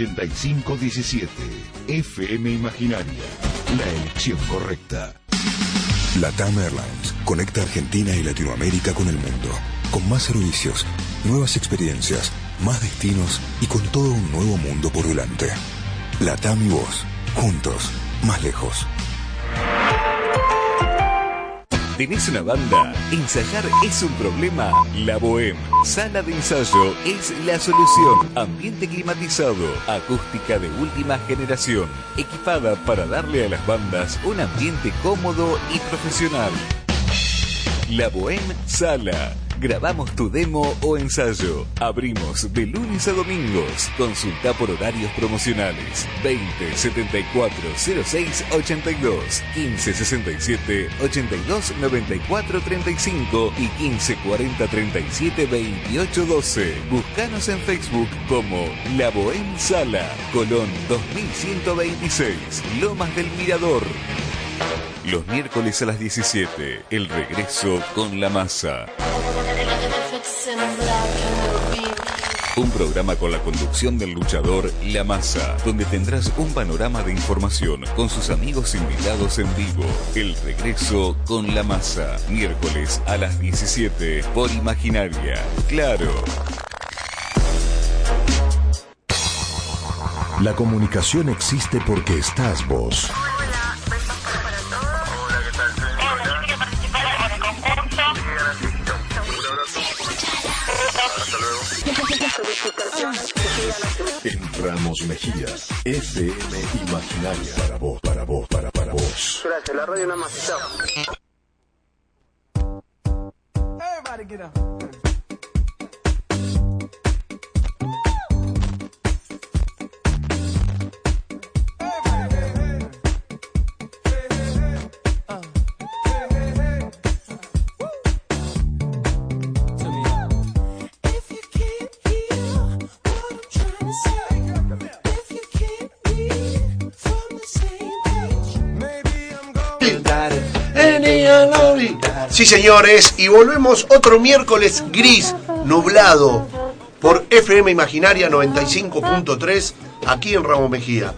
8517 FM Imaginaria. La elección correcta. Latam Airlines conecta Argentina y Latinoamérica con el mundo. Con más servicios, nuevas experiencias, más destinos y con todo un nuevo mundo por delante. Latam y vos, juntos, más lejos. ¿Tenés una banda? ¿Ensayar es un problema? La Bohem, sala de ensayo, es la solución. Ambiente climatizado, acústica de última generación, equipada para darle a las bandas un ambiente cómodo y profesional. La Bohem Sala Grabamos tu demo o ensayo. Abrimos de lunes a domingos. Consulta por horarios promocionales. 20 74 06 82 15 67 82 94 35 y 15 40 37 28 12. Búscanos en Facebook como La Bohem Sala, Colón 2126, Lomas del Mirador. Los miércoles a las 17, el regreso con la masa. Un programa con la conducción del luchador La Masa, donde tendrás un panorama de información con sus amigos invitados en vivo. El regreso con La Masa, miércoles a las 17 por Imaginaria. Claro. La comunicación existe porque estás vos. En Ramos Mejía, FM Imaginaria. Para vos, para vos, para, para vos. Gracias, la radio nada más. Chao. Everybody get up. Sí, señores, y volvemos otro miércoles gris, nublado, por FM Imaginaria 95.3, aquí en Ramos Mejía.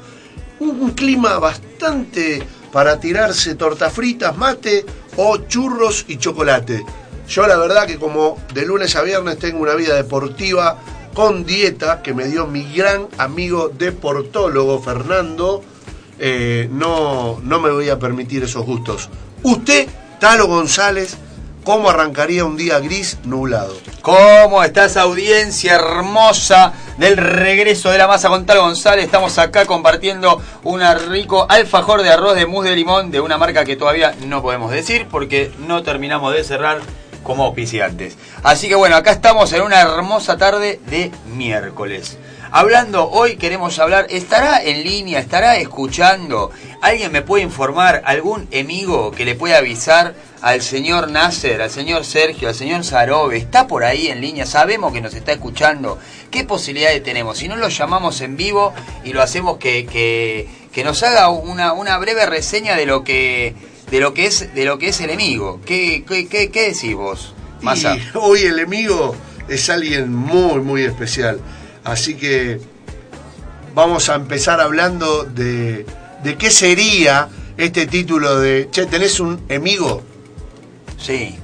Un clima bastante para tirarse tortas fritas, mate o churros y chocolate. Yo la verdad que como de lunes a viernes tengo una vida deportiva con dieta que me dio mi gran amigo deportólogo Fernando, eh, no, no me voy a permitir esos gustos. Usted Talo González, ¿cómo arrancaría un día gris nublado? ¿Cómo está esa audiencia hermosa del regreso de la masa con Talo González? Estamos acá compartiendo un rico alfajor de arroz de mousse de limón de una marca que todavía no podemos decir porque no terminamos de cerrar como auspiciantes. Así que bueno, acá estamos en una hermosa tarde de miércoles. Hablando hoy, queremos hablar, ¿estará en línea, estará escuchando? ¿Alguien me puede informar, algún amigo que le pueda avisar al señor Nasser, al señor Sergio, al señor Zarobe? ¿Está por ahí en línea? Sabemos que nos está escuchando. ¿Qué posibilidades tenemos? Si no lo llamamos en vivo y lo hacemos que, que, nos haga una, una breve reseña de lo que de lo que es de lo que es el enemigo. ¿Qué, qué, qué, decís vos, Massa? hoy el enemigo es alguien muy, muy especial. Así que vamos a empezar hablando de, de qué sería este título de, che, ¿tenés un enemigo? Sí.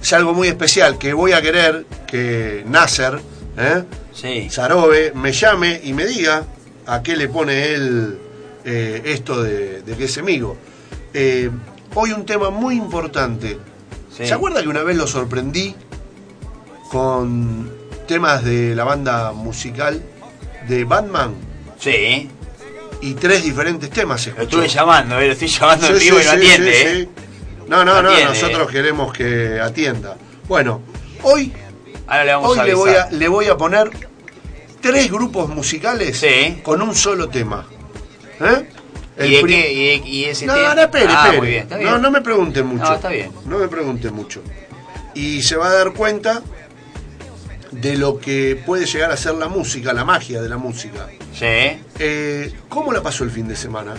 Es algo muy especial que voy a querer que Nasser, ¿eh? sí. Sarobe, me llame y me diga a qué le pone él eh, esto de, que es enemigo. Eh, hoy un tema muy importante. ¿Se acuerda que una vez lo sorprendí con temas de la banda musical de Batman. Sí. Y tres diferentes temas. Lo estuve llamando, eh, lo estoy llamando en vivo y no atiende. Eh. No, no, no, nosotros queremos que atienda. Bueno, hoy, le, hoy le, voy a, le voy a poner tres grupos musicales con un solo tema. ¿Eh? ¿Y, ese no, tema? no, espere, ah, espere. No, no me pregunte mucho. No, está bien. No me pregunte mucho. Y se va a dar cuenta de lo que puede llegar a ser la música, la magia de la música. Sí. Eh, ¿Cómo la pasó el fin de semana?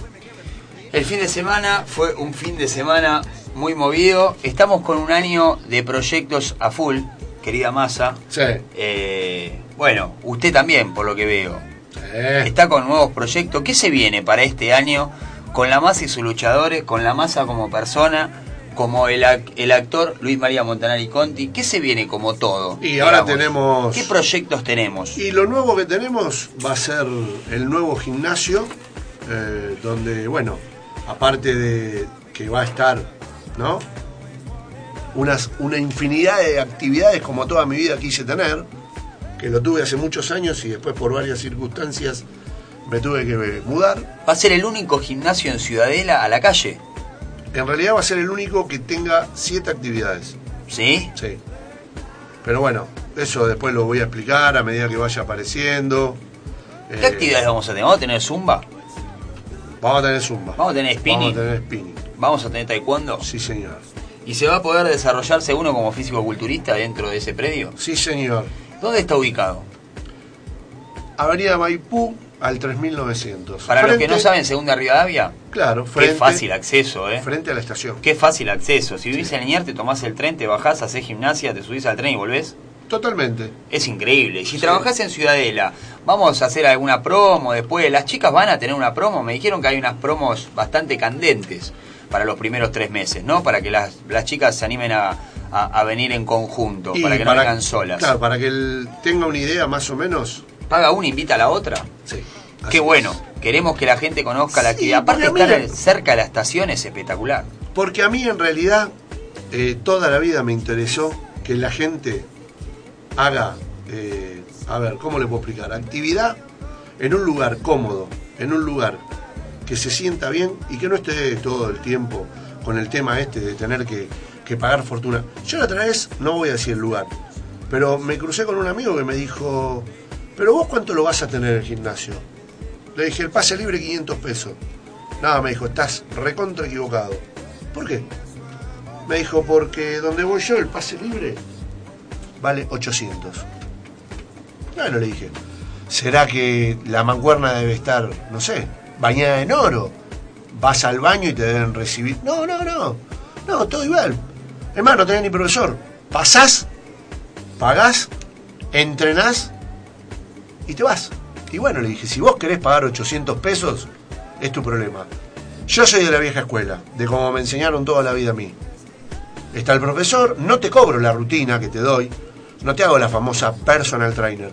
El fin de semana fue un fin de semana muy movido. Estamos con un año de proyectos a full, querida Masa. Sí. Eh, bueno, usted también, por lo que veo. está con nuevos proyectos. ¿Qué se viene para este año con la masa y sus luchadores, con la masa como persona, como el, el actor Luis María Montanari Conti? ¿Qué se viene como todo? Y ahora digamos? tenemos- ¿Qué proyectos tenemos? Y lo nuevo que tenemos va a ser el nuevo gimnasio, eh, donde, bueno, aparte de que va a estar, ¿no? Unas, una infinidad de actividades como toda mi vida quise tener, que lo tuve hace muchos años y después por varias circunstancias me tuve que mudar. ¿Va a ser el único gimnasio en Ciudadela a la calle? En realidad va a ser el único que tenga siete actividades. ¿Sí? Sí. Pero bueno, eso después lo voy a explicar a medida que vaya apareciendo. ¿Qué Eh, actividades vamos a tener? ¿Vamos a tener zumba? Vamos a tener zumba. ¿Vamos a tener spinning? Vamos a tener spinning. ¿Vamos a tener taekwondo? Sí, señor. ¿Y se va a poder desarrollarse uno como físico-culturista dentro de ese predio? Sí, señor. ¿Dónde está ubicado? Avenida Maipú al 3900. Para los que no saben, Segunda Rivadavia, Claro, frente, qué fácil acceso, ¿eh? frente a la estación. Qué fácil acceso. Si vivís en Liniers, te tomás el tren, te bajás, haces gimnasia, te subís al tren y volvés. Totalmente. Es increíble. Si trabajás en Ciudadela, vamos a hacer alguna promo después. Las chicas van a tener una promo. Me dijeron que hay unas promos bastante candentes para los primeros tres meses, ¿no? Para que las, las chicas se animen a, a- a venir en conjunto, Y para que no vengan solas. Claro, para que él tenga una idea más o menos. Paga una, invita a la otra. Sí. Qué bueno. Queremos que la gente conozca la actividad. Aparte, estar cerca de la estación es espectacular. Porque a mí en realidad eh, toda la vida me interesó que la gente haga, eh, a ver, ¿cómo le puedo explicar? Actividad en un lugar cómodo, en un lugar que se sienta bien y que no esté todo el tiempo con el tema este de tener que, que pagar fortuna. Yo la otra vez, no voy a decir el lugar, pero me crucé con un amigo que me dijo, pero vos cuánto lo vas a tener en el gimnasio? Le dije, el pase libre 500 pesos. Nada, me dijo, estás recontra equivocado. ¿Por qué? Me dijo, porque donde voy yo, el pase libre vale 800. Bueno, le dije, ¿será que la mancuerna debe estar, no sé, bañada en oro? Vas al baño y te deben recibir. No, no, no. No, todo igual. Más, no tenés ni profesor. Pasás, pagás, entrenás y te vas. Y bueno, le dije, si vos querés pagar 800 pesos, es tu problema. Yo soy de la vieja escuela, de como me enseñaron toda la vida a mí. Está el profesor, no te cobro la rutina que te doy, no te hago la famosa personal trainer.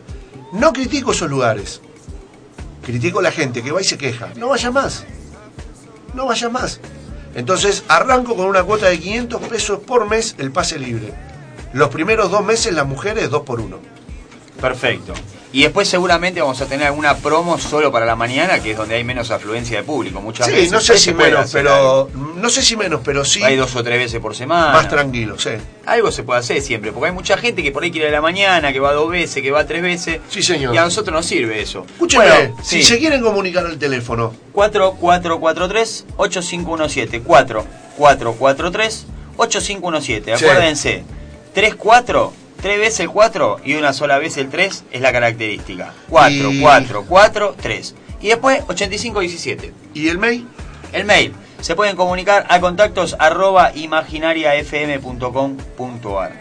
No critico esos lugares. Critico la gente que va y se queja. No vaya más. No vaya más. Entonces arranco con una cuota de 500 pesos por mes el pase libre. Los primeros dos meses las mujeres dos por uno. Perfecto. Y después seguramente vamos a tener alguna promo solo para la mañana, que es donde hay menos afluencia de público. Muchas Sí, veces no sé si menos, pero no sé si menos, pero sí. Hay dos o tres veces por semana. más tranquilo, sí. Algo se puede hacer siempre, porque hay mucha gente que por ahí quiere ir a la mañana, que va dos veces, que va tres veces. Sí, señor. Y a nosotros nos sirve eso. Escúcheme, Bueno, si sí. se quieren comunicar al teléfono, 4443-8517. 4443-8517. Sí. Acuérdense, 3-4, tres veces el 4 y una sola vez el 3 es la característica. 4, Y- 4, 4, 3. Y después 8517. ¿y el mail? El mail. Se pueden comunicar a contactos arroba imaginariafm.com.ar.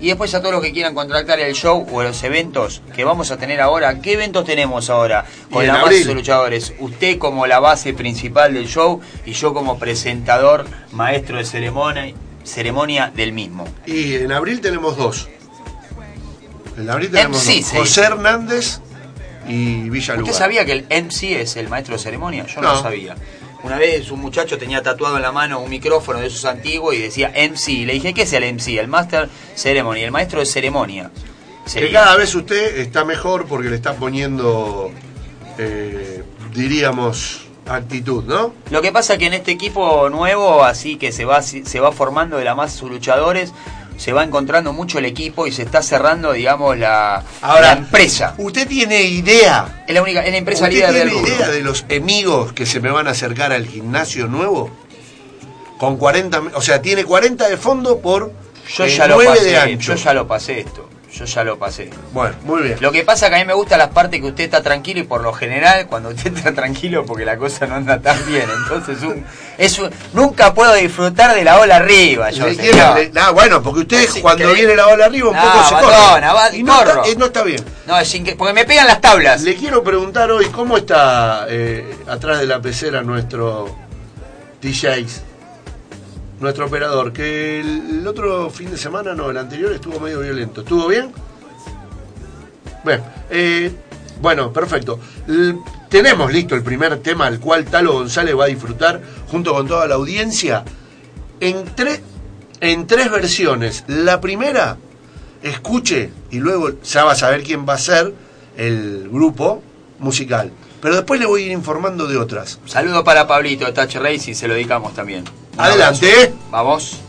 Y después a todos los que quieran contratar el show o los eventos que vamos a tener ahora. ¿Qué eventos tenemos ahora? Con Y en la base abril. de luchadores. Usted como la base principal del show y yo como presentador, maestro de ceremonia, ceremonia del mismo. Y en abril tenemos dos. Tenemos MC, sí. José Hernández y Villa ¿Usted sabía que el MC es el maestro de ceremonia? Yo no, No. lo sabía. Una vez un muchacho tenía tatuado en la mano un micrófono de esos antiguos y decía MC. Le dije, ¿qué es el MC? El Master Ceremony, el maestro de ceremonia. Que cada vez usted está mejor porque le está poniendo, eh, diríamos, actitud, ¿no? Lo que pasa que en este equipo nuevo, así que se va, se va formando de la masa sus luchadores, se va encontrando mucho el equipo y se está cerrando, digamos, la, la empresa. ¿Usted tiene idea? Es la única, es la empresa ¿Usted líder del tiene rubro. idea de los amigos que se me van a acercar al gimnasio nuevo? Con 40, me- o sea, tiene 40 de fondo por Yo eh, ya lo 9 pasé, de ancho. yo ya lo pasé esto. Yo ya lo pasé. Bueno, muy bien. Lo que pasa es que a mí me gusta las partes que usted está tranquilo y por lo general cuando usted está tranquilo porque la cosa no anda tan bien. Entonces un, es un- nunca puedo disfrutar de la ola arriba. Yo, nah, bueno, porque usted cuando viene la ola arriba un poco se abandona, va- corre. Y no está, eh, no está bien. No, es incre- porque me pegan las tablas. Le quiero preguntar hoy cómo está eh, atrás de la pecera nuestro DJs, nuestro operador, que el, otro fin de semana, no, el anterior estuvo medio violento. ¿Estuvo bien? Eh, bueno, perfecto. Tenemos listo el primer tema al cual Talo González va a disfrutar junto con toda la audiencia en, en tres versiones. La primera, escuche y luego ya va a saber quién va a ser el grupo musical. Pero después le voy a ir informando de otras. Saludo para Pablito Touch Racing, se lo dedicamos también. Adelante. Vamos.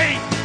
fight!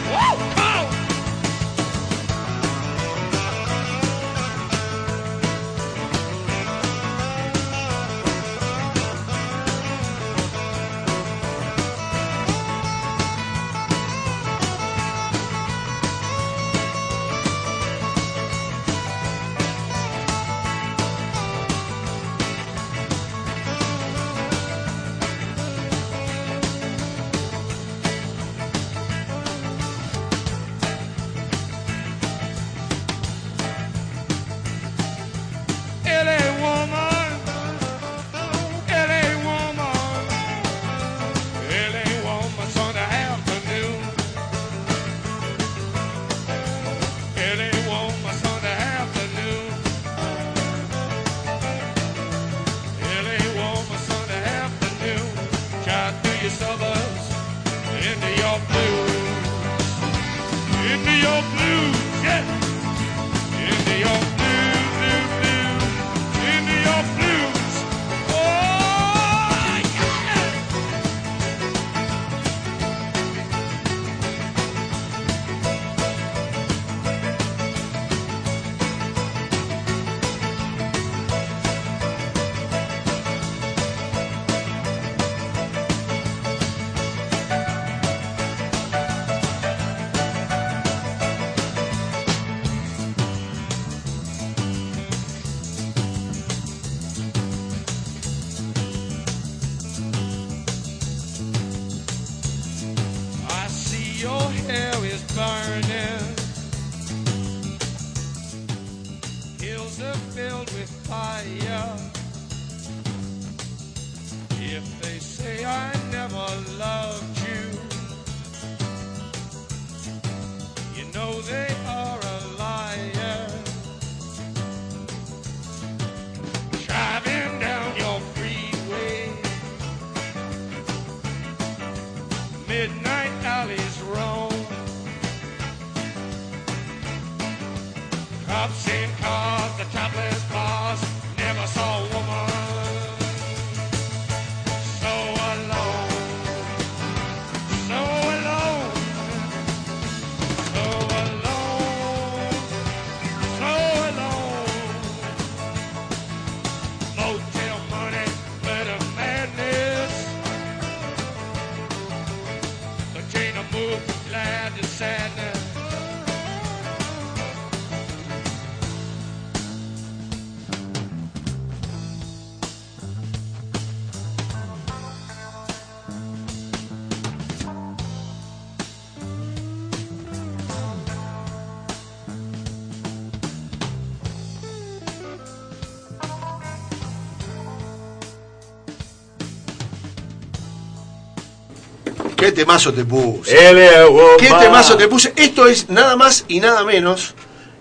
Qué temazo te puse. L.A. Woman. ¿Qué temazo te puse? Esto es nada más y nada menos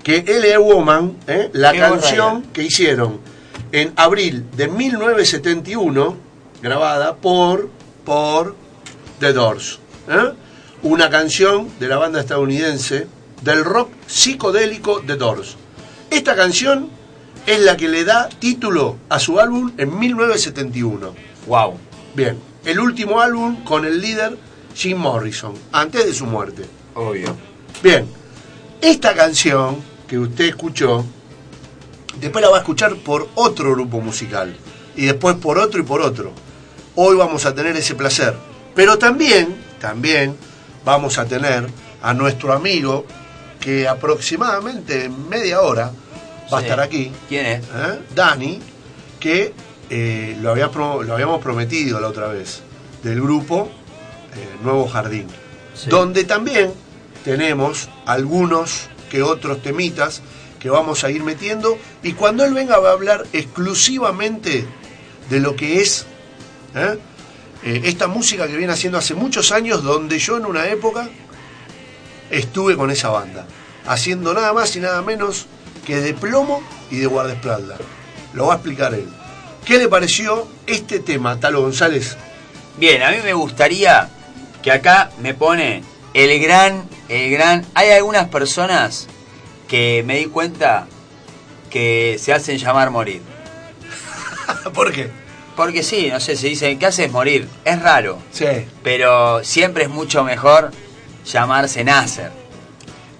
que L.A. Woman, ¿eh? la Qué canción que hicieron en abril de 1971, grabada por, por The Doors. ¿eh? Una canción de la banda estadounidense del rock psicodélico The Doors. Esta canción es la que le da título a su álbum en 1971. Wow. Bien, el último álbum con el líder Jim Morrison, antes de su muerte. Obvio. Bien, esta canción que usted escuchó, después la va a escuchar por otro grupo musical, y después por otro y por otro. Hoy vamos a tener ese placer. Pero también, también vamos a tener a nuestro amigo que aproximadamente en media hora va a estar aquí. ¿Quién es? ¿eh? Dani, que eh, lo, había pro- lo habíamos prometido la otra vez, del grupo eh, Nuevo Jardín, Sí. donde también tenemos algunos que otros temitas que vamos a ir metiendo y cuando él venga va a hablar exclusivamente de lo que es ¿eh? Eh, esta música que viene haciendo hace muchos años, donde yo en una época estuve con esa banda, haciendo nada más y nada menos que de plomo y de guardaespaldas. Lo va a explicar él. ¿Qué le pareció este tema, Talo González? Bien, a mí me gustaría que acá me pone el gran, el gran... Hay algunas personas que me di cuenta que se hacen llamar morir. ¿Por qué? Porque sí, no sé, se dice, ¿qué haces morir? Es raro, Sí. pero siempre es mucho mejor llamarse Nasser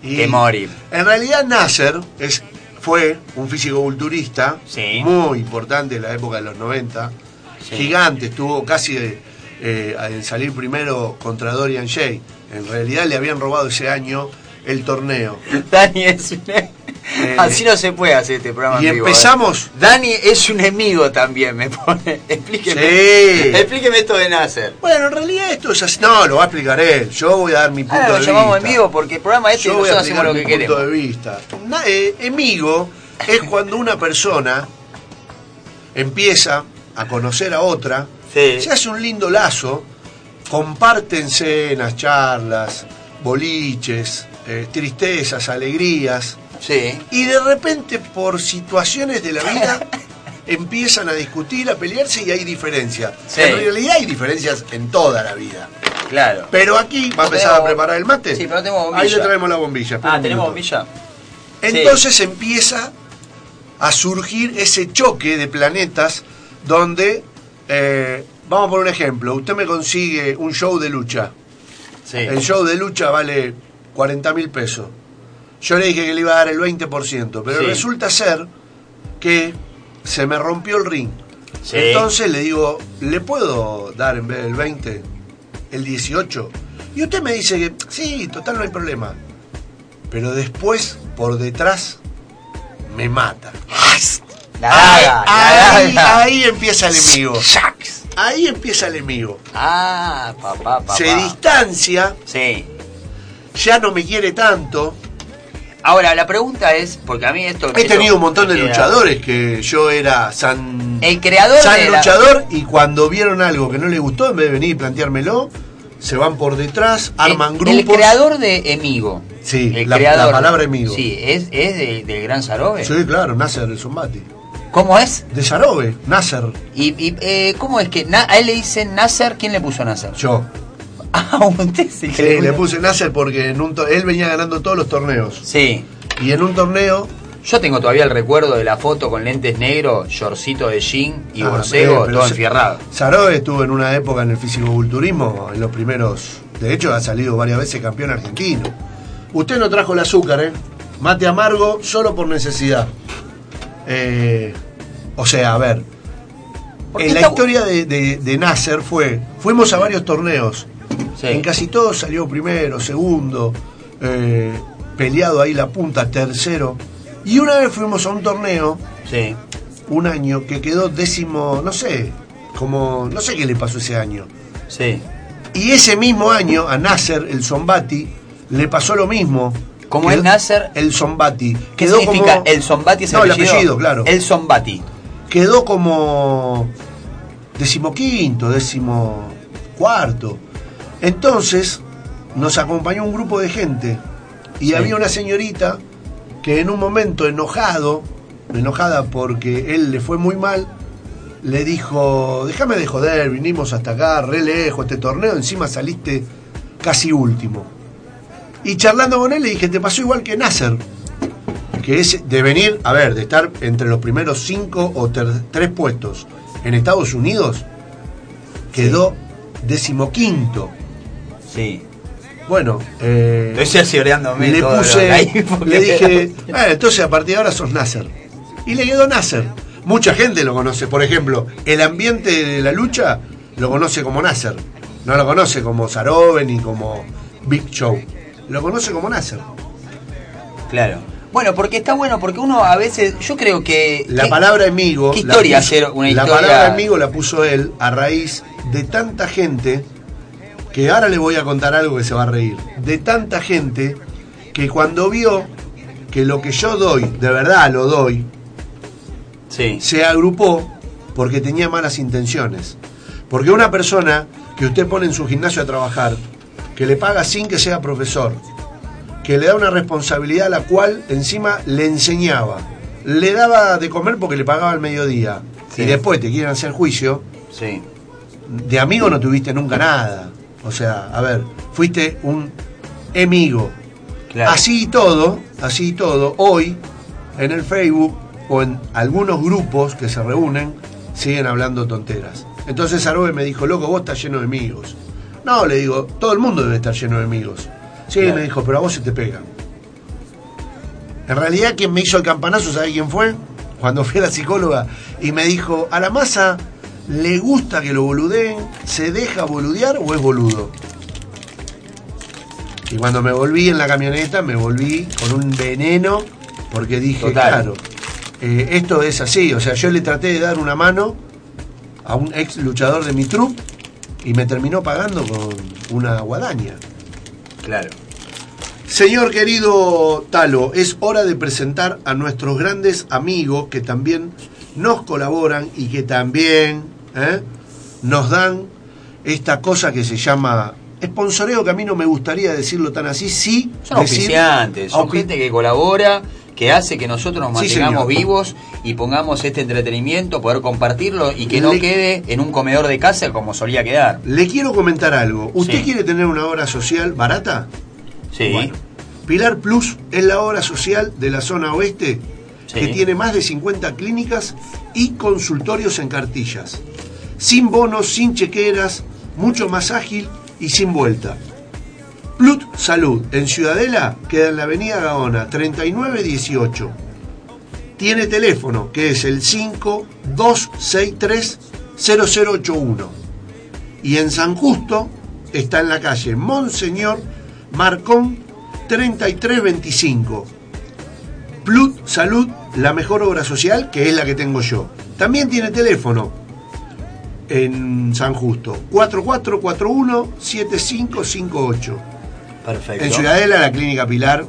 Y que morir. En realidad Nasser es, fue un físico-culturista Sí. muy importante en la época de los 90. Sí. Gigante, estuvo casi de, eh, en salir primero contra Dorian Jay. En realidad le habían robado ese año el torneo. Dani es un... Así no se puede hacer este programa y ¿eh? empezamos- Dani es un enemigo también, me pone. Explíqueme. Sí. Explíqueme esto de Nasser. Bueno, en realidad esto es así. No, lo va a explicar él. Yo voy a dar mi punto Ah, lo de llamamos vista. en vivo porque el programa este Yo voy a nosotros hacemos lo que mi punto queremos. de vista. Na- eh, amigo es cuando una persona empieza a conocer a otra, Sí. se hace un lindo lazo, comparten cenas, charlas, boliches, eh, tristezas, alegrías, Sí. y de repente por situaciones de la vida empiezan a discutir, a pelearse y hay diferencias. Sí. En realidad hay diferencias en toda la vida. Claro. Pero aquí va a empezar a preparar el mate. Sí, pero no tenemos bombilla. Ahí le traemos la bombilla. Ah, ¿tenemos bombilla? Entonces empieza a surgir ese choque de planetas donde, eh, vamos por un ejemplo, usted me consigue un show de lucha. Sí. El show de lucha vale 40 mil pesos. Yo le dije que le iba a dar el 20%, pero Sí. resulta ser que se me rompió el ring. Sí. Entonces le digo, ¿le puedo dar en vez del 20 el 18? Y usted me dice que sí, total no hay problema. Pero después, por detrás, me mata. La Ahí, la ahí, daga. ahí empieza el enemigo. Ahí empieza el enemigo. Ah, papá, papá. Se distancia, Sí. ya no me quiere tanto. Ahora, la pregunta es, porque a mí esto... He tenido un montón de luchadores que yo era san, El creador san de la- luchador y cuando vieron algo que no les gustó, en vez de venir y planteármelo, se van por detrás, arman el, grupos. El creador de Emigo. Sí, el la- creador, la palabra Emigo. Sí, es, es de- del Gran Sarobe. Sí, claro, Nasser el Zombati. ¿Cómo es? De Sarobe, Nasser, Y, y, eh, ¿Cómo es que na- a él le dicen Nasser? ¿Quién le puso Nasser? yo. Ah, usted sí Sí, le puse Nasser porque en un él venía ganando todos los torneos. Sí. Y en un torneo. Yo tengo todavía el recuerdo de la foto con lentes negros, shortcito de jean y ah, borcego, todo enfierrado. Sarobe estuvo en una época en el fisicoculturismo, en los primeros. De hecho, ha salido varias veces campeón argentino. Usted no trajo el azúcar, ¿eh? Mate amargo solo por necesidad. Eh, o sea, a ver. Porque En la está- historia de, de- de Nasser fue. Fuimos a varios torneos. Sí. En casi todos salió primero, segundo, eh, peleado ahí la punta, tercero. Y una vez fuimos a un torneo, Sí. un año, que quedó décimo, no sé, como, no sé qué le pasó ese año. Sí. Y ese mismo año a Nasser, el Zombati, le pasó lo mismo. ¿Cómo Quedó- es Nasser? El Zombati. ¿Qué Quedó significa como- el Zombati? ¿Es No, el apellido, claro. El Zombati. Quedó como decimoquinto, décimo cuarto. Entonces nos acompañó un grupo de gente y Sí. había una señorita que en un momento enojado, enojada porque él le fue muy mal, le dijo, déjame de joder, vinimos hasta acá, re lejos, este torneo, encima saliste casi último. Y charlando con él le dije, te pasó igual que Nasser, que es de venir, a ver, de estar entre los primeros cinco o ter- tres puestos en Estados Unidos, quedó decimoquinto. Sí. Bueno, eh, Estoy le puse, porque- le dije, "Ah, entonces a partir de ahora sos Nasser. Y le quedó Nasser. Mucha gente lo conoce. Por ejemplo, el ambiente de la lucha lo conoce como Nasser. No lo conoce como Sarobe ni como Big Show. Lo conoce como Nasser. Claro. Bueno, porque está bueno, porque uno a veces, yo creo que... La que- palabra amigo. ¿Qué la historia puso- hacer una La historia? palabra amigo la puso él a raíz de tanta gente que ahora le voy a contar algo que se va a reír. De tanta gente que cuando vio que lo que yo doy, de verdad lo doy, Sí. se agrupó porque tenía malas intenciones. Porque una persona que usted pone en su gimnasio a trabajar, que le paga sin que sea profesor, que le da una responsabilidad a la cual encima le enseñaba, le daba de comer porque le pagaba al mediodía, Sí. y después te quieren hacer juicio, Sí. de amigo no tuviste nunca nada. O sea, a ver, fuiste un amigo. Claro. Así y todo, así y todo, hoy en el Facebook o en algunos grupos que se reúnen, siguen hablando tonteras. Entonces Arobe me dijo, loco, vos estás lleno de amigos. No, le digo, todo el mundo debe estar lleno de amigos. Sí, Claro. me dijo, pero a vos se te pegan. En realidad, quien me hizo el campanazo, ¿sabe quién fue? Cuando fui a la psicóloga y me dijo, a la masa le gusta que lo boludeen, se deja boludear o es boludo. Y cuando me volví en la camioneta, me volví con un veneno porque dije, Total. claro, eh, esto es así. O sea, yo le traté de dar una mano a un ex luchador de mi trup y me terminó pagando con una guadaña. Claro. Señor querido Talo, es hora de presentar a nuestros grandes amigos que también nos colaboran y que también ¿eh? nos dan esta cosa que se llama sponsoreo, que a mí no me gustaría decirlo tan así, sí. Son decir- oficiantes, son gente que colabora, que hace que nosotros nos mantengamos vivos y pongamos este entretenimiento, poder compartirlo y que no Le- quede en un comedor de casa como solía quedar. Le quiero comentar algo. ¿Usted Sí. quiere tener una obra social barata? Sí. Bueno, Pilar Plus es la obra social de la zona oeste Sí. que tiene más de 50 clínicas y consultorios en cartillas. Sin bonos, sin chequeras, mucho más ágil y sin vuelta. Plut Salud en Ciudadela queda en la avenida Gaona 3918. Tiene teléfono que es el 5263-0081. Y en San Justo está en la calle Monseñor Marcón 3325. Plut Salud, la mejor obra social, que es la que tengo yo. También tiene teléfono en San Justo, 4441-7558. Perfecto. En Ciudadela, la Clínica Pilar,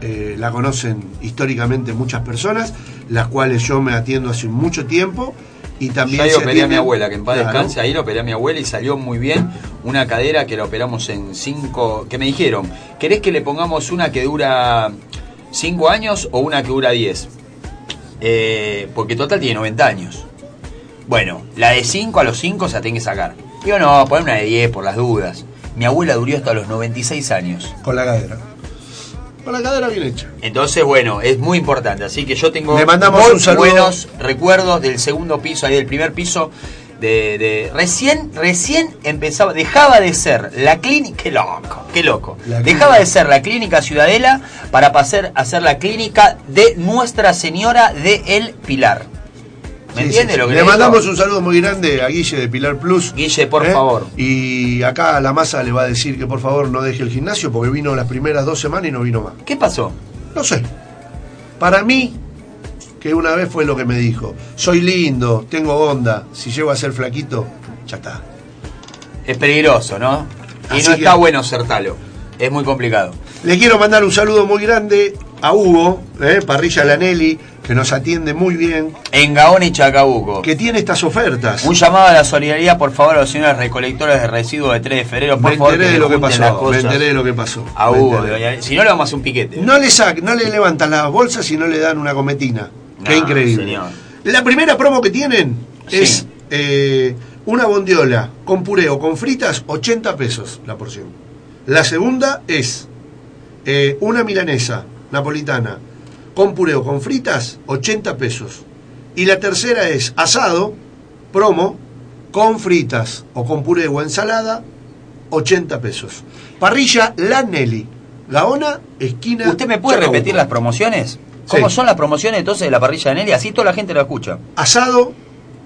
eh, la conocen históricamente muchas personas, las cuales yo me atiendo hace mucho tiempo. Y también Ya ahí se operé a mi abuela, que en paz Claro. descanse, ahí lo operé a mi abuela y salió muy bien. Una cadera que la operamos en cinco. que me dijeron, ¿querés que le pongamos una que dura cinco años o una que dura 10? Eh, porque total tiene 90 años. Bueno, la de 5 a los 5 se la tiene que sacar. Digo, no, poner una de 10 por las dudas. Mi abuela duró hasta los 96 años. Con la cadera. Con la cadera bien hecha. Entonces, bueno, es muy importante. Así que yo tengo Le mandamos muy un saludo. buenos recuerdos del segundo piso, ahí del primer piso. De, de- recién, recién empezaba, dejaba de ser la clínica, qué loco, qué loco. Dejaba de ser la clínica Ciudadela para pasar a ser la clínica de Nuestra Señora de El Pilar. ¿Me Sí, entiende sí, lo que Le mandamos un saludo muy grande a Guille de Pilar Plus. ¿eh? Guille, por favor. Y acá la masa le va a decir que por favor no deje el gimnasio porque vino las primeras dos semanas y no vino más. ¿Qué pasó? No sé. Para mí, que una vez fue lo que me dijo. Soy lindo, tengo onda. Si llego a ser flaquito, ya está. Es peligroso, ¿no? Y Así no que- está bueno ser talo. Es muy complicado. Le quiero mandar un saludo muy grande a Hugo, ¿eh? Parrilla Lanelli, que nos atiende muy bien, En Gaona y Chacabuco. que tiene estas ofertas. Un llamado a la solidaridad, por favor, a los señores recolectores de residuos de 3 de febrero. Por Me favor, enteré de lo que pasó, me enteré de lo que pasó. a Hugo, Si no, le vamos a hacer un piquete. No le sac, no le levantan las bolsas y no le dan una Qué increíble. señor. La primera promo que tienen Sí. es eh, una bondiola con puré o con fritas, 80 pesos la porción. La segunda es eh, una milanesa napolitana con puré o con fritas, 80 pesos. Y la tercera es asado, promo, con fritas o con puré o ensalada, 80 pesos. Parrilla La Nelly, Gaona, esquina. ¿Usted me puede Chacabuco. repetir las promociones? ¿Cómo Sí. son las promociones entonces de la parrilla de Nelly? Así toda la gente lo escucha. Asado,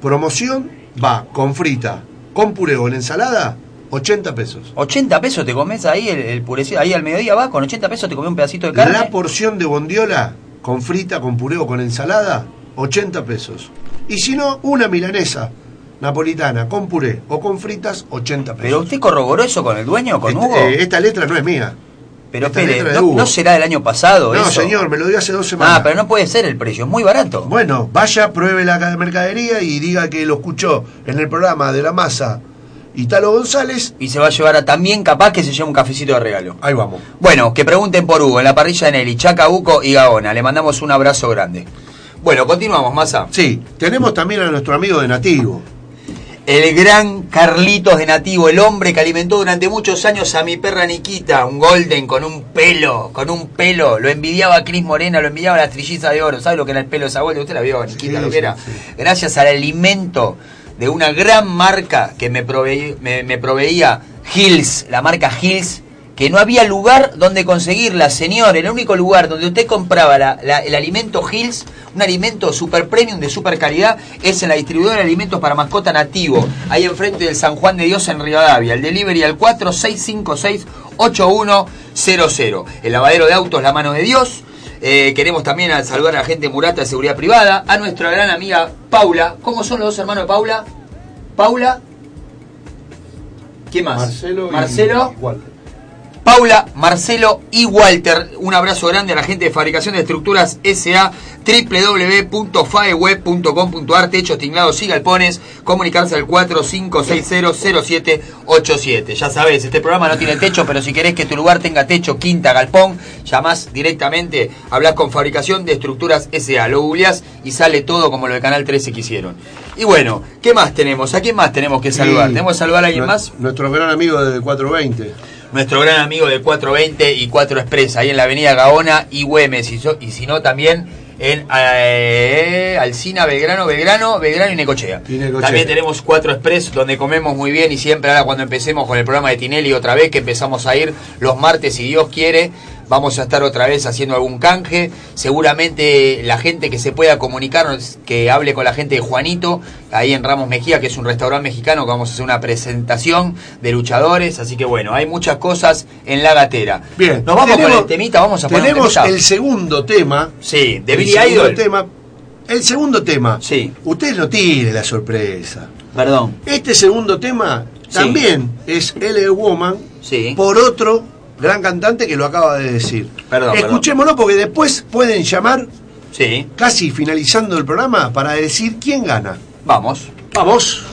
promoción, va con frita, con puré o en ensalada, 80 pesos. 80 pesos te comes ahí el, el purecito, ahí al mediodía va, con 80 pesos te comes un pedacito de carne. La porción de bondiola, con frita, con puré o con ensalada, 80 pesos. Y si no, una milanesa napolitana con puré o con fritas, 80 pesos. Pero usted corroboró eso con el dueño, con Este- Hugo. eh, esta letra no es mía. Pero de no, será del año pasado No, eso? señor, me lo dio hace dos semanas. Ah, pero no puede ser el precio, es muy barato. Bueno, vaya, pruebe la mercadería y diga que lo escuchó en el programa de la masa Italo González. Y se va a llevar a también capaz que se lleve un cafecito de regalo. Ahí vamos. Bueno, que pregunten por Hugo en la parrilla de Nelly, Chacabuco y Gaona. Le mandamos un abrazo grande. Bueno, continuamos, Massa. Sí, tenemos también a nuestro amigo de Nativo. El gran Carlitos de Nativo, el hombre que alimentó durante muchos años a mi perra Nikita, un golden con un pelo, con un pelo. Lo envidiaba a Cris Morena, lo envidiaba a la trilliza de oro. ¿Sabe lo que era el pelo de esa golden? Usted la vio, Nikita, Sí, lo que era. sí. Gracias al alimento de una gran marca que me, proveí- me, me proveía Hills, la marca Hills, que no había lugar donde conseguirla, señor. El único lugar donde usted compraba la- la- el alimento Hills, un alimento super premium de super calidad, es en la distribuidora de alimentos para mascota nativo, ahí enfrente del San Juan de Dios en Rivadavia. El delivery al 4656-8100. El lavadero de autos, la mano de Dios. Eh, queremos también saludar a la gente Murata de Seguridad Privada, a nuestra gran amiga Paula. ¿Cómo son los dos hermanos de Paula? Paula. ¿Quién más? Marcelo. Marcelo. y. Paula, Marcelo y Walter. Un abrazo grande a la gente de Fabricación de Estructuras SA, www.faeweb.com.ar, techos, tinglados y galpones. Comunicarse al 45600787. Ya sabes, este programa no tiene techo, pero si querés que tu lugar tenga techo, quinta, galpón, llamás directamente, hablas con Fabricación de Estructuras SA. Lo googleás y sale todo como lo de Canal 13 que hicieron. Y bueno, ¿qué más tenemos? ¿A quién más tenemos que saludar? ¿Tenemos que saludar a alguien más? Nuestro gran amigo de 420. Nuestro gran amigo de 420 y 4 Express, ahí en la avenida Gaona y Güemes, y, so- y si no también en eh, Alcina, Belgrano, Belgrano, Belgrano y Necochea. Y Necochea. También tenemos 4 Express donde comemos muy bien y siempre ahora cuando empecemos con el programa de Tinelli otra vez que empezamos a ir los martes si Dios quiere, vamos a estar otra vez haciendo algún canje. Seguramente la gente que se pueda comunicarnos, que hable con la gente de Juanito, ahí en Ramos Mejía, que es un restaurante mexicano, que vamos a hacer una presentación de luchadores. Así que bueno, hay muchas cosas en la gatera. Bien. Nos vamos tenemos- con el temita, vamos a poner Tenemos el segundo tema. Sí, de el Billy segundo Idol. tema. El segundo tema. Sí. Usted no tire la sorpresa. Perdón. Este segundo tema Sí. también es L.A. Woman Sí. por otro gran cantante que lo acaba de decir. Perdón, Escuchémoslo porque después pueden llamar Sí, casi finalizando el programa para decir quién gana. vamos. Vamos.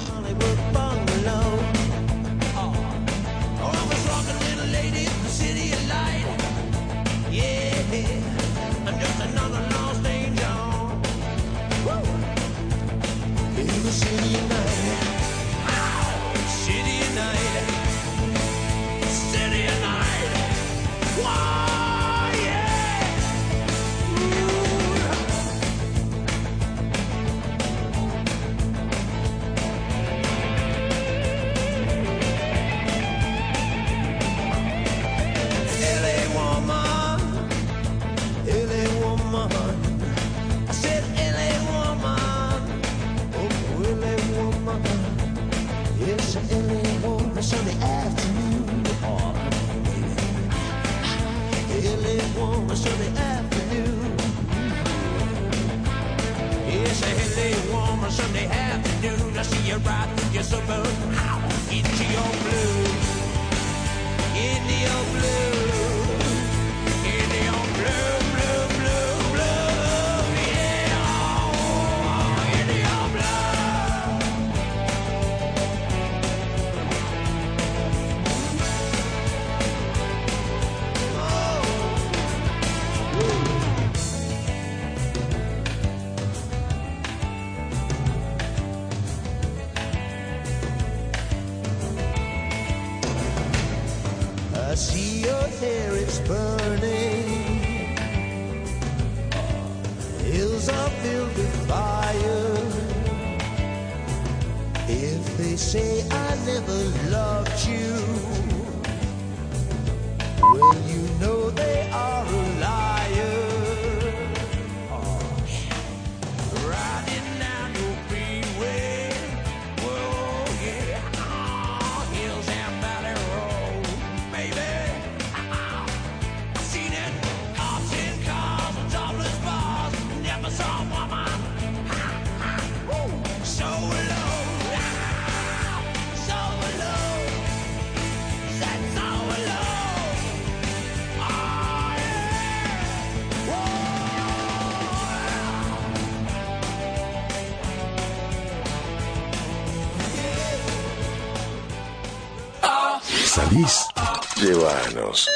¿Salís? Llévanos.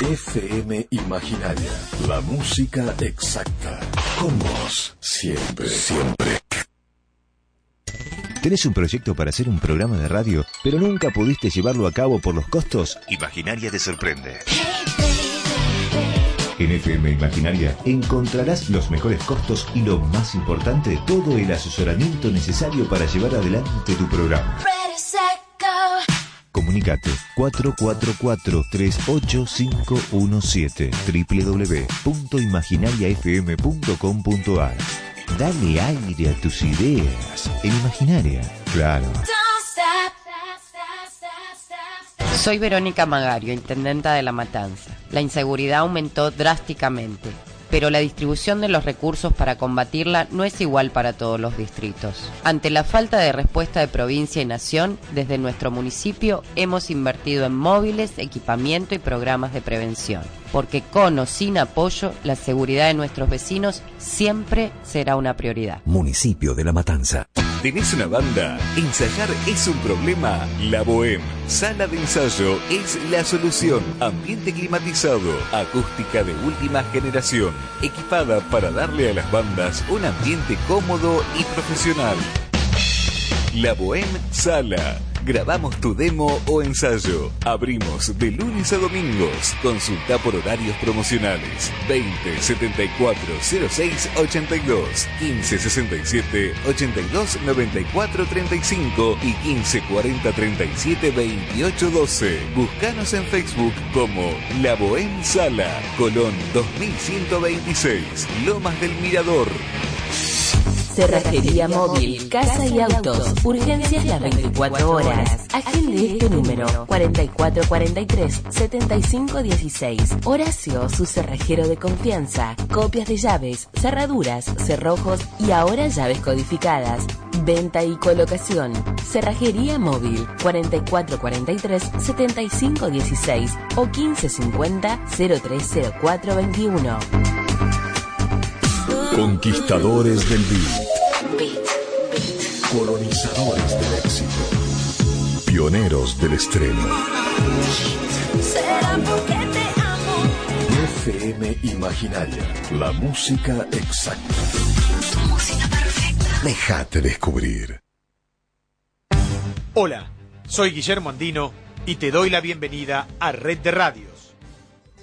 FM Imaginaria. La música exacta. Con vos. Siempre, siempre. ¿Tenés un proyecto para hacer un programa de radio, pero nunca pudiste llevarlo a cabo por los costos? Imaginaria te sorprende. En FM Imaginaria encontrarás los mejores costos y lo más importante, todo el asesoramiento necesario para llevar adelante tu programa. Comunicate 444-38517 www.imaginariafm.com.ar Dale aire a tus ideas en Imaginaria. Claro. Soy Verónica Magario, intendenta de La Matanza. La inseguridad aumentó drásticamente, pero la distribución de los recursos para combatirla no es igual para todos los distritos. Ante la falta de respuesta de provincia y nación, desde nuestro municipio hemos invertido en móviles, equipamiento y programas de prevención, porque con o sin apoyo, la seguridad de nuestros vecinos siempre será una prioridad. Municipio de La Matanza. ¿Tenés una banda? ¿Ensayar es un problema? La Bohem, sala de ensayo, es la solución. Ambiente climatizado, acústica de última generación, equipada para darle a las bandas un ambiente cómodo y profesional. La Bohem Sala. Grabamos tu demo o ensayo. Abrimos de lunes a domingos. Consulta por horarios promocionales. 20 74 06 82 15 67 82 94 35 y 15 40 37 28 12. Búscanos en Facebook como La Bohem Sala. Colón 2126. Lomas del Mirador. Cerrajería móvil, casa y autos. Urgencias las 24 horas. Agende este número 4443-7516. Horacio, su cerrajero de confianza. Copias de llaves, cerraduras, cerrojos y ahora llaves codificadas. Venta y colocación. Cerrajería móvil 4443-7516 o 1550-030421. Conquistadores del beat. Colonizadores del éxito. Pioneros del estreno. Será porque te amo. FM Imaginaria. La música exacta. Déjate descubrir. Hola, soy Guillermo Andino y te doy la bienvenida a Red de Radios.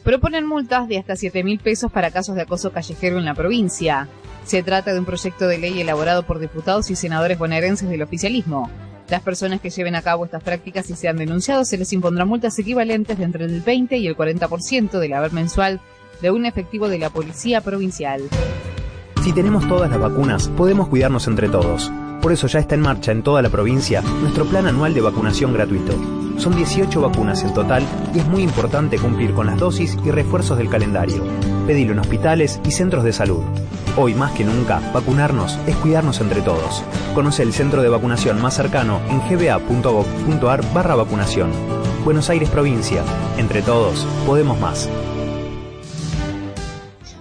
Proponen multas de hasta 7 mil pesos para casos de acoso callejero en la provincia. Se trata de un proyecto de ley elaborado por diputados y senadores bonaerenses del oficialismo. Las personas que lleven a cabo estas prácticas y sean denunciados se les impondrán multas equivalentes de entre el 20 y el 40% del haber mensual de un efectivo de la policía provincial. Si tenemos todas las vacunas, podemos cuidarnos entre todos. Por eso ya está en marcha en toda la provincia nuestro plan anual de vacunación gratuito. Son 18 vacunas en total y es muy importante cumplir con las dosis y refuerzos del calendario. Pedilo en hospitales y centros de salud. Hoy más que nunca, vacunarnos es cuidarnos entre todos. Conoce el centro de vacunación más cercano en gba.gov.ar barra vacunación. Buenos Aires Provincia. Entre todos, podemos más.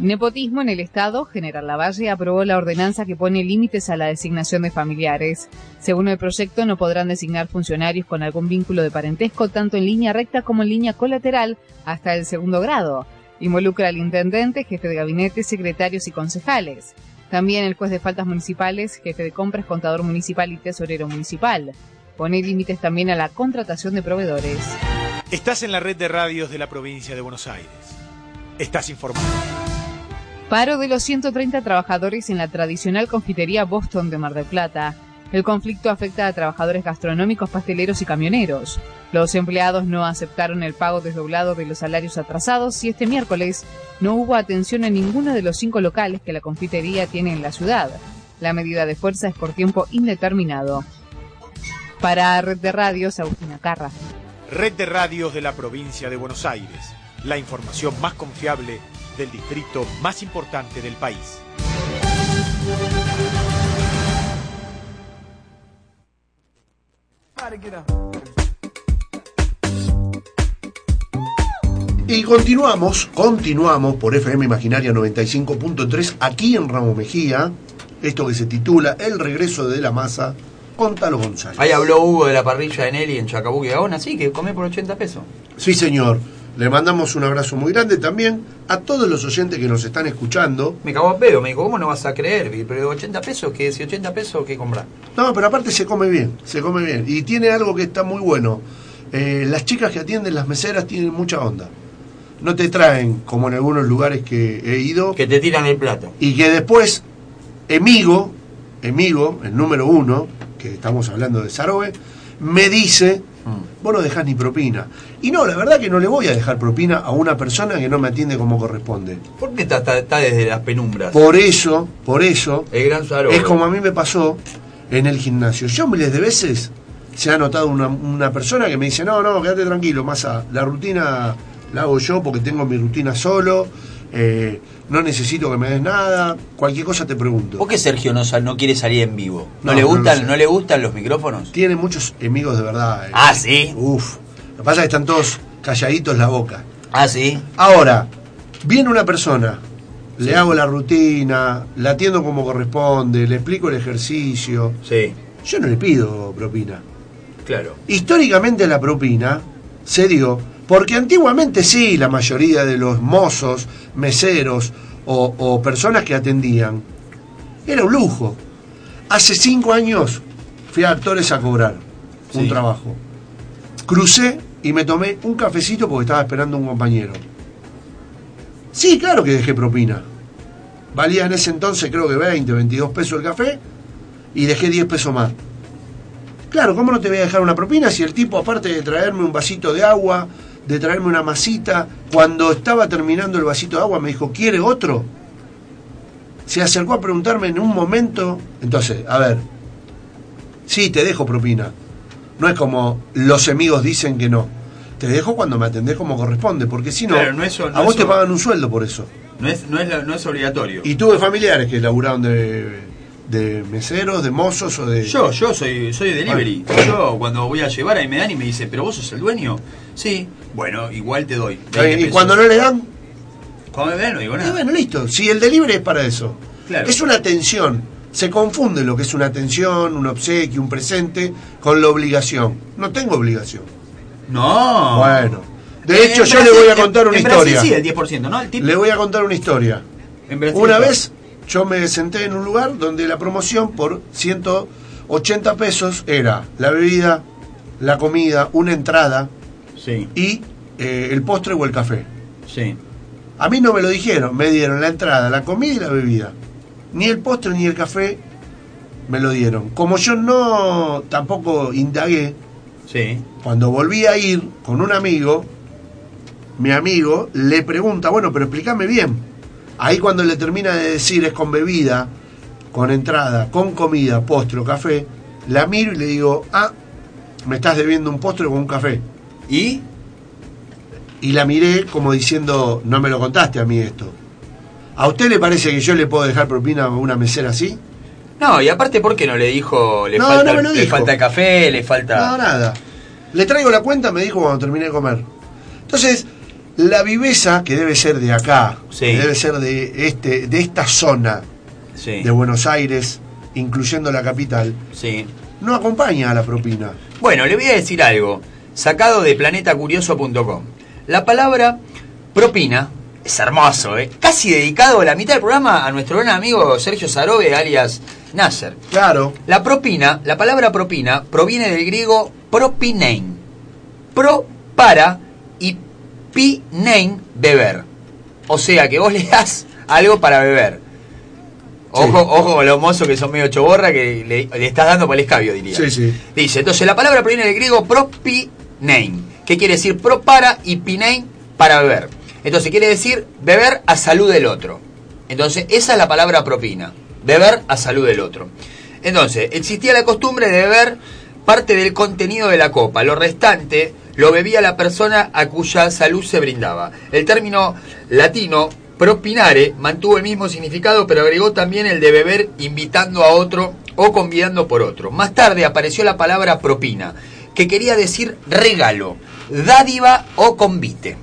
Nepotismo en el Estado, General Lavalle aprobó la ordenanza que pone límites a la designación de familiares. Según el proyecto, no podrán designar funcionarios con algún vínculo de parentesco tanto en línea recta como en línea colateral hasta el segundo grado. Involucra al intendente, jefe de gabinete, secretarios y concejales. También el juez de faltas municipales, jefe de compras, contador municipal y tesorero municipal. Pone límites también a la contratación de proveedores. Estás en la red de radios de la provincia de Buenos Aires. Estás informado. Paro de los 130 trabajadores en la tradicional confitería Boston de Mar del Plata. El conflicto afecta a trabajadores gastronómicos, pasteleros y camioneros. Los empleados no aceptaron el pago desdoblado de los salarios atrasados y este miércoles no hubo atención en ninguno de los cinco locales que la confitería tiene en la ciudad. La medida de fuerza es por tiempo indeterminado. Para Red de Radios, Agustina Carra. Red de radios de la provincia de Buenos Aires. La información más confiable del distrito más importante del país. Y continuamos, continuamos por FM Imaginaria 95.3 aquí en Ramos Mejía, esto que se titula El regreso de la masa con Talo González. Ahí habló Hugo de la parrilla de Nelly en Chacabuque y Gaona, sí, que come por 80 pesos. Sí, señor. Le mandamos un abrazo muy grande también a todos los oyentes que nos están escuchando. Me cagó a pedo, me dijo, ¿cómo no vas a creer? Pero 80 pesos, ¿qué? Si 80 pesos, ¿qué comprar? No, pero aparte se come bien, se come bien. Y tiene algo que está muy bueno. Eh, las chicas que atienden las meseras tienen mucha onda. No te traen, como en algunos lugares que he ido. Que te tiran el plato. Y que después, Emigo, Emigo, el número uno, que estamos hablando de Sarobe, me dice, vos no dejás ni propina. Y no, la verdad que no le voy a dejar propina a una persona que no me atiende como corresponde. ¿Por qué está, está- está desde las penumbras? Por eso, por eso, El gran es como a mí me pasó en el gimnasio. Yo miles de veces se ha notado una, una persona que me dice, no, no, quédate tranquilo, Masa, la rutina la hago yo porque tengo mi rutina solo, eh, no necesito que me des nada, cualquier cosa te pregunto. ¿Por qué Sergio no, no quiere salir en vivo? ¿No, No, le gustan, no, le gustan los micrófonos? Tiene muchos amigos de verdad. eh. Ah, ¿sí? Uf. Lo que pasa es que están todos calladitos la boca. Ah, sí. Ahora, viene una persona, le hago la rutina, la atiendo como corresponde, le explico el ejercicio. Sí. Yo no le pido propina. Claro. Históricamente la propina se dio porque antiguamente sí, la mayoría de los mozos, meseros o, o personas que atendían, era un lujo. Hace cinco años fui a actores a cobrar un trabajo. Crucé y me tomé un cafecito porque estaba esperando un compañero. Sí, claro que dejé propina. Valía en ese entonces creo que 20, 22 pesos el café y dejé 10 pesos más. Claro, ¿cómo no te voy a dejar una propina si el tipo, aparte de traerme un vasito de agua, de traerme una masita, cuando estaba terminando el vasito de agua me dijo, ¿quiere otro? Se acercó a preguntarme en un momento, entonces, a ver, sí, te dejo propina. No es como los amigos dicen que no. Te dejo cuando me atendés como corresponde, porque si no, Claro, no es eso- no a vos es te pagan un sueldo por eso. No es, no es, no es obligatorio. Y tuve familiares que laburaron de, de meseros, de mozos o de... Yo, yo soy, soy delivery. Yo cuando voy a llevar ahí me dan y me dice, ¿pero vos sos el dueño? Sí. Bueno, igual te doy. 20 Eh, y cuando no le dan, Cuando me dan no digo Y nada. bueno, listo. Si el delivery es para eso. Claro. Es una atención. Se confunde lo que es una atención, un obsequio, un presente, con la obligación. No tengo obligación. No. Bueno. De Eh, hecho, yo Brasil- le voy a contar una en Brasil historia. sí, el 10%, ¿no? El. Le voy a contar una historia. En Brasil Una vez yo me senté en un lugar donde la promoción por 180 pesos era la bebida, la comida, una entrada Sí, y eh, el postre o el café. sí. A mí no me lo dijeron, me dieron la entrada, la comida y la bebida. Ni el postre ni el café me lo dieron. Como yo no tampoco indagué, Sí. cuando volví a ir con un amigo, mi amigo le pregunta, bueno, pero explícame bien. Ahí cuando le termina de decir es con bebida, con entrada, con comida, postre o café, la miro y le digo, ah, me estás debiendo un postre con un café. ¿Y? Y la miré como diciendo, no me lo contaste a mí esto. ¿A usted le parece que yo le puedo dejar propina a una mesera así? No, y aparte, ¿por qué no le dijo, le, No, falta, no le dijo. falta café, le falta... No, nada. Le traigo la cuenta, me dijo cuando terminé de comer. Entonces, la viveza, que debe ser de acá, Sí. que debe ser de, este, de esta zona Sí, de Buenos Aires, incluyendo la capital, sí. no acompaña a la propina. Bueno, le voy a decir algo, sacado de planetacurioso.com. La palabra propina Es hermoso, ¿eh? Casi dedicado la mitad del programa a nuestro gran amigo Sergio Sarobe, alias Nasser. Claro. La propina, la palabra propina, proviene del griego propinein. Pro, para, pinein, beber. O sea que vos le das algo para beber. Ojo, ojo con los mozos que son medio choborra que le, le estás dando para el escabio, diría. Sí, sí. Dice, entonces la palabra proviene del griego propinein, que quiere decir pro para y pinein para beber. Entonces quiere decir beber a salud del otro. Entonces esa es la palabra propina, beber a salud del otro. Entonces existía la costumbre de beber parte del contenido de la copa, lo restante lo bebía la persona a cuya salud se brindaba. El término latino propinare mantuvo el mismo significado, pero agregó también el de beber invitando a otro o convidando por otro. Más tarde apareció la palabra propina, que quería decir regalo, dádiva o convite.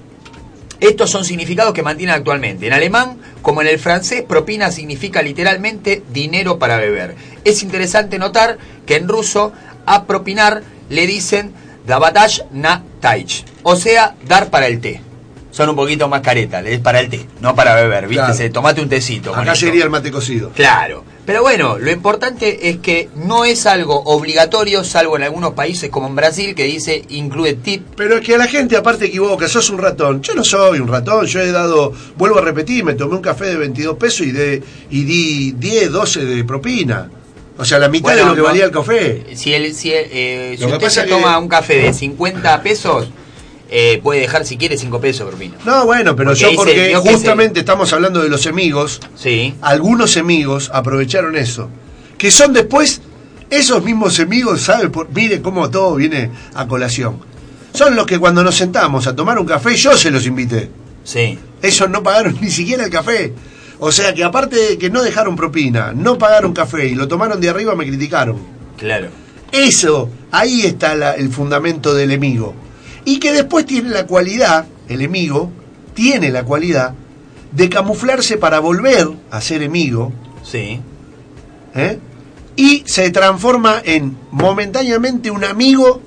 Estos son significados que mantienen actualmente. En alemán, como en el francés, propina significa literalmente dinero para beber. Es interesante notar que en ruso a propinar le dicen dabatash na taich, o sea, dar para el té. Son un poquito más caretas, es para el té, no para beber, ¿viste? Claro. Tomate un tecito. Acá sería el mate cocido. Claro. Pero bueno, lo importante es que no es algo obligatorio, salvo en algunos países como en Brasil, que dice incluye tip. Pero es que la gente aparte equivoca, sos un ratón. Yo no soy un ratón, yo he dado, vuelvo a repetir, me tomé un café de 22 pesos y, de, y di 10, 12 de propina. O sea, la mitad Bueno, de lo que valía el café. Si, el, si, el- eh, si usted se que- toma un café de 50 pesos, eh, puede dejar si quiere 5 pesos propina. No, bueno, pero Porque yo se porque justamente estamos hablando de los amigos. Sí. Algunos amigos aprovecharon eso. Que son después, esos mismos amigos, ¿sabe? Por, mire cómo todo viene a colación. Son los que cuando nos sentamos a tomar un café, yo se los invité. Sí. Ellos no pagaron ni siquiera el café. O sea que aparte de que no dejaron propina, no pagaron café y lo tomaron de arriba, me criticaron. Claro. Eso, ahí está la- el fundamento del enemigo. Y que después tiene la cualidad, el enemigo, tiene la cualidad de camuflarse para volver a ser enemigo. Sí. ¿eh? Y se transforma en momentáneamente un amigo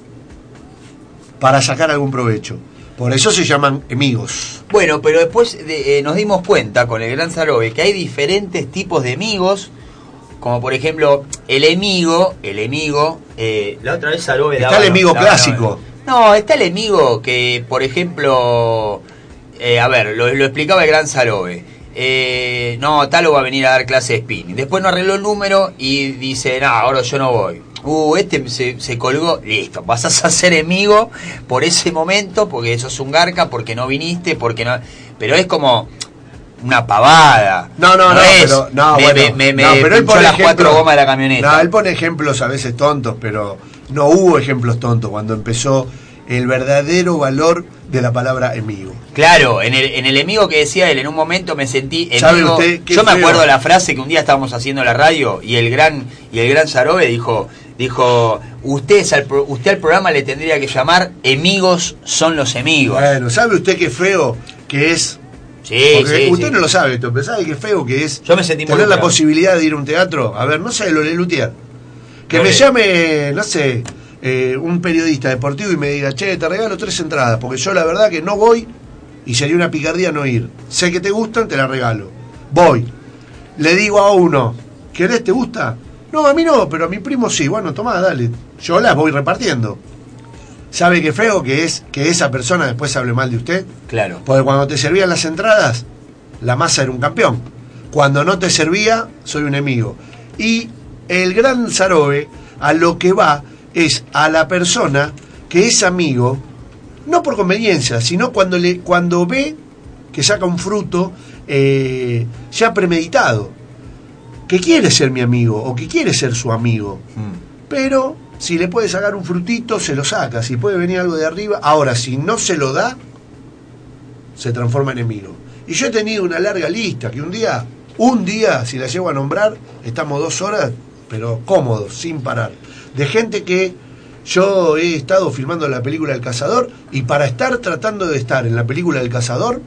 para sacar algún provecho. Por eso se llaman amigos. Bueno, pero después de- eh, nos dimos cuenta con el gran Sarobe que hay diferentes tipos de amigos, como por ejemplo el enemigo, el enemigo, eh, la otra vez Sarobe Está daba- el enemigo clásico. No, está el enemigo que, por ejemplo, eh, a ver, lo, lo explicaba el gran Sarobe. Eh, no, Talo va a venir a dar clase de spinning. Después no arregló el número y dice, no, ahora yo no voy. Uh, este se, se colgó. Listo, pasás a ser enemigo por ese momento, porque sos un garca, porque no viniste, porque no... Pero es como una pavada. No, no, no, es, pero, no, me, bueno, me, me, no, me pero él pone las ejemplo- cuatro gomas de la camioneta. No, él pone ejemplos a veces tontos, pero no hubo ejemplos tontos cuando empezó el verdadero valor de la palabra enemigo. Claro, en el, en el enemigo que decía él, en un momento me sentí ¿Sabe enemigo. usted Yo me feo? acuerdo de la frase que un día estábamos haciendo la radio y el gran y el gran Sarobe dijo dijo usted al pro- usted al programa le tendría que llamar amigos son los amigos. Bueno, ¿sabe usted qué feo que es? Sí, Porque sí, usted sí. no lo sabe esto, pero ¿sabe qué feo que es Yo me sentí tener la posibilidad de ir a un teatro? A ver, no sé, lo Lutier. Que me llame, no sé, eh, un periodista deportivo y me diga, che, te regalo tres entradas, porque yo la verdad que no voy y sería una picardía no ir. Sé que te gustan, te la regalo. Voy. Le digo a uno, ¿querés, te gusta? No, a mí no, pero a mi primo sí. Bueno, tomá, dale. Yo las voy repartiendo. ¿Sabe qué feo que es que esa persona después hable mal de usted? Claro. Porque cuando te servían las entradas, la masa era un campeón. Cuando no te servía, soy un enemigo. Y el gran Sarobe a lo que va es a la persona que es amigo, no por conveniencia, sino cuando, le, cuando ve que saca un fruto eh, ya premeditado, que quiere ser mi amigo o que quiere ser su amigo. Pero si le puede sacar un frutito, se lo saca. Si puede venir algo de arriba. Ahora, si no se lo da, se transforma en enemigo. Y yo he tenido una larga lista que un día, un día, si la llego a nombrar, estamos dos horas, pero cómodos, sin parar. De gente que yo he estado filmando la película El Cazador y para estar tratando de estar en la película del Cazador,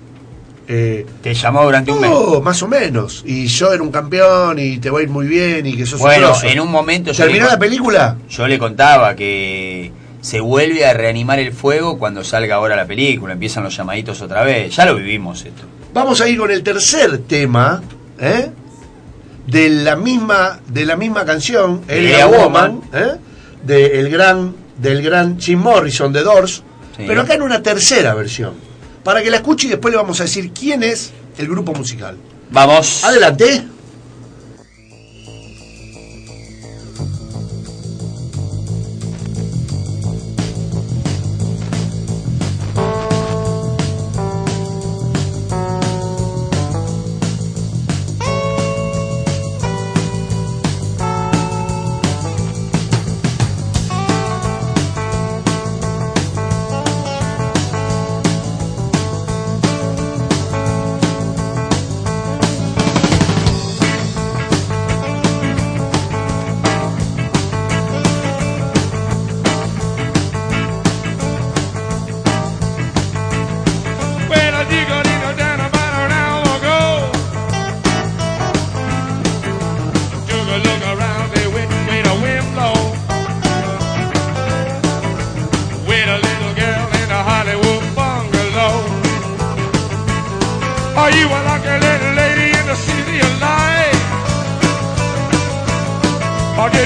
eh, Te llamó durante un mes. no, más o menos. Y yo era un campeón y te va a ir muy bien y que sos un Bueno, grosso. en un momento ¿Terminó la película? Yo le contaba que se vuelve a reanimar el fuego cuando salga ahora la película, empiezan los llamaditos otra vez. Ya lo vivimos esto. Vamos a ir con el tercer tema, ¿eh? De la misma, de la misma canción, Ella Ella Woman, ¿eh? de el gran, del gran Jim Morrison de Doors, Sí. pero acá en una tercera versión. Para que la escuche y después le vamos a decir quién es el grupo musical. Vamos. Adelante.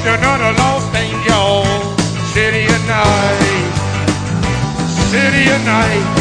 The lost angel? City of night. City of night.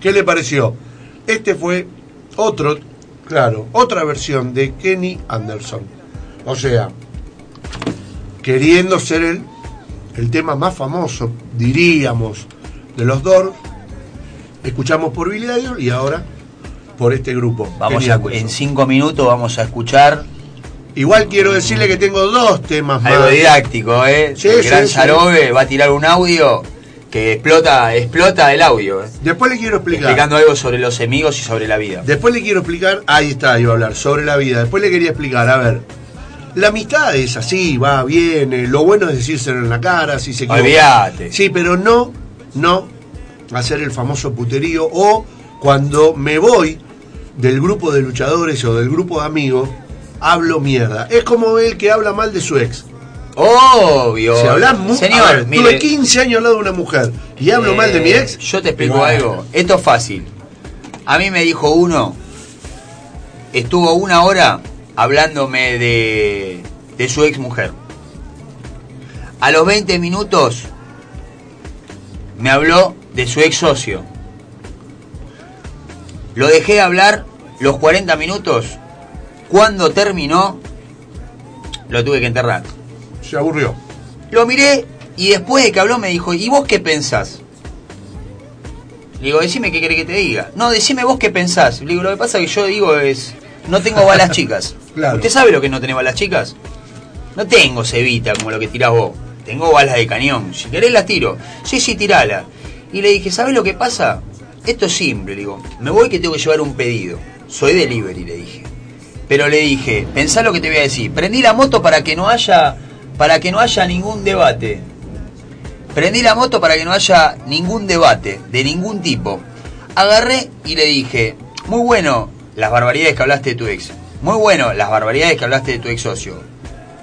¿Qué le pareció? Este fue otro, claro, otra versión de Kenny Anderson. O sea, queriendo ser el, el tema más famoso, diríamos, de los Doors, escuchamos por Billy Idol y ahora por este grupo. Vamos a, en cinco minutos vamos a escuchar Igual quiero decirle que tengo dos temas más. algo didáctico, ¿eh? Sí, el sí, gran sí. Sarobe va a tirar un audio que explota, explota el audio. ¿eh? Después le quiero explicar. Explicando algo sobre los amigos y sobre la vida. Después le quiero explicar, ahí está, iba a hablar sobre la vida. Después le quería explicar, a ver, la amistad es así, va, viene, lo bueno es decírselo en la cara, si se equivoca. Olvídate. Sí, pero no, no hacer el famoso puterío o cuando me voy del grupo de luchadores o del grupo de amigos, hablo mierda. Es como el que habla mal de su ex. Obvio. Si hablas mu- Señor, ver, mire, tuve 15 años al lado de una mujer y hablo eh, mal de mi ex. Yo te explico algo. Esto es fácil. A mí me dijo uno, estuvo una hora hablándome de, de su ex mujer. A los 20 minutos me habló de su ex socio. Lo dejé hablar los 40 minutos. Cuando terminó, lo tuve que enterrar. Se aburrió. Lo miré y después de que habló me dijo, ¿y vos qué pensás? Le digo, decime qué querés que te diga. No, decime vos qué pensás. Le digo, lo que pasa que yo digo es, no tengo balas chicas. Claro. ¿Usted sabe lo que no tener balas chicas? No tengo cebita como lo que tirás vos. Tengo balas de cañón. Si querés las tiro. Sí, sí, tirala. Y le dije, ¿sabes lo que pasa? Esto es simple, le digo. Me voy que tengo que llevar un pedido. Soy delivery, le dije. Pero le dije, pensá lo que te voy a decir. Prendí la moto para que no haya para que no haya ningún debate. Prendí la moto para que no haya ningún debate, de ningún tipo. Agarré y le dije, muy bueno las barbaridades que hablaste de tu ex. Muy bueno las barbaridades que hablaste de tu ex socio.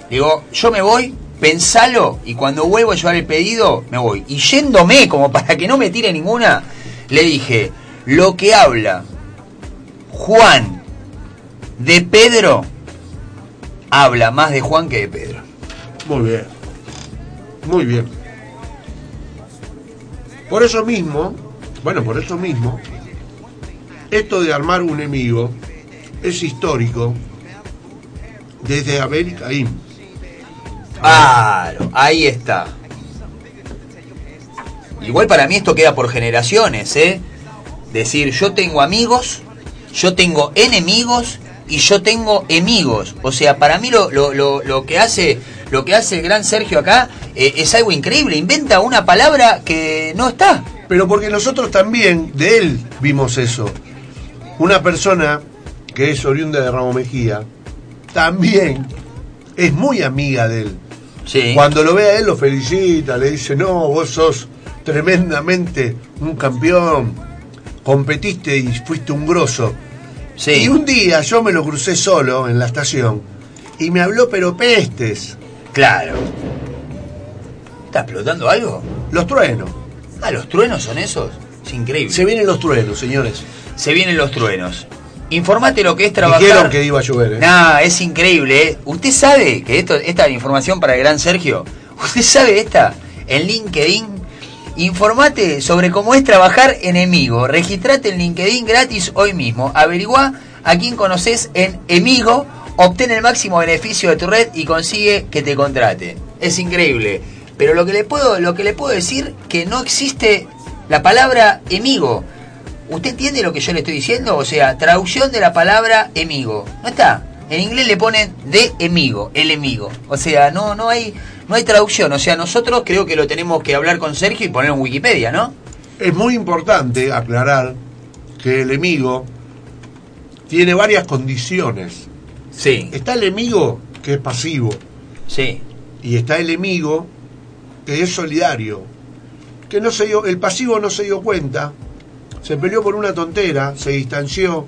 Digo, yo me voy, pensalo y cuando vuelvo a llevar el pedido, me voy. Y yéndome, como para que no me tire ninguna, le dije, lo que habla Juan de Pedro, habla más de Juan que de Pedro. Muy bien. Muy bien. Por eso mismo, bueno, por eso mismo, esto de armar un enemigo es histórico desde Abel Caín. Claro, ahí está. Igual para mí esto queda por generaciones, ¿eh? Decir, yo tengo amigos, yo tengo enemigos y yo tengo amigos. O sea, para mí lo, lo, lo, lo que hace lo que hace el gran Sergio acá eh, es algo increíble. Inventa una palabra que no está. Pero porque nosotros también de él vimos eso. Una persona que es oriunda de Ramo Mejía también es muy amiga de él. Sí. Cuando lo ve a él lo felicita, le dice, no, vos sos tremendamente un campeón, competiste y fuiste un grosso. Sí. Y un día yo me lo crucé solo en la estación y me habló pero pestes. Claro. ¿Está explotando algo? Los truenos. Ah, los truenos son esos. Es increíble. Se vienen los truenos, señores. Se vienen los truenos. Informate lo que es trabajar. Dijeron que iba a llover, ¿eh? Nah, es increíble, ¿eh? ¿Usted sabe que esto, esta información para el gran Sergio? ¿Usted sabe esta? En LinkedIn. Informate sobre cómo es trabajar enemigo. Registrate en LinkedIn gratis hoy mismo. Averigua a quién conoces en Emigo. Obtén el máximo beneficio de tu red y consigue que te contrate. Es increíble. Pero lo que le puedo, lo que le puedo decir que no existe la palabra emigo. ¿Usted entiende lo que yo le estoy diciendo? O sea, traducción de la palabra emigo. No está. En inglés le ponen de emigo, el emigo. O sea, no, no hay, no hay traducción. O sea, nosotros creo que lo tenemos que hablar con Sergio y poner en Wikipedia, ¿no? Es muy importante aclarar que el enemigo tiene varias condiciones. Sí. Está el enemigo que es pasivo. Sí. Y está el enemigo que es solidario. Que no se dio, el pasivo no se dio cuenta, se peleó por una tontera, se distanció,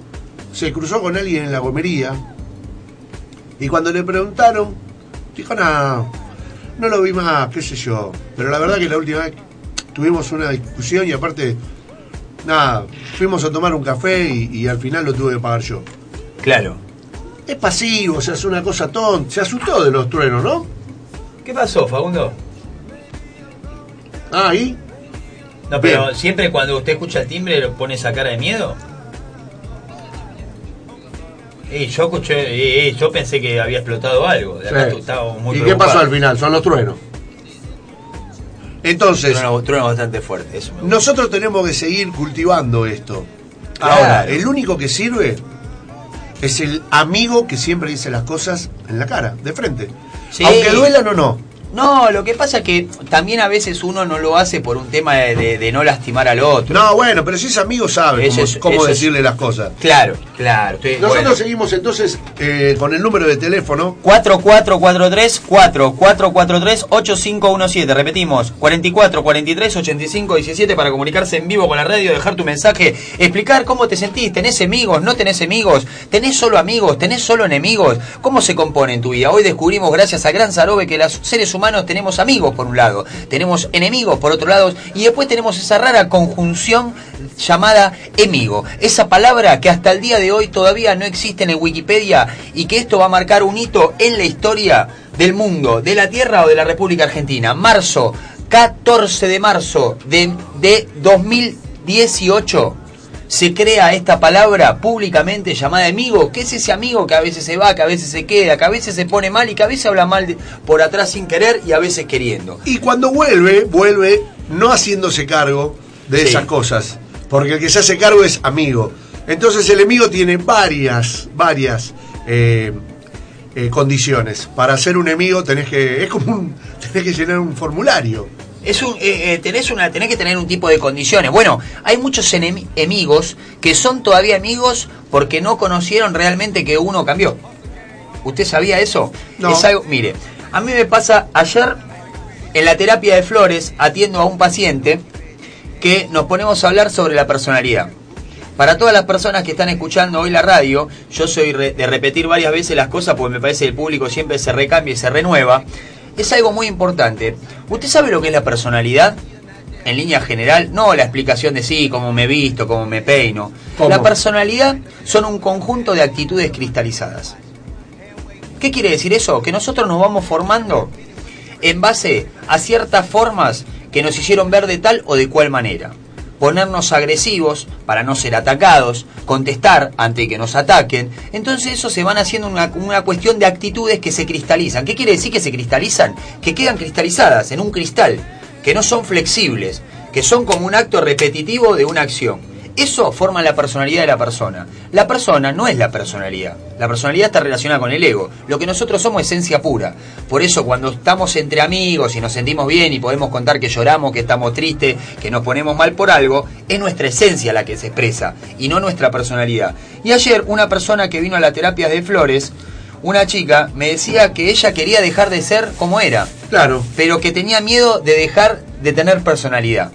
se cruzó con alguien en la gomería. Y cuando le preguntaron, dijo, no, no lo vi más, qué sé yo. Pero la verdad que la última vez tuvimos una discusión y aparte, nada, fuimos a tomar un café y, y al final lo tuve que pagar yo. Claro. Es pasivo, se hace una cosa tonta. Se asustó de los truenos, ¿no? ¿Qué pasó, Facundo? Ah, ¿y? No, pero siempre cuando usted escucha el timbre lo pone esa cara de miedo. Eh, yo escuché, eh, eh, yo pensé que había explotado algo. De acá Sí. tú estabas muy ¿Y qué pasó al final? Son los truenos. Entonces, Trueno, trueno bastante fuerte, eso me gusta. nosotros tenemos que seguir cultivando esto. Claro. Ahora, el único que sirve es el amigo que siempre dice las cosas en la cara, de frente. Sí. Aunque duelan o no. No, lo que pasa es que también a veces uno no lo hace por un tema de, de- de no lastimar al otro. No, bueno, pero si es amigo sabe Eso cómo, es- cómo eso es- decirle las cosas. Claro, claro. estoy- Nosotros bueno. seguimos entonces eh, con el número de teléfono 4443 4443 8517 repetimos 44 43 85 17 para comunicarse en vivo con la radio dejar tu mensaje explicar cómo te sentís tenés amigos no tenés amigos tenés solo amigos tenés solo enemigos cómo se compone en tu vida hoy descubrimos gracias a Gran Sarobe que los seres humanos tenemos amigos por un lado tenemos enemigos por otro lado y después tenemos esa rara conjunción llamada emigo esa palabra que hasta el día de hoy todavía no existe en el Wikipedia y que esto va a marcar un hito en la historia del mundo, de la Tierra o de la República Argentina. Marzo, 14 de marzo de, de 2018, se crea esta palabra públicamente llamada amigo. ¿Qué es ese amigo que a veces se va, que a veces se queda, que a veces se pone mal y que a veces habla mal de- por atrás sin querer y a veces queriendo? Y cuando vuelve, vuelve no haciéndose cargo de Sí. esas cosas. Porque el que se hace cargo es amigo. Entonces el enemigo tiene varias, varias eh, eh, condiciones. Para ser un enemigo tenés que. Es como un. tenés que llenar un formulario. Es un, eh, eh, tenés, una, tenés que tener un tipo de condiciones. Bueno, hay muchos enemi- enemigos que son todavía amigos porque no conocieron realmente que uno cambió. ¿Usted sabía eso? No. Es algo, mire, a mí me pasa ayer en la terapia de flores atiendo a un paciente que nos ponemos a hablar sobre la personalidad. Para todas las personas que están escuchando hoy la radio, yo soy re- de repetir varias veces las cosas porque me parece que el público siempre se recambia y se renueva. Es algo muy importante. ¿Usted sabe lo que es la personalidad? En línea general, no la explicación de sí, cómo me visto, cómo me peino. ¿Cómo? La personalidad son un conjunto de actitudes cristalizadas. ¿Qué quiere decir eso? Que nosotros nos vamos formando en base a ciertas formas que nos hicieron ver de tal o de cual manera. Ponernos agresivos para no ser atacados, contestar ante que nos ataquen. Entonces eso se van haciendo una, una cuestión de actitudes que se cristalizan. ¿Qué quiere decir que se cristalizan? Que quedan cristalizadas en un cristal, que no son flexibles, que son como un acto repetitivo de una acción. Eso forma la personalidad de la persona. La persona no es la personalidad. La personalidad está relacionada con el ego. Lo que nosotros somos es esencia pura. Por eso cuando estamos entre amigos y nos sentimos bien y podemos contar que lloramos, que estamos tristes, que nos ponemos mal por algo, es nuestra esencia la que se expresa y no nuestra personalidad. Y ayer una persona que vino a la terapia de flores, una chica, me decía que ella quería dejar de ser como era. Claro. Pero que tenía miedo de dejar de tener personalidad.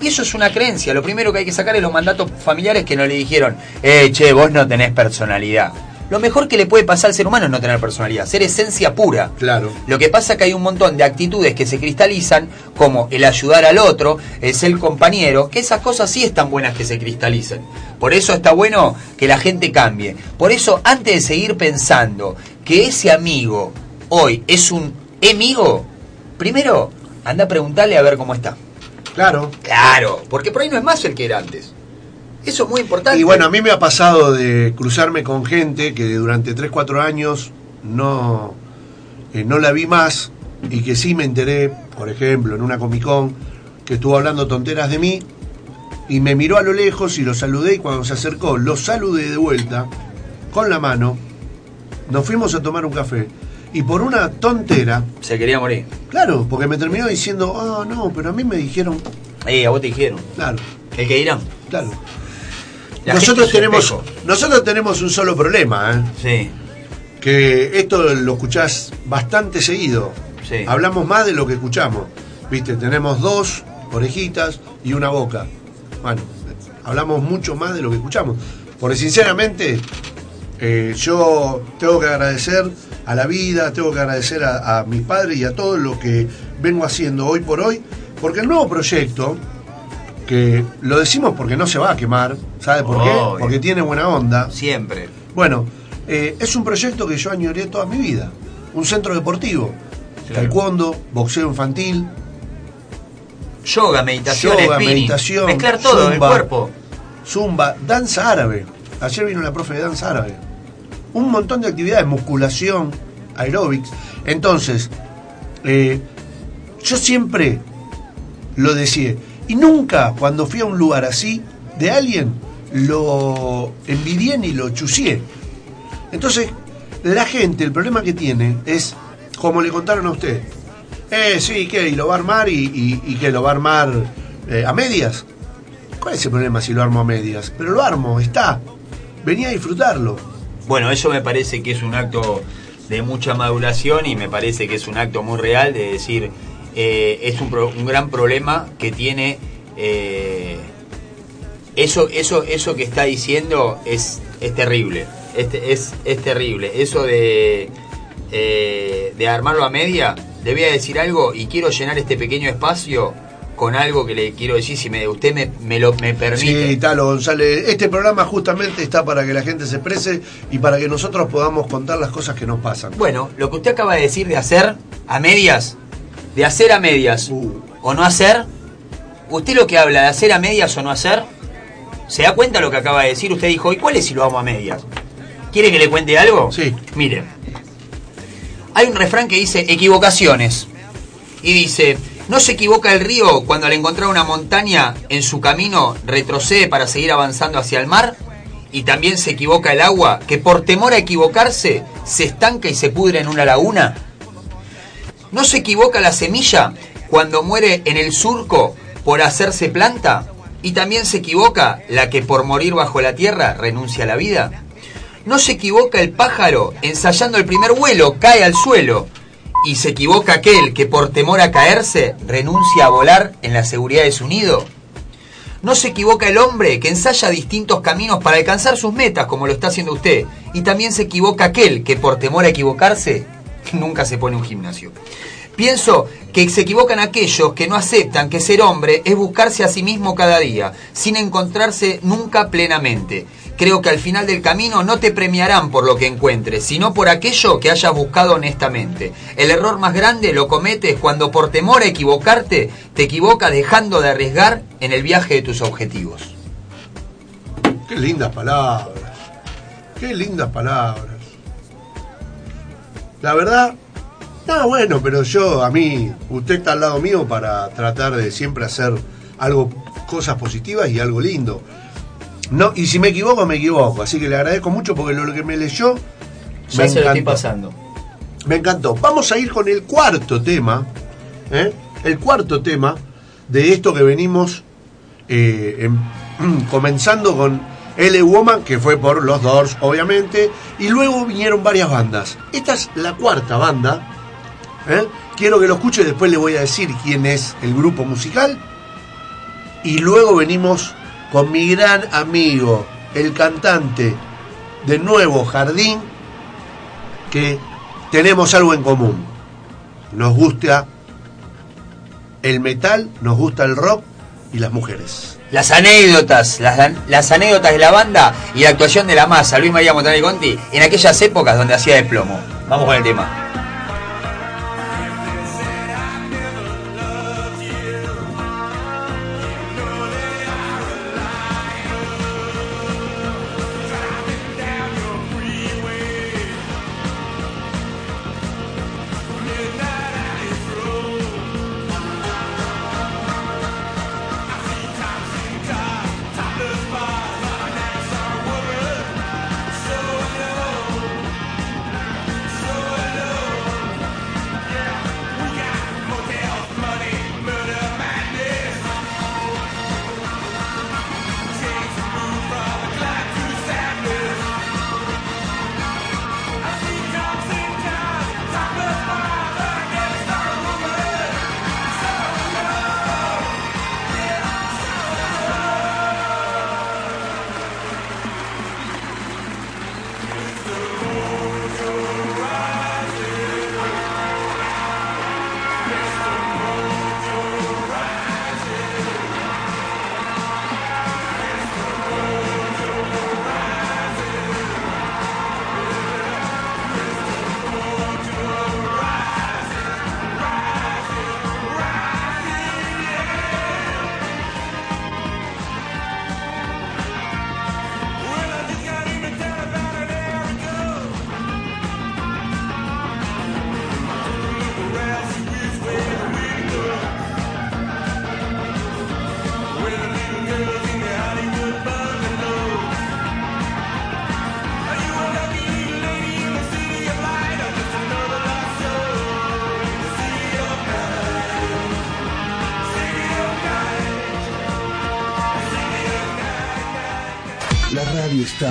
Y eso es una creencia. Lo primero que hay que sacar es los mandatos familiares que no le dijeron, eh, che, vos no tenés personalidad. Lo mejor que le puede pasar al ser humano es no tener personalidad, ser esencia pura. Claro. Lo que pasa es que hay un montón de actitudes que se cristalizan, como el ayudar al otro, el ser compañero, que esas cosas sí están buenas que se cristalicen. Por eso está bueno que la gente cambie. Por eso, antes de seguir pensando que ese amigo hoy es un amigo, primero anda a preguntarle a ver cómo está. Claro. Claro, porque por ahí no es más el que era antes. Eso es muy importante. Y bueno, a mí me ha pasado de cruzarme con gente que durante 3, 4 años no, eh, no la vi más y que sí me enteré, por ejemplo, en una Comic Con, que estuvo hablando tonteras de mí y me miró a lo lejos y lo saludé y cuando se acercó lo saludé de vuelta con la mano, nos fuimos a tomar un café y por una tontera, Se quería morir. claro, porque me terminó diciendo, ah, no, pero a mí me dijeron, Eh, a vos te dijeron. claro, El que dirán. claro. La nosotros tenemos, nosotros tenemos un solo problema, ¿eh? Sí. que esto lo escuchás bastante seguido. Sí. Hablamos más de lo que escuchamos. Viste, tenemos dos orejitas y una boca. Bueno, hablamos mucho más de lo que escuchamos. Porque sinceramente, eh, yo tengo que agradecer a la vida, tengo que agradecer a, a mis padres y a todo lo que vengo haciendo hoy por hoy. Porque el nuevo proyecto, que lo decimos porque no se va a quemar, ¿sabe por qué? Obvio. Porque tiene buena onda. Siempre. Bueno, eh, es un proyecto que yo añoré toda mi vida. Un centro deportivo. Claro. Taekwondo, boxeo infantil, Yoga, meditación, yoga, spinning. meditación, Mezclar todo, el zumba, cuerpo. Zumba, danza árabe. Ayer vino una profe de danza árabe. Un montón de actividades, musculación, aeróbics. Entonces, eh, yo siempre lo decía. Y nunca cuando fui a un lugar así de alguien lo envidié ni lo chucié. Entonces, la gente, el problema que tiene es, como le contaron a usted, eh, sí, que y lo va a armar y, y- y que lo va a armar eh, a medias. ¿Cuál es el problema si lo armo a medias? Pero lo armo, está. Venía a disfrutarlo. Bueno, eso me parece que es un acto de mucha maduración y me parece que es un acto muy real de decir, eh, es un, pro- un gran problema que tiene... eh, eso, eso, eso que está diciendo es, es terrible. Este, es, es terrible. Eso de, eh, de armarlo a media, le voy a decir algo y quiero llenar este pequeño espacio con algo que le quiero decir, si me, usted me, me lo me permite. Sí, Talo González. Este programa justamente está para que la gente se exprese y para que nosotros podamos contar las cosas que nos pasan. Bueno, lo que usted acaba de decir de hacer a medias, de hacer a medias Uh. o no hacer, usted lo que habla de hacer a medias o no hacer, ¿Se da cuenta lo que acaba de decir? Usted dijo, ¿y cuál es si lo vamos a medias? ¿Quiere que le cuente algo? Sí. Mire, hay un refrán que dice equivocaciones. Y dice, no se equivoca el río cuando al encontrar una montaña en su camino retrocede para seguir avanzando hacia el mar. Y también se equivoca el agua que por temor a equivocarse se estanca y se pudre en una laguna. ¿No se equivoca la semilla cuando muere en el surco por hacerse planta? ¿Y también se equivoca la que por morir bajo la tierra renuncia a la vida? ¿No se equivoca el pájaro ensayando el primer vuelo, cae al suelo? ¿Y se equivoca aquel que por temor a caerse renuncia a volar en la seguridad de su nido? ¿No se equivoca el hombre que ensaya distintos caminos para alcanzar sus metas como lo está haciendo usted? Y también se equivoca aquel que por temor a equivocarse nunca se pone un gimnasio. Pienso que se equivocan aquellos que no aceptan que ser hombre es buscarse a sí mismo cada día, sin encontrarse nunca plenamente. Creo que al final del camino no te premiarán por lo que encuentres, sino por aquello que hayas buscado honestamente. El error más grande lo cometes cuando por temor a equivocarte, te equivocas dejando de arriesgar en el viaje de tus objetivos. Qué lindas palabras. Qué lindas palabras. La verdad, no, bueno, pero yo, a mí, usted está al lado mío para tratar de siempre hacer algo, cosas positivas y algo lindo. No, y si me equivoco, me equivoco. Así que le agradezco mucho porque lo que me leyó. Ya me se lo estoy encantó. pasando. Me encantó. Vamos a ir con el cuarto tema. ¿eh? El cuarto tema de esto que venimos eh, em- comenzando con L. Woman, que fue por los Doors, obviamente. Y luego vinieron varias bandas. Esta es la cuarta banda. ¿Eh? Quiero que lo escuche, después le voy a decir quién es el grupo musical. Y luego venimos con mi gran amigo, el cantante de Nuevo Jardín, que tenemos algo en común. Nos gusta el metal, nos gusta el rock y las mujeres. Las anécdotas, las, anécdotas de la banda y la actuación de la masa, Luis María Montanari Conti, en aquellas épocas donde hacía de plomo. Vamos con el tema.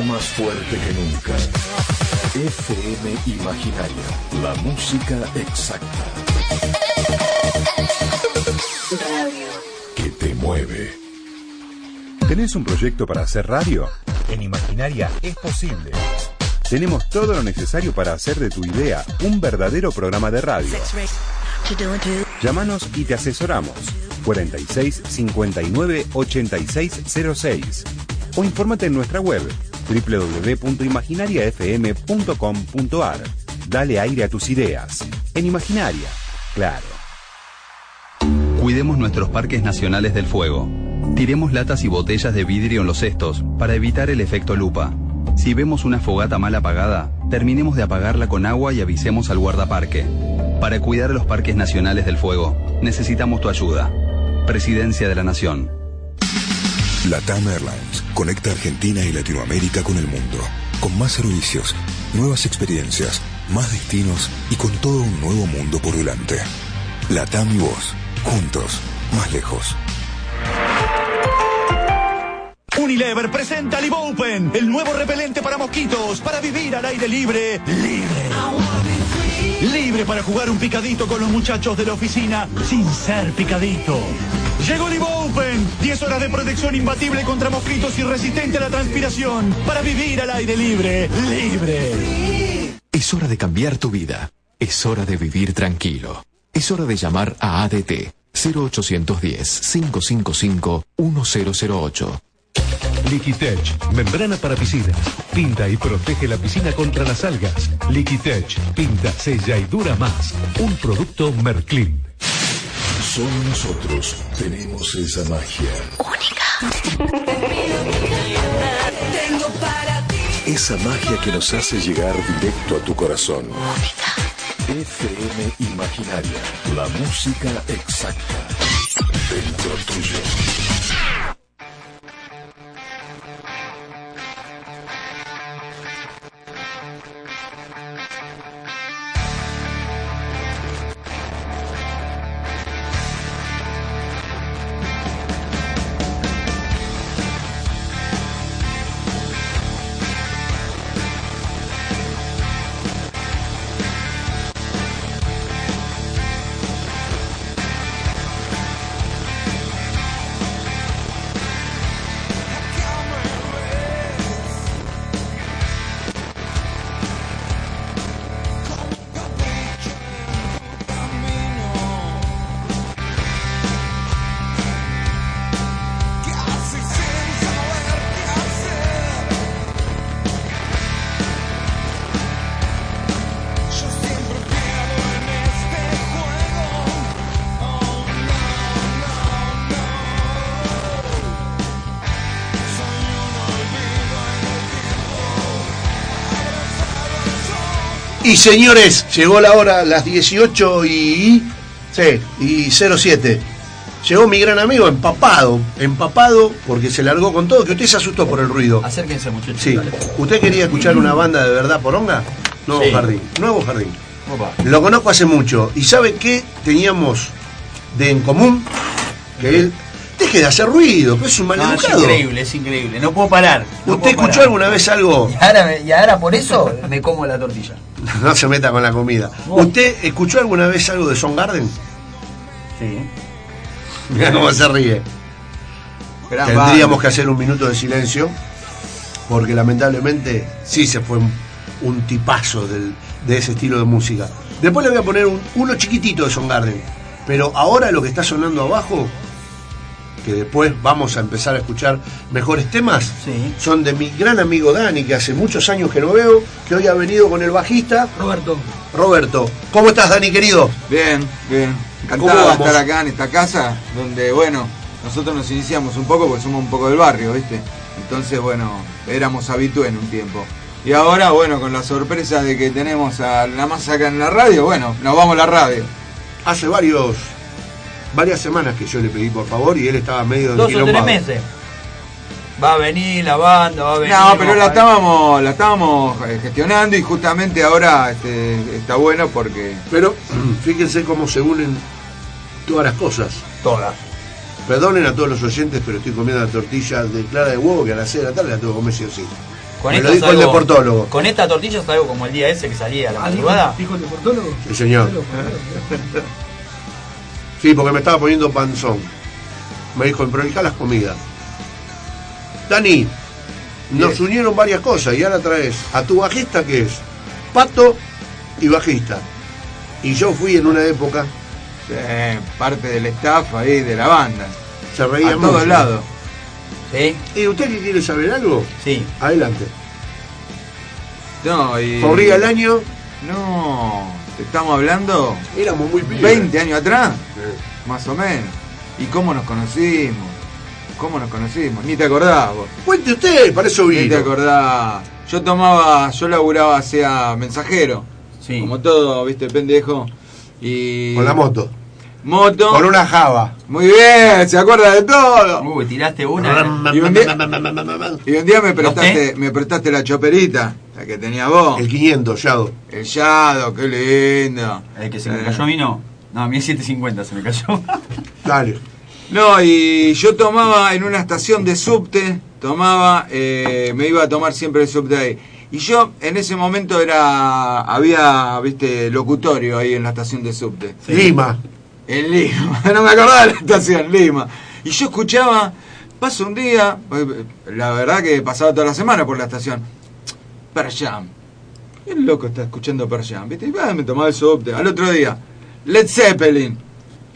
Más fuerte que nunca. FM Imaginaria, la música exacta. Que te mueve. ¿Tenés un proyecto para hacer radio? En Imaginaria es posible. Tenemos todo lo necesario para hacer de tu idea un verdadero programa de radio. Llámanos y te asesoramos. 46 59 86 06 o infórmate en nuestra web www.imaginariafm.com.ar. Dale aire a tus ideas. En Imaginaria, claro. Cuidemos nuestros parques nacionales del fuego. Tiremos latas y botellas de vidrio en los cestos para evitar el efecto lupa. Si vemos una fogata mal apagada, terminemos de apagarla con agua y avisemos al guardaparque. Para cuidar los parques nacionales del fuego, necesitamos tu ayuda. Presidencia de la Nación. LATAM Airlines conecta Argentina y Latinoamérica con el mundo, con más servicios, nuevas experiencias, más destinos y con todo un nuevo mundo por delante. LATAM y vos, juntos, más lejos. Unilever presenta Libopen, el nuevo repelente para mosquitos, para vivir al aire libre, libre. Libre para jugar un picadito con los muchachos de la oficina sin ser picadito. Llegó Libopen, 10 horas de protección imbatible contra mosquitos y resistente a la transpiración, para vivir al aire libre, libre. Es hora de cambiar tu vida. Es hora de vivir tranquilo. Es hora de llamar a ADT 0810-555-1008. Liquitech, membrana para piscinas. Pinta y protege la piscina contra las algas. Liquitech, pinta, sella y dura más. Un producto Merclin. Solo nosotros tenemos esa magia. Tengo para ti. Esa magia que nos hace llegar directo a tu corazón. FM Imaginaria. La música exacta. Dentro tuyo. Y señores, llegó la hora, las 18 y. Sí, y 07. Llegó mi gran amigo empapado, empapado porque se largó con todo, que usted se asustó por el ruido. Acérquense, muchachos. Sí. ¿Usted quería escuchar una banda de verdad poronga? Nuevo Sí. Jardín. Nuevo Jardín. Opa. Lo conozco hace mucho. ¿Y sabe qué teníamos de en común? Que él. Deje de hacer ruido, que es un No, es increíble, es increíble. No puedo parar. no ¿Usted puedo escuchó parar. alguna vez algo? Y ahora, me- y ahora por eso me como la tortilla. No se meta con la comida. ¿Usted escuchó alguna vez algo de Son Garden? Sí. Mira cómo se ríe. Gran Tendríamos banda. que hacer un minuto de silencio, porque lamentablemente sí se fue un, un tipazo del- de ese estilo de música. Después le voy a poner un- uno chiquitito de Son Garden, pero ahora lo que está sonando abajo, que después vamos a empezar a escuchar mejores temas, son de mi gran amigo Dani, que hace muchos años que no veo, que hoy ha venido con el bajista. Roberto. Roberto, ¿cómo estás Dani querido? Bien, bien. ¿Cómo Encantado de estar acá en esta casa, donde, bueno, nosotros nos iniciamos un poco porque somos un poco del barrio, ¿viste? Entonces, bueno, éramos habitués en un tiempo. Y ahora, bueno, con la sorpresa de que tenemos a la más acá en la radio, bueno, nos vamos a la radio. Hace varios varias semanas que yo le pedí por favor y él estaba medio Dos o tres meses. Va a venir la banda, va a venir. No, pero la estábamos, la estábamos eh, gestionando y justamente ahora este, está bueno porque... Pero fíjense cómo se unen todas las cosas. Todas. Perdonen a todos los oyentes, pero estoy comiendo la tortilla de clara de huevo que a las 6 de la tarde la tengo que comer sí o sí. Con Me lo dijo el deportólogo. Con esta tortilla salgo como el día ese que salía a la madrugada. ¿Dijo el deportólogo? Sí, señor. Sí, porque me estaba poniendo panzón. Me dijo, prolija las comidas. Dani, nos unieron varias cosas y ahora traes a tu bajista que es pato y bajista. Y yo fui en una época. Eh, parte del staff ahí de la banda. Se reía a todos lados. ¿Sí? ¿Y usted que quiere saber algo? Sí. Adelante. No, y... Corría el año. No, te estamos hablando. Éramos muy pibes. 20 años atrás, más o menos. ¿Y cómo nos conocimos? ¿Cómo nos conocimos? Ni te acordás vos. Cuente usted, para eso Ni te vino. acordás. Yo tomaba, yo laburaba hacia mensajero. Sí. Como todo, viste, pendejo. Y. Con la moto. Moto. Con una java. Muy bien, se acuerda de todo. Uy, tiraste una. Y un día, y un día me prestaste, me prestaste la choperita, la que tenía vos. El 500, Yado. El Yado, qué lindo. El que se me Eh. cayó a mí no. No, a mí es 750 se me cayó. Dale. No, y yo tomaba en una estación de subte, tomaba, eh, me iba a tomar siempre el subte ahí. Y yo en ese momento era, había, viste, locutorio ahí en la estación de subte. Lima. En Lima, no me acordaba de la estación, Lima. Y yo escuchaba, paso un día, la verdad que pasaba toda la semana por la estación, Pearl Jam. El loco está escuchando Pearl Jam, ¿viste? Y me tomaba el subte. Al otro día, Led Zeppelin.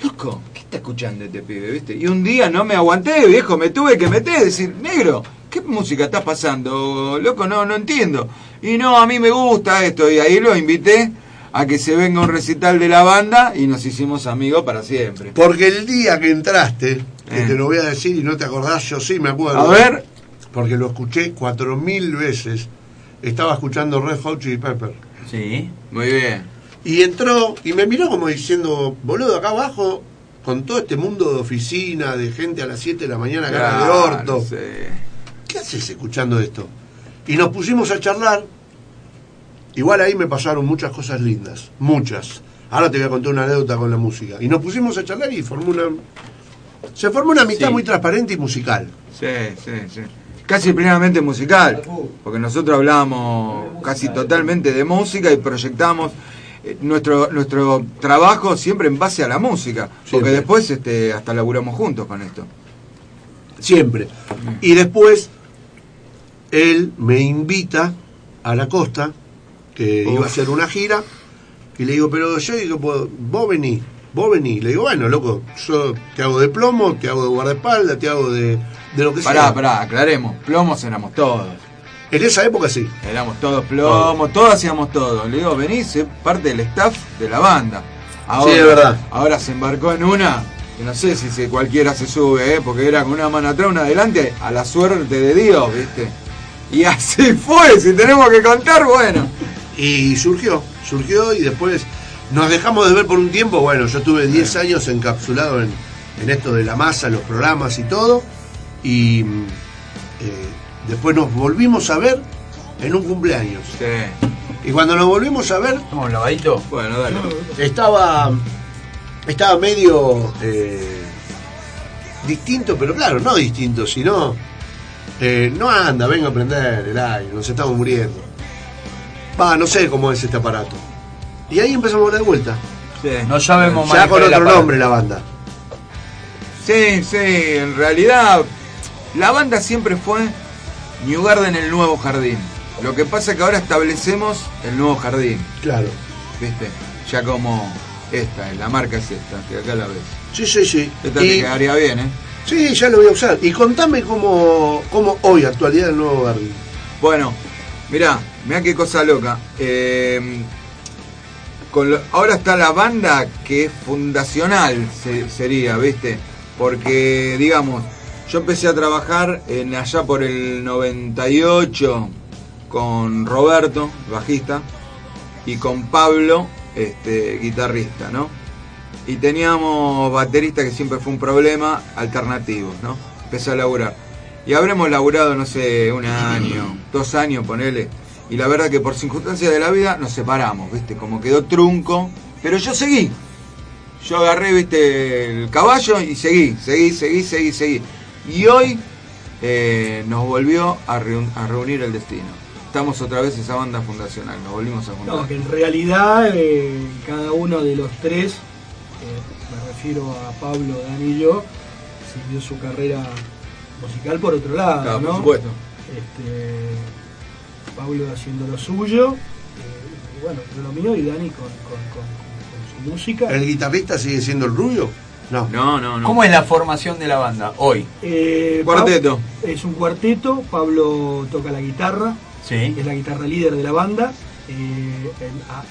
Loco, ¿qué está escuchando este pibe, viste? Y un día no me aguanté, viejo, me tuve que meter, decir, negro, ¿qué música estás pasando? Loco, no, no entiendo. Y no, a mí me gusta esto. Y ahí lo invité a que se venga un recital de la banda y nos hicimos amigos para siempre. Porque el día que entraste, que Eh. te lo voy a decir y no te acordás, yo sí me acuerdo. A ver. Porque lo escuché cuatro mil veces. Estaba escuchando Red Hot Chili Pepper. Sí. Muy bien. Y entró y me miró como diciendo, boludo, acá abajo, con todo este mundo de oficina, de gente a las 7 de la mañana, cara de Claro, orto. sí. ¿Qué haces escuchando esto? Y nos pusimos a charlar. Igual ahí me pasaron muchas cosas lindas, muchas. Ahora te voy a contar una anécdota con la música. Y nos pusimos a charlar y formó una... Se formó una mitad Sí. muy transparente y musical. Sí, sí, sí. Casi plenamente musical, porque nosotros hablábamos casi totalmente de música y proyectamos nuestro nuestro trabajo siempre en base a la música, porque después este hasta laburamos juntos con esto. Siempre. Y después, él me invita a la costa, que Uf. iba a hacer una gira, y le digo, pero yo digo, "Vos- vos vení, vos vení. Le digo, bueno, loco, yo te hago de plomo, te hago de guardaespaldas, te hago de, de lo que Pará, sea. pará, aclaremos, plomos éramos todos. En esa época sí. Éramos todos plomos, todos hacíamos todo. Le digo, vení, sé parte del staff de la banda. Ahora, Sí, es verdad. Ahora se embarcó en una, que no sé si cualquiera se sube, ¿eh? porque era con una mano atrás, una adelante, a la suerte de Dios, ¿viste? Y así fue, si tenemos que contar, bueno. Y surgió, surgió y después nos dejamos de ver por un tiempo. Bueno, yo tuve 10 años encapsulado en, en esto de la masa, los programas y todo. Y eh, después nos volvimos a ver en un cumpleaños. Y cuando nos volvimos a ver, ¿Cómo lavadito? Bueno, dale. estaba, estaba medio eh, distinto, pero claro, no distinto, sino eh, no anda, venga a prender el aire, nos estamos muriendo. Va, no sé cómo es este aparato. Y ahí empezamos a dar vuelta. No sabemos Ya manejar con otro nombre la banda. Sí, sí, en realidad la banda siempre fue New Garden el nuevo jardín. Lo que pasa es que ahora establecemos el nuevo jardín. Claro. ¿Viste? Ya como esta, la marca es esta, que acá la ves. Sí, sí, sí. Esta Y- te quedaría bien, ¿eh? Sí, ya lo voy a usar. Y contame cómo, cómo hoy, actualidad del nuevo Garden. Bueno, mirá, mirá qué cosa loca. Eh, con lo- ahora está la banda que es fundacional, se- sería, ¿viste? Porque, digamos, yo empecé a trabajar en allá por el 98 con Roberto, bajista, y con Pablo, este, guitarrista, ¿no? Y teníamos baterista que siempre fue un problema, alternativos, ¿no? Empecé a laburar. Y habremos laburado, no sé, un año, dos años, ponele. Y la verdad que por circunstancias de la vida nos separamos, ¿viste? Como quedó trunco. Pero yo seguí. Yo agarré, ¿viste? El caballo y seguí, seguí, seguí, seguí, seguí. Y hoy eh, nos volvió a, reun- a reunir el destino. Estamos otra vez esa banda fundacional, nos volvimos a juntar. No, que en realidad eh, cada uno de los tres, eh, me refiero a Pablo, Dani y yo, siguió su carrera musical por otro lado, Claro, ¿no? por supuesto. Este, Pablo haciendo lo suyo, eh, y bueno, yo lo mío y Dani con, con- con- con su música. ¿El guitarrista sigue siendo el rubio? No. No, no, no. ¿Cómo es la formación de la banda hoy? Eh, Cuarteto. Es un cuarteto, Pablo toca la guitarra, Sí. es la guitarra líder de la banda, eh,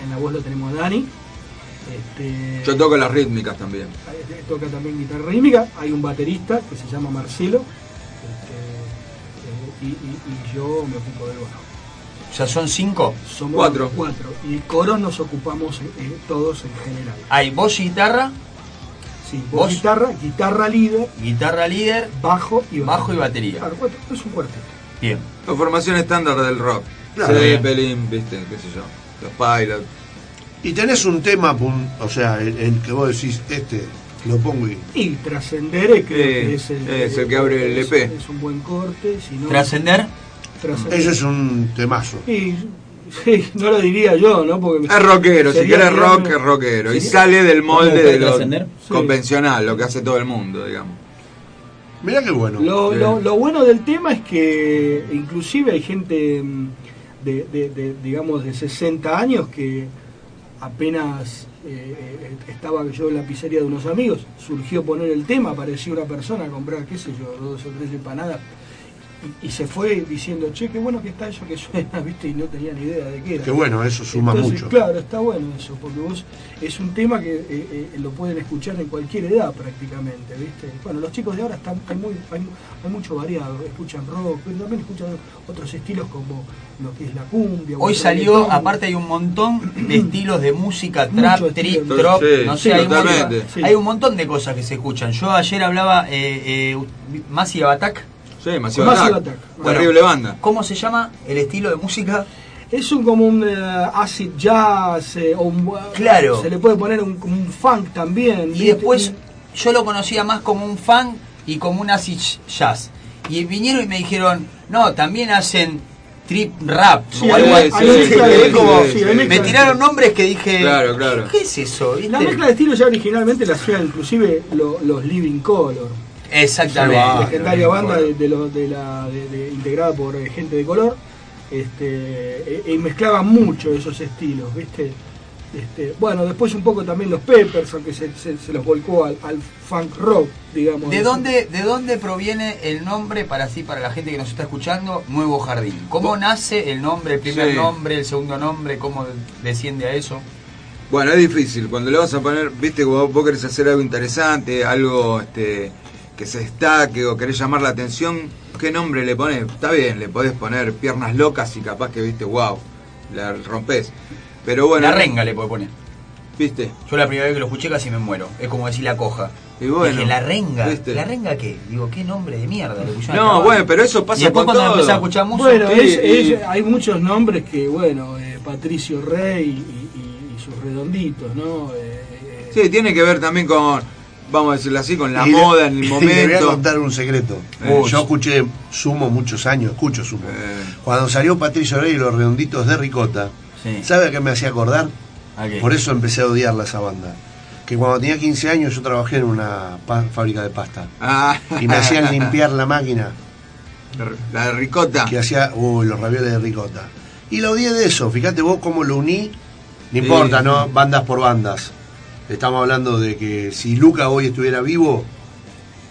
en, la voz lo tenemos a Dani, Este, Yo toco las rítmicas también. eh, toca también guitarra rítmica, hay un baterista que se llama Marcelo, este, y, y- y yo me ocupo del bajo. O sea, son cinco. Somos Cuatro. cuatro. Y coros nos ocupamos eh, todos en general. Hay voz y guitarra, Sí, voz, ¿Vos? guitarra, guitarra líder, guitarra líder, bajo y bajo y batería. Claro, cuatro, es un cuarteto. Bien. La formación estándar del rock. Claro. Zeppelin, viste, qué sé yo. Los Pilots. Y tenés un tema, o sea, el, el que vos decís, este, lo pongo y... Y Trascender, Eh, es el, es el que abre el EP. Es, un buen corte. Si no, ¿Trascender? Trascender. Eso es un temazo. Y, sí, no lo diría yo, ¿no? Porque Es rockero, si querés rock, es rockero. Y sale del molde ¿Cómo de lo trascender? Sí. convencional, lo que hace todo el mundo, digamos. Mirá qué bueno. Lo, Bien. lo- lo bueno del tema es que inclusive hay gente mm, de, de- de, digamos de 60 años que apenas eh, eh, estaba yo en la pizzería de unos amigos, surgió poner el tema, apareció una persona a comprar, qué sé yo, dos o tres empanadas y, y se fue diciendo, che, qué bueno que está eso que suena, viste, y no tenía ni idea de qué era. Qué bueno, eso suma Entonces, mucho. Claro, está bueno eso, porque vos es un tema que eh, eh, lo pueden escuchar en cualquier edad prácticamente, ¿viste? Bueno, los chicos de ahora están, hay, muy, hay, hay mucho variado, escuchan rock, pero también escuchan otros estilos como lo que es la cumbia. Hoy salió, reggaetón. aparte hay un montón de estilos de música, trap, Mucho trip, estilo. drop, Sí, no sé, sí, hay, un montón, Sí. hay un montón de cosas que se escuchan. Yo ayer hablaba eh, eh, Massive Attack. Sí, Massive Massive Attack. Attack. Terrible banda. ¿Cómo se llama el estilo de música? Es un como un eh, acid jazz, eh, o un, Claro. se le puede poner un, funk también. Y después yo lo conocía más como un funk y como un acid jazz. Y vinieron y me dijeron, no, también hacen trip rap Sí, o algo así. sí, sí, me tiraron nombres que dije, Claro, claro. ¿qué es eso? ¿Viste? La mezcla de estilos ya originalmente la hacían inclusive lo- los Living Color. Exactamente. legendaria banda de, de lo- de la, de- de- integrada por eh, gente de color. Este, e- y mezclaban mucho esos estilos, ¿viste? Este, bueno, después un poco también los Peppers, aunque se, se- se los volcó al, al funk rock, digamos. ¿De dónde, ¿De dónde proviene el nombre, para así, para la gente que nos está escuchando, Nuevo Jardín? ¿Cómo nace el nombre, el primer Sí. nombre, el segundo nombre? ¿Cómo desciende a eso? Bueno, es difícil. Cuando le vas a poner, viste, vos querés hacer algo interesante, algo este, que se destaque o querés llamar la atención, ¿qué nombre le pones? Está bien, le podés poner piernas locas y capaz que, viste, wow, la rompes. Pero bueno. la renga le puede poner. ¿Viste? Yo la primera vez que lo escuché casi me muero. Es como decir la coja. Y bueno, Dije, la renga. ¿viste? ¿La renga qué? Digo, qué nombre de mierda le No, bueno, pero eso pasa Y después con cuando todo. empecé a escuchar música. Bueno, Sí, es- y- es- hay muchos nombres que, bueno, eh, Patricio Rey y, y- y sus redonditos, ¿no? Eh, eh, Sí, tiene que ver también con, vamos a decirlo así, con la Y le- moda en el y Le voy a momento. contar un secreto. Eh. Yo escuché Sumo muchos años, escucho Sumo. Eh. Cuando salió Patricio Rey y los redonditos de Ricota, Sí. ¿sabe a qué me hacía acordar? Por eso empecé a odiarla esa banda. Que cuando tenía 15 años yo trabajé en una fábrica de pasta. Ah. Y me hacían limpiar la máquina La de ricota. que hacía uy, los ravioles de ricota. Y la odié de eso. Fíjate vos cómo lo uní. No importa, Sí. ¿no? Bandas por bandas. Estamos hablando de que si Luca hoy estuviera vivo,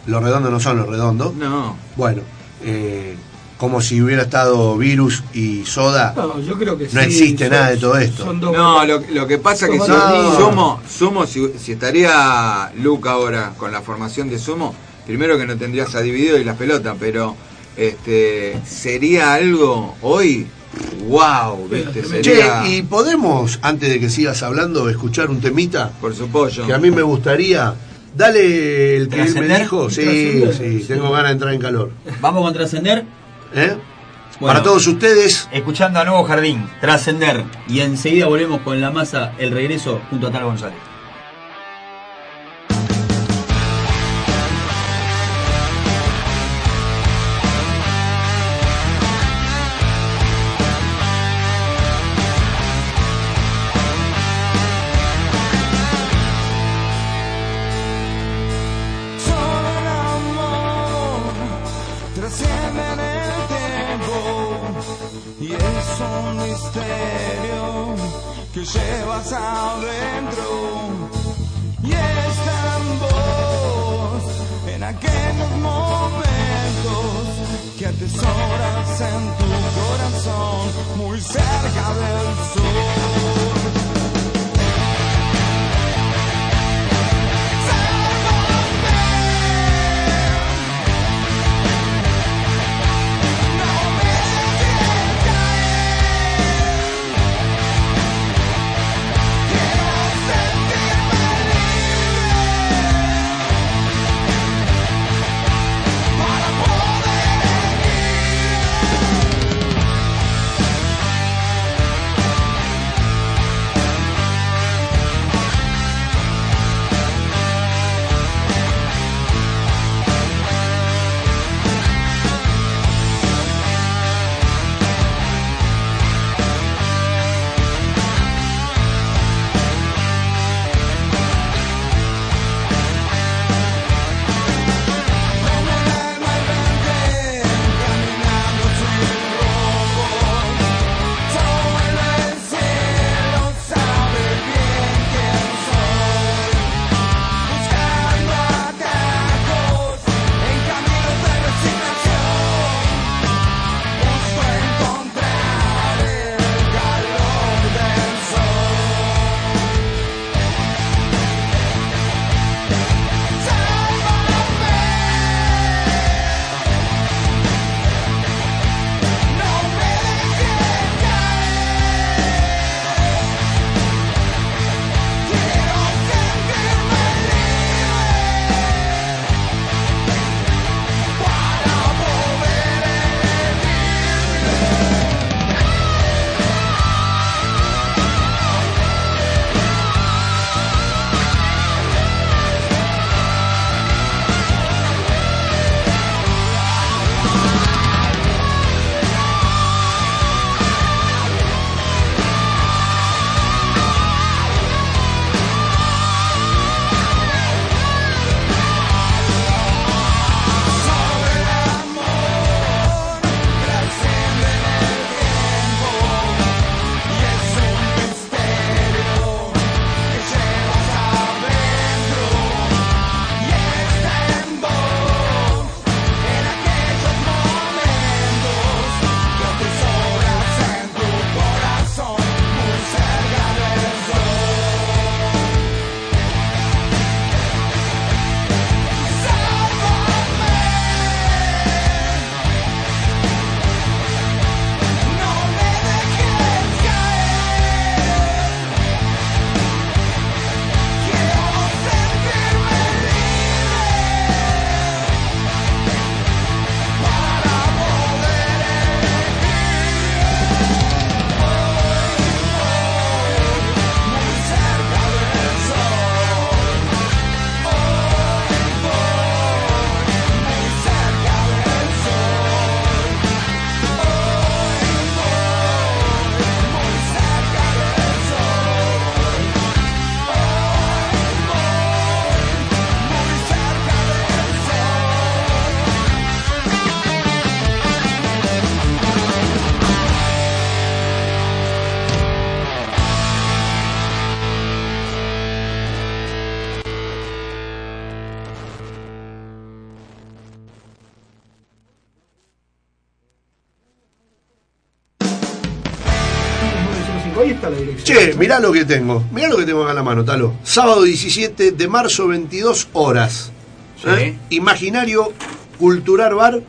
los redondos no son los redondos. No. Bueno, eh, como si hubiera estado Virus y Soda. no, yo creo que No sí, existe son- nada de todo esto. son dos- No, lo, lo que pasa que si No. Sumo, Sumo si, si estaría Luca ahora con la formación de Sumo, primero que no tendrías a Dividido y las pelotas, pero este sería algo hoy, wow, ¿viste? Che, y podemos, antes de que sigas hablando, escuchar un temita por su pollo. que a mí me gustaría. Dale el que él me ¿Trascender? dijo. Sí, Trascender, sí, sí. tengo ganas de entrar en calor. Vamos con Trascender. ¿Eh? Bueno. Para todos ustedes, Escuchando a Nuevo Jardín, Trascender. Y enseguida volvemos con la masa, el regreso junto a Tala González. Atesoras en tu corazón muy cerca del sol. Che, mirá lo que tengo. Mirá lo que tengo acá en la mano, Talo. Sábado 17 de marzo, 22 horas. ¿Eh? Imaginario Cultural Bar.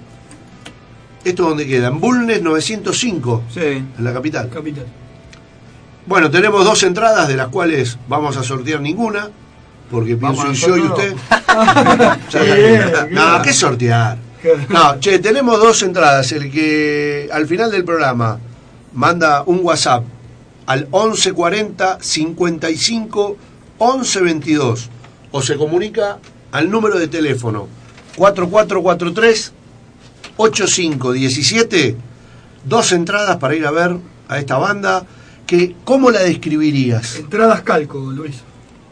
¿Esto dónde queda? En Bulnes 905. Sí. En la capital. Capital. Bueno, tenemos dos entradas de las cuales vamos a sortear ninguna. Porque Vamos pienso yo y usted. no. ¿qué sortear? No, che, tenemos dos entradas. El que al final del programa manda un WhatsApp al 1140 55 11 22 o se comunica al número de teléfono 4443 8517 dos entradas para ir a ver a esta banda que ¿cómo la describirías? Entradas calco, Luis.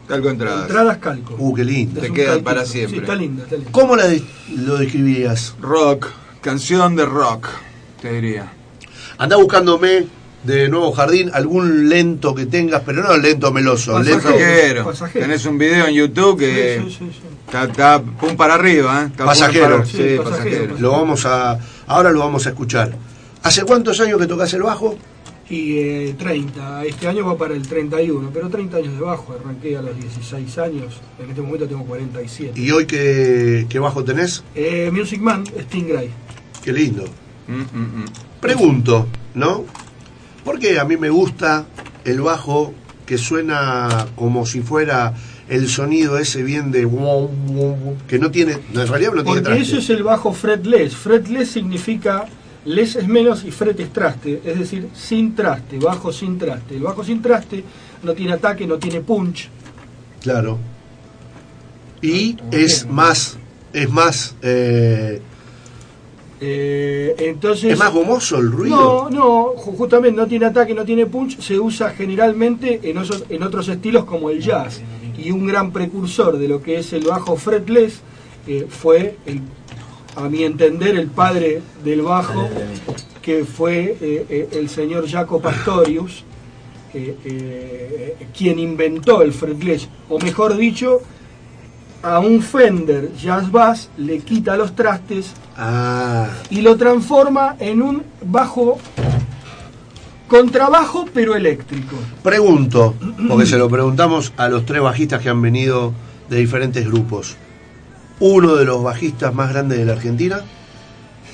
Calco entradas. Entradas calco. Uh, qué lindo. Te quedan para Sí, siempre. está linda, está linda. ¿Cómo la de- lo describirías? Rock, canción de rock, te diría. Anda buscándome de Nuevo Jardín algún lento que tengas, pero no lento meloso, lento Pasajero. pasajero. Tenés un video en YouTube que Sí, sí, sí, sí. Está, está pum para arriba, ¿eh? Pasajero. para- Sí, pasajero. Lo vamos a ahora lo vamos a escuchar. ¿Hace cuántos años que tocas el bajo? Y eh, 30, este año va para el 31, pero 30 años de bajo, arranqué a los 16 años, en este momento tengo 47. ¿Y hoy qué, qué bajo tenés? Eh, Music Man, Stingray. Qué lindo. Mm, Pregunto, ¿no? Porque a mí me gusta el bajo que suena como si fuera el sonido ese bien de que no tiene, en realidad no tiene Porque traste. eso es el bajo fretless. Fretless significa less es menos y fret es traste, es decir, sin traste, bajo sin traste. El bajo sin traste no tiene ataque, no tiene punch. Claro. Y es más, es más, eh, Eh, entonces, es más gomoso el ruido. No, no, ju- justamente no tiene ataque, no tiene punch, se usa generalmente en, osos- en otros estilos como el jazz. Y un gran precursor de lo que es el bajo fretless eh, fue, el- a mi entender, el padre del bajo, que fue eh, el señor Jaco Pastorius, quien inventó el fretless, o mejor dicho, a un Fender Jazz Bass le quita los trastes Ah, y lo transforma en un bajo contrabajo pero eléctrico. pregunto, porque se lo preguntamos a los tres bajistas que han venido de diferentes grupos. Uno de los bajistas más grandes de la Argentina.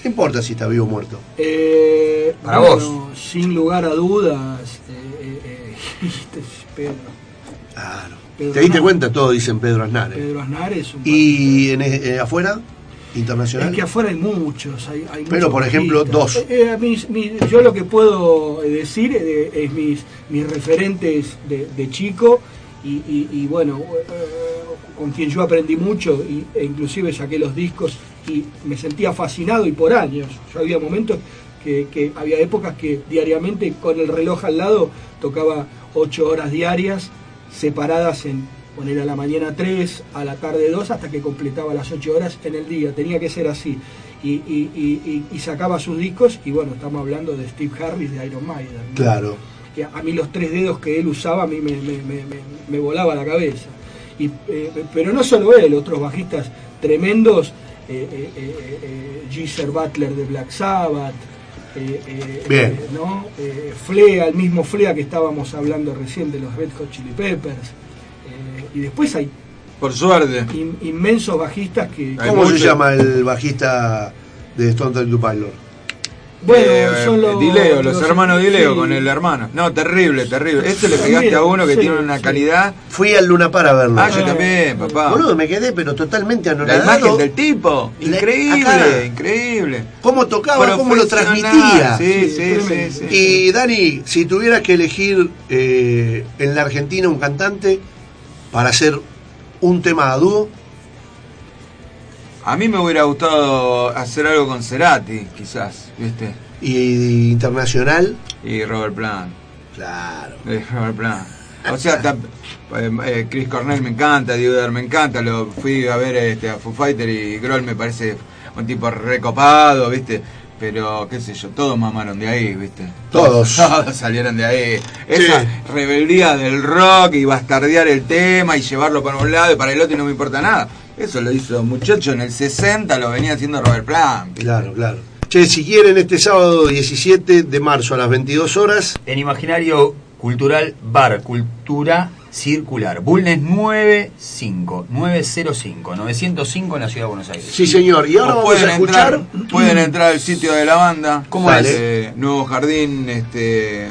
No importa si está vivo o muerto. Eh, Para bueno, vos. Sin lugar a dudas, eh, eh, eh, este es Pedro. ¿Te diste Aznar. cuenta? Todos dicen Pedro Aznar. ¿eh? Pedro Aznar es un... ¿Y en, eh, afuera? ¿Internacional? Es que afuera hay muchos. Hay, hay Pero, muchos por ejemplo, dos. Eh, eh, mis- mis- yo lo que puedo decir eh, es mis, mis referentes de, de chico y, y- y, bueno, con quien yo aprendí mucho y, e inclusive saqué los discos y me sentía fascinado y por años. Yo había momentos que, que había épocas que diariamente con el reloj al lado tocaba ocho horas diarias separadas en poner a la mañana 3, a la tarde 2, hasta que completaba las 8 horas en el día. Tenía que ser así. Y, y- y- y- y sacaba sus discos, y bueno, estamos hablando de Steve Harris de Iron Maiden. ¿no? Claro. Que a mí los tres dedos que él usaba, a mí me, me- me- me- me volaba la cabeza. Y, eh, pero no solo él, otros bajistas tremendos, eh, eh, eh, Geezer Butler de Black Sabbath, Bien. eh, ¿no? Eh, Flea, el mismo Flea que estábamos hablando recién de los Red Hot Chili Peppers. Eh, y después hay Por suerte. in- inmensos bajistas que... ¿Cómo se llama el bajista de Stone Temple Pilot? Bueno, Eh, son los, Dileo, los, hermanos Dileo sí. con el hermano. No, terrible, terrible. Este le pegaste a uno que sí, tiene una sí. calidad. Fui al Luna para verlo. Ah, yo también, papá. Boludo, me quedé pero totalmente La anonadado. imagen del tipo. Le- Increíble, acá. increíble. Cómo tocaba, cómo lo transmitía. Sí, sí, sí, sí. Y Dani, si tuvieras que elegir eh, en la Argentina un cantante para hacer un tema a dúo, A mí me hubiera gustado hacer algo con Cerati, quizás, ¿viste? y internacional, Y Robert Plant. Claro. Robert Plant. O sea, ta- eh, eh, Chris Cornell me encanta, Diego me encanta. Lo fui a ver este, a Foo Fighter y Grohl me parece un tipo recopado, ¿viste? Pero, qué sé yo, todos mamaron de ahí, ¿viste? Todos. Todos salieron de ahí. Esa rebeldía del rock y bastardear el tema y llevarlo para un lado y para el otro y no me importa nada. Eso lo hizo un muchacho en el 60, lo venía haciendo Robert Plant. Claro, claro. Che, si quieren este sábado 17 de marzo a las 22 horas, En Imaginario Cultural Bar, Cultura Circular. Bulnes 95, 905, 905 en la ciudad de Buenos Aires. Sí, señor. Y ahora O vamos pueden a escuchar. Entrar, pueden entrar al sitio de la banda. ¿Cómo es? es? Eh, Nuevo Jardín, este,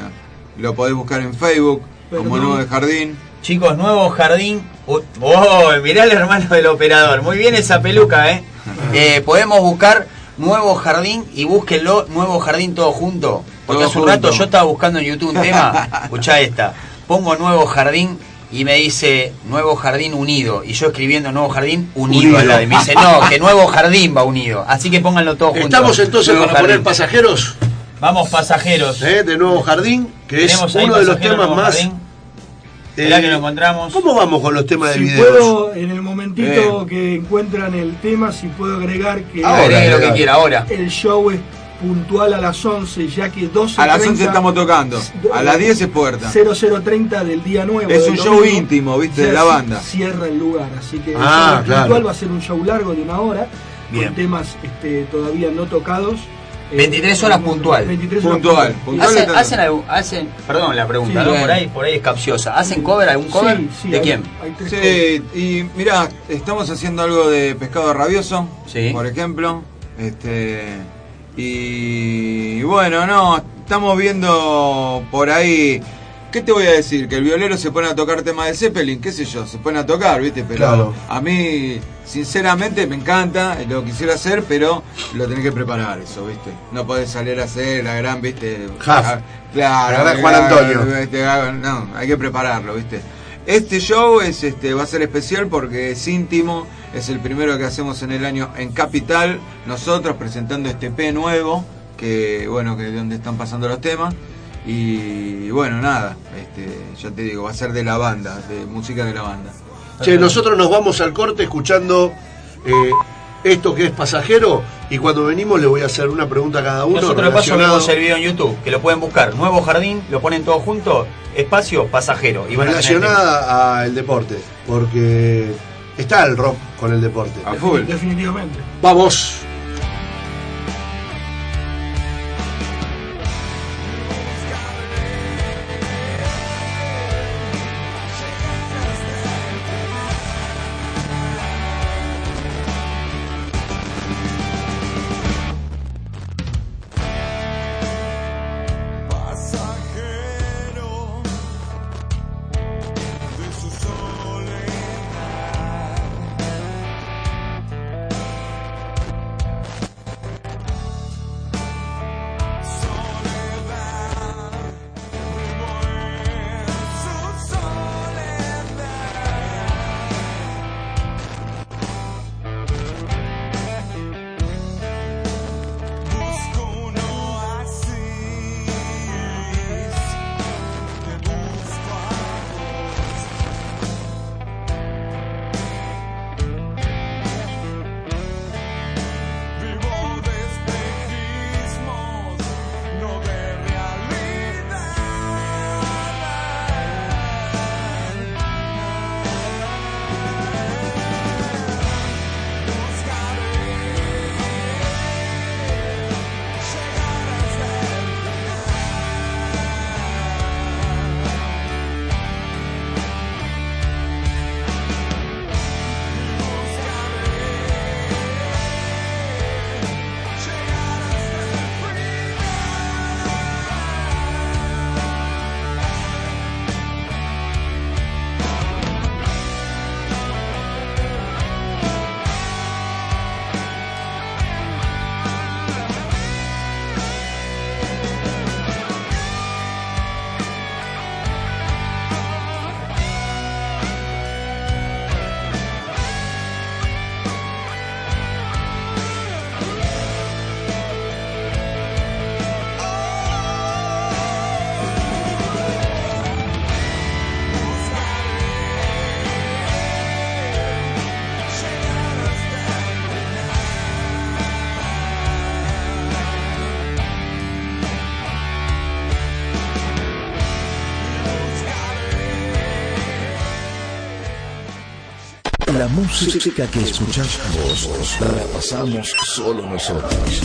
lo podés buscar en Facebook como. Nuevo Jardín. Chicos, nuevo jardín. Oh, oh, mirá al hermano del operador. Muy bien esa peluca, ¿eh? Eh, podemos buscar nuevo jardín y búsquenlo, nuevo jardín todo junto. Porque Todo hace un rato yo estaba buscando en YouTube un tema. Escuchá esta. Pongo nuevo jardín y me dice nuevo jardín unido. Y yo escribiendo nuevo jardín unido, Unido. Y me dice, no, que nuevo jardín va unido. Así que pónganlo todo junto. Estamos entonces Nuevo para poner pasajeros Vamos, pasajeros. ¿eh? de Nuevo Jardín, que es Tenemos uno de los temas más. Jardín. Eh, Mirá que lo encontramos. ¿Cómo vamos con los temas de Si videos? puedo, en el momentito Eh. que encuentran el tema, si puedo agregar que Ahora, lo que quiera, ahora. el show es puntual a las 11, ya que 12 A las 11 estamos tocando. A las 10 es puerta. 0030 del día nuevo. Es del un show domingo, íntimo, ¿viste? De la banda. Cierra el lugar, así que el Ah, show claro. puntual va a ser un show largo de una hora, Bien. con temas este, todavía no tocados. Eh, 23 horas puntual. 23 horas Puntual, puntual. ¿Hacen, hacen, algún- hacen- perdón la pregunta, Sí, ¿no? bien. por ahí, por ahí es capciosa. ¿Hacen cover algún cover? Sí, sí, ¿De hay- quién? hay Sí, y mirá, estamos haciendo algo de pescado rabioso, Sí. por ejemplo. Este y bueno, no, estamos viendo por ahí. ¿Qué te voy a decir? Que el violero se pone a tocar temas de Zeppelin, qué sé yo, se pone a tocar, ¿viste? Pero Claro. a mí, sinceramente, me encanta, lo quisiera hacer, pero lo tenés que preparar eso, ¿viste? No podés salir a hacer la gran, ¿viste? Ah, Claro, La gran Juan Antonio. este, no, hay que prepararlo, ¿viste? Este show es, este, va a ser especial porque es íntimo, es el primero que hacemos en el año en Capital, nosotros presentando este P nuevo, que bueno, que es donde están pasando los temas. Y bueno, nada, este, ya te digo, va a ser de la banda, de música de la banda. Che, nosotros nos vamos al corte escuchando eh, esto que es pasajero y cuando venimos le voy a hacer una pregunta a cada uno. Nosotros de paso relacionado- vemos el video en YouTube, que lo pueden buscar. Nuevo Jardín, lo ponen todo junto, espacio, pasajero. Y van relacionada al deporte, porque está el rock con el deporte. A full. Definitivamente. Vamos. La música que escuchás vos la pasamos solo nosotros.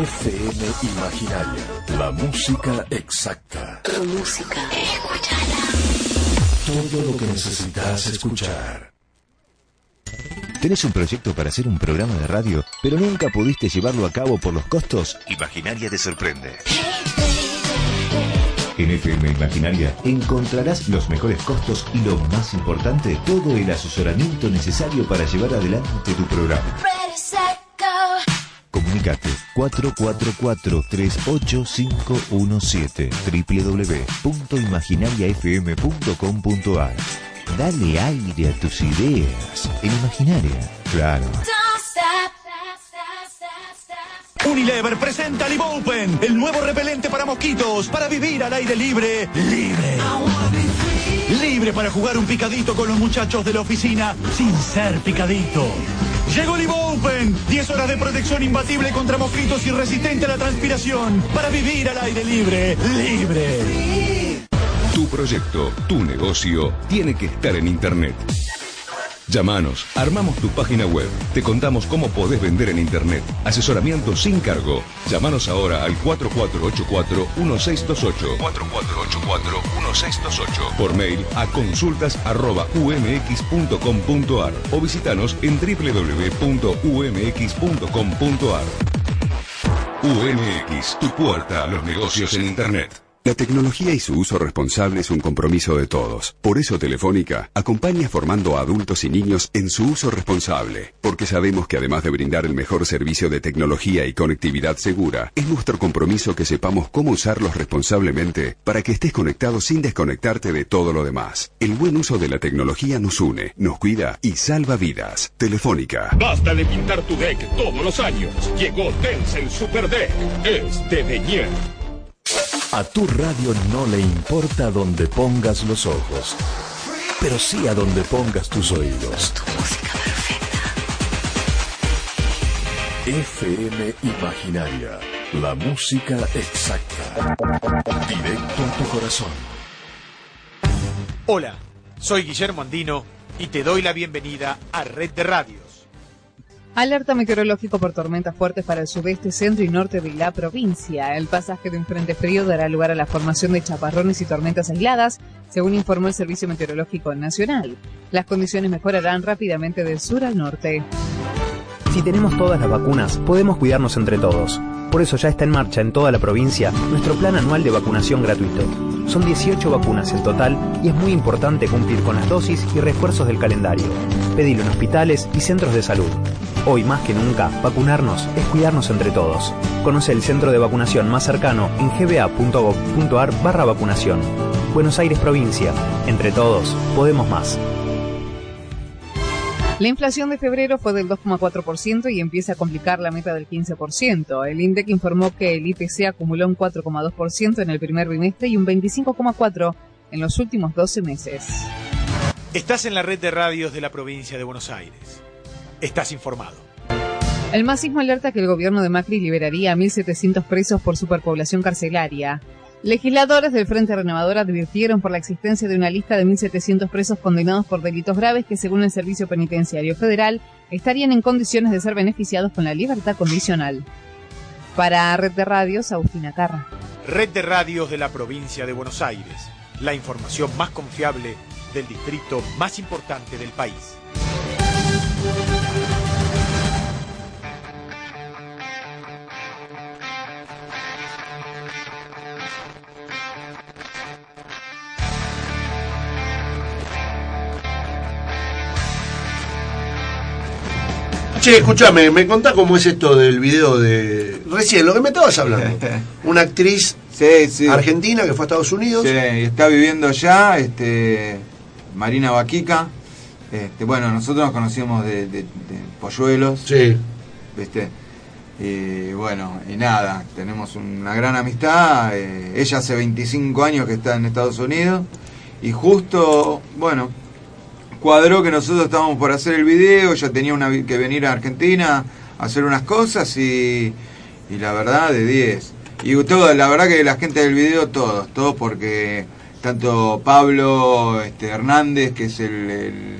FM Imaginaria, la música exacta. Tu música. Escúchala. Todo lo que necesitas escuchar. ¿Tenés un proyecto para hacer un programa de radio, pero nunca pudiste llevarlo a cabo por los costos? Imaginaria te sorprende. En FM Imaginaria encontrarás los mejores costos y lo más importante, todo el asesoramiento necesario para llevar adelante tu programa. Comunicate 444-38517 www.imaginariafm.com.ar Dale aire a tus ideas. En Imaginaria, claro. Unilever presenta Live Open, el nuevo repelente para mosquitos, para vivir al aire libre. Libre. Libre para jugar un picadito con los muchachos de la oficina sin ser picadito. Llegó Live Open, 10 horas de protección imbatible contra mosquitos y resistente a la transpiración, para vivir al aire libre. Libre. Tu proyecto, tu negocio, tiene que estar en Internet. Llámanos, armamos tu página web, te contamos cómo podés vender en Internet. Asesoramiento sin cargo. Llámanos ahora al 4484-1628. 4484-1628. Por mail a consultas.umx.com.ar o visitanos en www.umx.com.ar. UMX, tu puerta a los negocios en Internet. La tecnología y su uso responsable es un compromiso de todos. Por eso Telefónica acompaña formando a adultos y niños en su uso responsable, porque sabemos que además de brindar el mejor servicio de tecnología y conectividad segura, es nuestro compromiso que sepamos cómo usarlos responsablemente para que estés conectado sin desconectarte de todo lo demás. El buen uso de la tecnología nos une, nos cuida y salva vidas. Telefónica. Basta de pintar tu deck todos los años. Llegó Telcel Super Deck. Es de Deñer. A tu radio no le importa dónde pongas los ojos, pero sí a dónde pongas tus oídos. Tu música perfecta. FM Imaginaria, la música exacta. Directo a tu corazón. Hola, soy Guillermo Andino y te doy la bienvenida a Red de Radios. Alerta meteorológico por tormentas fuertes para el sudeste, centro y norte de la provincia. El pasaje de un frente frío dará lugar a la formación de chaparrones y tormentas aisladas, según informó el Servicio Meteorológico Nacional. Las condiciones mejorarán rápidamente del sur al norte. Si tenemos todas las vacunas, podemos cuidarnos entre todos. Por eso ya está en marcha en toda la provincia nuestro plan anual de vacunación gratuito. Son 18 vacunas en total y es muy importante cumplir con las dosis y refuerzos del calendario. Pedilo en hospitales y centros de salud. Hoy más que nunca, vacunarnos es cuidarnos entre todos. Conoce el centro de vacunación más cercano en gba.gov.ar barra vacunación. Buenos Aires Provincia. Entre todos, podemos más. La inflación de febrero fue del 2,4% y empieza a complicar la meta del 15%. El INDEC informó que el IPC acumuló un 4,2% en el primer bimestre y un 25,4% en los últimos 12 meses. Estás en la red de radios de la provincia de Buenos Aires. Estás informado. El masismo alerta que el gobierno de Macri liberaría a 1.700 presos por superpoblación carcelaria. Legisladores del Frente Renovador advirtieron por la existencia de una lista de 1.700 presos condenados por delitos graves que, según el Servicio Penitenciario Federal, estarían en condiciones de ser beneficiados con la libertad condicional. Para Red de Radios, Agustina Carra. Red de Radios de la provincia de Buenos Aires. La información más confiable del distrito más importante del país. Che, escúchame, me contá cómo es esto del video de. Recién, lo que me estabas hablando. Una actriz argentina que fue a Estados Unidos. Sí, y está viviendo allá, este, Marina Baquica. Este, bueno, nosotros nos conocimos de, de- de polluelos. Sí. ¿Viste? Y bueno, y nada, tenemos una gran amistad. eh, ella hace 25 años que está en Estados Unidos. Y justo, bueno, cuadró que nosotros estábamos por hacer el video, ella tenía una, que venir a Argentina a hacer unas cosas y, la verdad de 10. Y todo, la verdad que la gente del video, todos, todos porque tanto Pablo este, Hernández, que es el, el-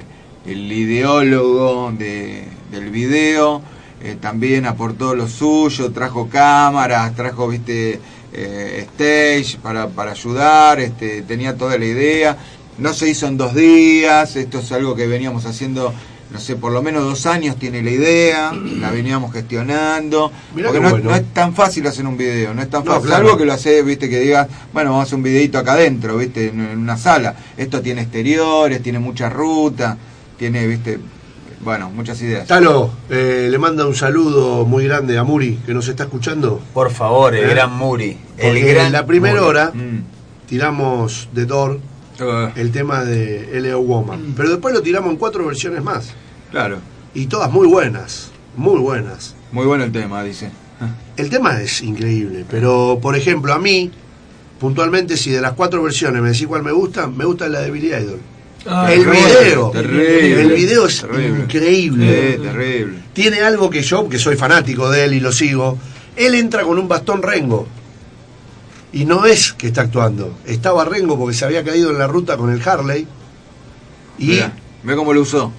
el ideólogo de- del video, eh, también aportó lo suyo, trajo cámaras, trajo, viste, eh, stage para, para ayudar, este, tenía toda la idea. No se hizo en dos días, esto es algo que veníamos haciendo, no sé, por lo menos dos años tiene la idea, la veníamos gestionando. Mirá porque no, bueno. no es tan fácil hacer un video, no es tan No, fácil. claro. Algo que lo hace, viste, que digas, bueno, vamos a hacer un videito acá adentro, viste, en, en una sala. Esto tiene exteriores, tiene mucha ruta, tiene, viste, bueno, muchas ideas. Talo, eh, le manda un saludo muy grande a Muri, que nos está escuchando. Por favor, el ¿Eh? gran Muri. El gran en la primera Muri. hora Mm. tiramos de Thor el tema de L.O. Woman. Pero después lo tiramos en cuatro versiones más. Claro. Y todas muy buenas. Muy buenas. Muy bueno el tema, dice. El tema es increíble. Pero, por ejemplo, a mí, puntualmente, si de las cuatro versiones me decís cuál me gusta, me gusta la de Billy Idol. Ah, el terrible, video. terrible. el video es Terrible. increíble. Terrible. Tiene algo que yo, que soy fanático de él y lo sigo, él entra con un bastón rengo. Y no es que está actuando. Estaba rengo porque se había caído en la ruta con el Harley. Y, Mirá, ve cómo lo usó.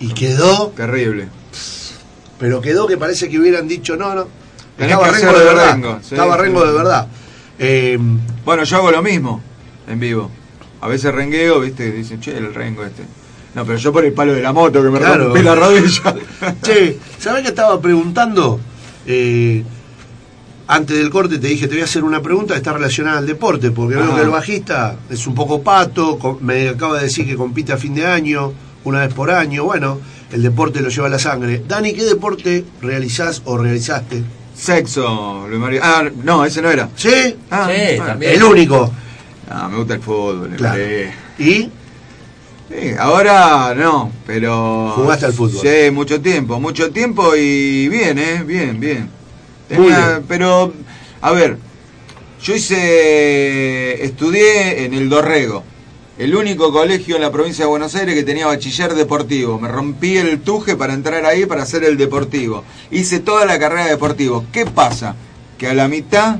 y quedó, Terrible. pero quedó que parece que hubieran dicho, no, no. Estaba rengo de de verdad. rengo, sí, estaba sí. rengo de verdad. Eh, Bueno, yo hago lo mismo en vivo. A veces rengueo, viste, dicen, che, el rengo este. No, pero yo por el palo de la moto que me Claro. rompí la rodilla. Che, ¿sabés que estaba preguntando? Eh, antes del corte te dije, te voy a hacer una pregunta que está relacionada al deporte, porque veo Ajá. que el bajista es un poco pato, me acaba de decir que compite a fin de año, una vez por año, bueno, el deporte lo lleva a la sangre. Dani, ¿qué deporte realizás o realizaste? Sexo, Luis María. Ah, no, ese no era. ¿Sí? Ah, Sí, ah, también. El único. Ah, me gusta el fútbol. Claro. ¿Y? Sí, ahora no, pero. Jugaste al fútbol. Sí, mucho tiempo, mucho tiempo y bien, ¿eh? Bien, bien. Pero, a ver, yo hice. Estudié en el Dorrego, el único colegio en la provincia de Buenos Aires que tenía bachiller deportivo. Me rompí el tuje para entrar ahí para hacer el deportivo. Hice toda la carrera de deportivo. ¿Qué pasa? Que a la mitad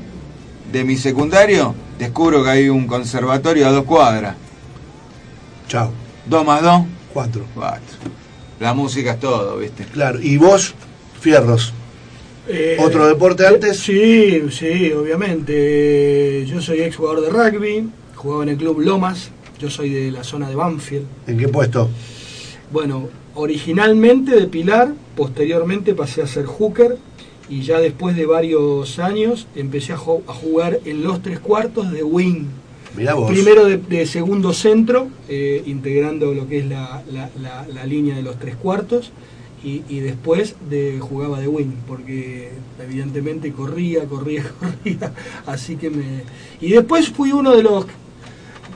de mi secundario descubro que hay un conservatorio a dos cuadras. Chao. Dos más dos, Cuatro. cuatro. La música es todo, ¿viste? Claro. ¿Y vos? Fierros. Eh, ¿Otro deporte antes? Sí, sí, obviamente. Yo soy ex jugador de rugby, jugaba en el club Lomas, yo soy de la zona de Banfield. ¿En qué puesto? Bueno, originalmente de Pilar, posteriormente pasé a ser hooker y ya después de varios años empecé a, jugar en los tres cuartos de wing. Mirá vos. Primero de, de segundo centro, eh, integrando lo que es la, la- la- la línea de los tres cuartos, y, y después de, jugaba de wing, porque evidentemente corría, corría, corría, así que me... Y después fui uno de los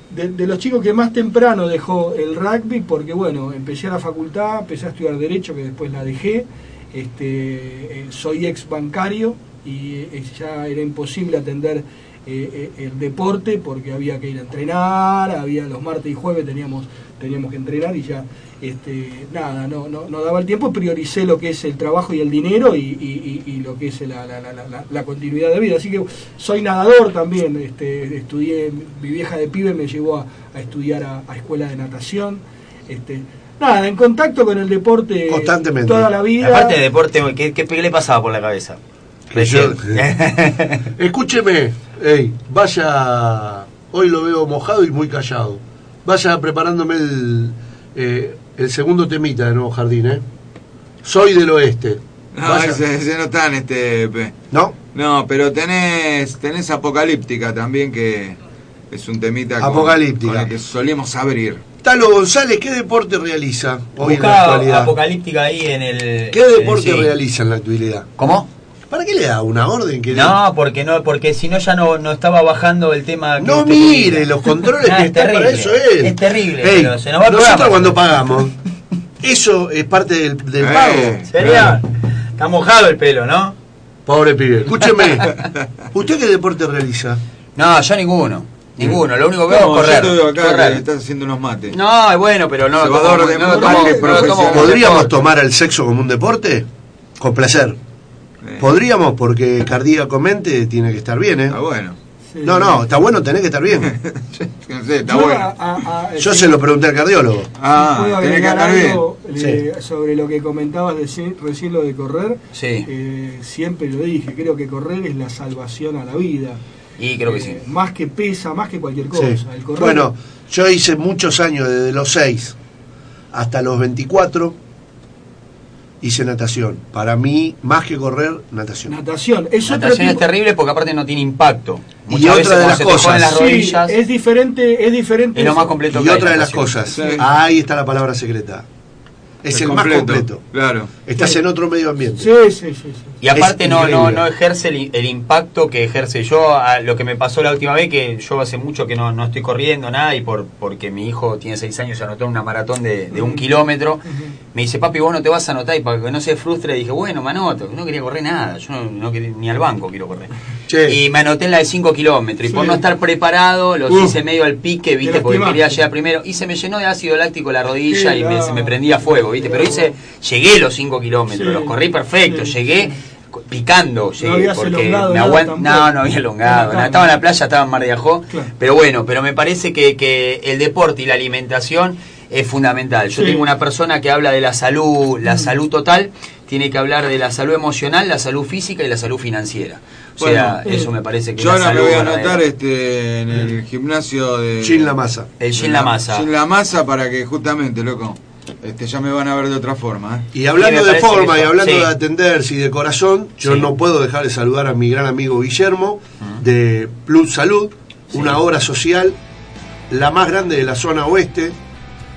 de, los chicos que más temprano dejó el rugby, porque bueno, empecé a la facultad, empecé a estudiar Derecho, que después la dejé, este, eh, soy ex bancario y eh, ya era imposible atender eh, el deporte porque había que ir a entrenar, había los martes y jueves teníamos, teníamos que entrenar y ya este, nada, no, no, no daba el tiempo, prioricé lo que es el trabajo y el dinero y, y- y- y lo que es la, la- la- la- la continuidad de vida. Así que soy nadador también, este, estudié, mi vieja de pibe me llevó a, a estudiar a, a escuela de natación. Este, nada, en contacto con el deporte Constantemente. toda la vida. Aparte de deporte, ¿qué, qué, qué le pasaba por la cabeza? Yo- Recién. Escúcheme, ey, vaya, hoy lo veo mojado y muy callado. Vaya preparándome el, eh, el segundo temita de Nuevo Jardín, ¿eh? Soy del oeste. No, ese, ese no está en este. ¿No? No, pero tenés, tenés Apocalíptica también, que es un temita Apocalíptica. con el que solemos abrir. Talo González, ¿qué deporte realiza hoy en la actualidad? apocalíptica ahí en el. ¿Qué deporte en el- sí. realiza en la actualidad? ¿Cómo? ¿Para qué le da una orden? Que No, porque no, porque si no ya no, no estaba bajando el tema. que No usted mire los controles Ah, que es están para terrible, eso él. Es terrible, pero se nos va el nosotros programa. cuando pagamos, eso es parte del, del Eh, pago. Sería. Está mojado el pelo, ¿no? Pobre pibe. Escúcheme, ¿usted qué deporte realiza? No, yo ninguno. Ninguno. Lo único que No, es correr. Yo te veo acá correr. que estás haciendo unos mates. No, bueno, pero no. Cebador como- de no, ¿Podríamos tomar el sexo como un deporte? Con placer. Eh. Podríamos, porque cardíacamente tiene que estar bien, ¿eh? Ah, bueno. No, no, está bueno, tenés que estar bien. No sé, está Yo bueno. a- a- a- Yo si- se lo pregunté al cardiólogo. Ah, ¿Puedo tenés que andar bien. eh, sobre lo que comentabas de, recién lo de correr? Sí. Eh, siempre lo dije, creo que correr es la salvación a la vida. Y creo que sí. Eh, Más que pesa, más que cualquier cosa. Sí. El correr, Bueno, yo hice muchos años, desde los 6 hasta los 24, hice natación. Para mí, más que correr, natación. natación. Es otro Natación es terrible porque aparte no tiene impacto. Y Muchas otra veces de las te cosas. las Sí, rodillas, es diferente, es diferente. es lo más completo Y que hay, otra de las cosas, Sí. ahí está la palabra secreta. Es el completo, más completo. claro. Estás Sí. en otro medio ambiente. Sí, sí, sí. sí. Y aparte Es no, no, increíble. no ejerce el, el impacto que ejerce yo. a lo que me pasó la última vez, que yo hace mucho que no, no estoy corriendo nada y por porque mi hijo tiene seis años y anotó en una maratón de, de un kilómetro. Me dice, papi, vos no te vas a anotar y para que no se frustre, dije, bueno, me anoto. No quería correr nada, yo no, no quería- ni al banco quiero correr. Che. Y me anoté en la de 5 kilómetros y por no estar preparado los Uh, hice medio al pique, viste, te porque quería llegar primero y se me llenó de ácido láctico la rodilla y me, se me prendía fuego, viste. Pero hice, llegué los 5 kilómetros, Sí. los corrí perfecto, Sí, llegué picando, llegué, porque me nada aguan- tampoco. No, no había elongado, nada, estaba en la playa, estaba en Mar de Ajó, Claro. pero bueno, pero me parece que, que el deporte y la alimentación es fundamental. Yo Sí. tengo una persona que habla de la salud, la salud total, tiene que hablar de la salud emocional, la salud física y la salud financiera. O sea, Bueno, eso me parece que Yo es la ahora me voy a anotar este, en el gimnasio de. Gin la masa. El Gin La Masa. Gin la masa para que justamente, loco, este, ya me van a ver de otra forma. ¿eh? Y hablando Sí, de forma y hablando sí. de atenderse y de corazón, yo Sí. no puedo dejar de saludar a mi gran amigo Guillermo de Plus Salud, una obra social, la más grande de la zona oeste,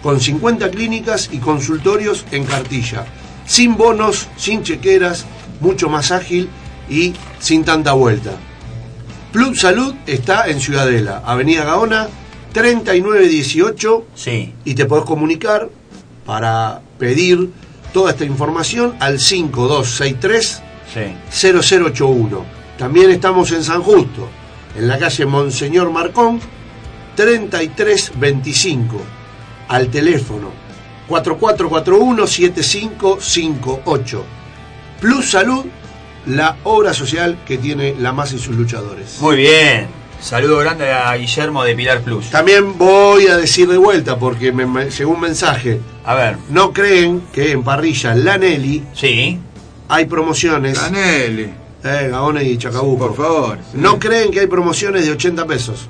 con 50 clínicas y consultorios en cartilla, sin bonos, sin chequeras, mucho más ágil y sin tanta vuelta. Plus Salud está en Ciudadela, Avenida Gaona, 3918 Sí. y te podés comunicar para pedir toda esta información al 5263 Sí. 0081. También estamos en San Justo, en la calle Monseñor Marcón 3325, al teléfono 4441-7558. Plus Salud, la obra social que tiene la masa y sus luchadores. Muy bien. Saludo grande a Guillermo de Pilar Plus. También voy a decir de vuelta, porque me, me llegó un mensaje. A ver. No creen que en parrilla La Nelly Sí. hay promociones. Canelli, Eh, Gaona y Chacabuco. por favor. sí. No creen que hay promociones de 80 pesos.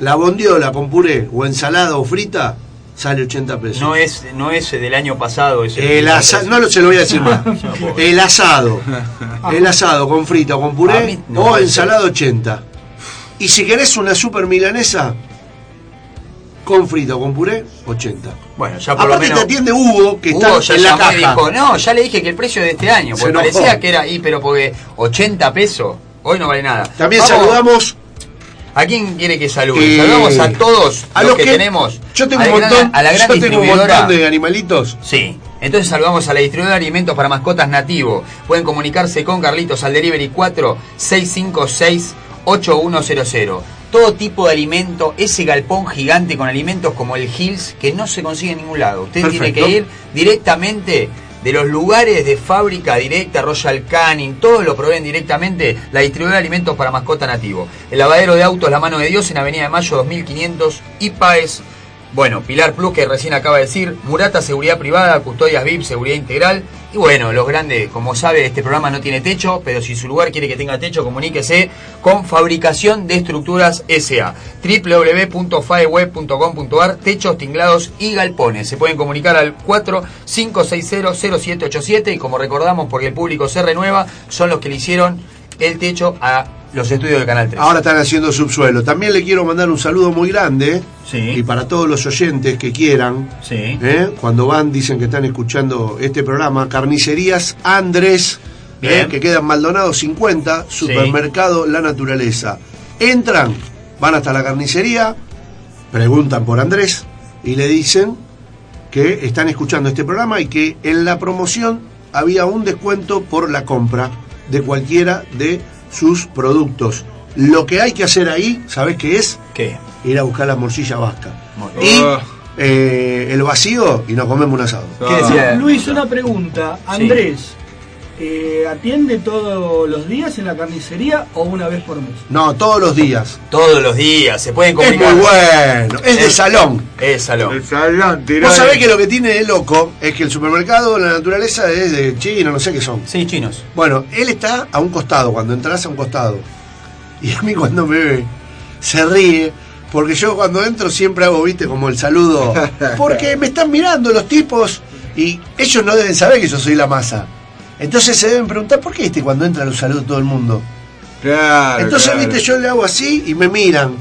La bondiola con puré o ensalada o frita sale 80 pesos. No es, no es del año pasado. Es el asado, no lo- se lo voy a decir más. El asado. El asado con frita o con puré mí no o ensalada 80. Y si querés una super milanesa con frita o con puré, 80. Bueno, ya por lo Aparte menos. te atiende Hugo, que Hugo está ya en la caja. dijo, no, ya le dije que el precio de este año, porque parecía que era ahí, pero porque 80 pesos, hoy no vale nada. También Vamos, saludamos ¿A quién quiere que salude? Eh, Saludamos a todos a los los que, que- tenemos. Yo tengo a un gran- montón, a la gran yo tengo un distribuidora. montón de animalitos. Sí. Entonces saludamos a la distribuidora de alimentos para mascotas nativo. Pueden comunicarse con Carlitos al delivery 4656-8100. Todo tipo de alimento, ese galpón gigante con alimentos como el Hills que no se consigue en ningún lado. Usted tiene que ir directamente de los lugares de fábrica directa, Royal Canin, todos lo proveen directamente la distribuidora de alimentos para mascota nativo. El lavadero de autos La Mano de Dios en Avenida de Mayo 2500 y Paes. Bueno, Pilar Plus que recién acaba de decir, Murata Seguridad Privada, Custodias VIP, Seguridad Integral. Y bueno, los grandes, como sabe, este programa no tiene techo, pero si su lugar quiere que tenga techo, comuníquese con Fabricación de Estructuras SA. www.faeweb.com.ar, techos, tinglados y galpones. Se pueden comunicar al 4560-0787 y como recordamos, porque el público se renueva, son los que le hicieron el techo a los estudios de Canal 3. Ahora están haciendo subsuelo. También le quiero mandar un saludo muy grande. Sí. Y para todos los oyentes que quieran, Sí. ¿eh? cuando van, dicen que están escuchando este programa, Carnicerías Andrés, ¿eh? Que queda en Maldonado 50, Supermercado La Naturaleza. Entran, van hasta la carnicería, preguntan por Andrés y le dicen que están escuchando este programa y que en la promoción había un descuento por la compra de cualquiera de sus productos. Lo que hay que hacer ahí, ¿sabes qué es? ¿Qué? Ir a buscar la morcilla vasca. Y Oh. eh, el vacío y nos comemos un asado. ¿Qué decía? Luis, una pregunta. Andrés, eh, atiende todos los días en la carnicería o una vez por mes? No, todos los días. Todos los días, se pueden Es comunicar. muy bueno, es de Es- salón. Es salón. El salón, Vos sabés que lo que tiene de loco es que el supermercado, la naturaleza es de chino, no sé qué son. Sí, chinos. Bueno, él está a un costado, cuando entras a un costado. Y a mí cuando me ve, se ríe, porque yo cuando entro siempre hago, viste, como el saludo. Porque me están mirando los tipos y ellos no deben saber que yo soy la masa. Entonces se deben preguntar, ¿por qué este cuando entra lo saluda todo el mundo? Claro. Entonces, claro. viste, yo le hago así y me miran.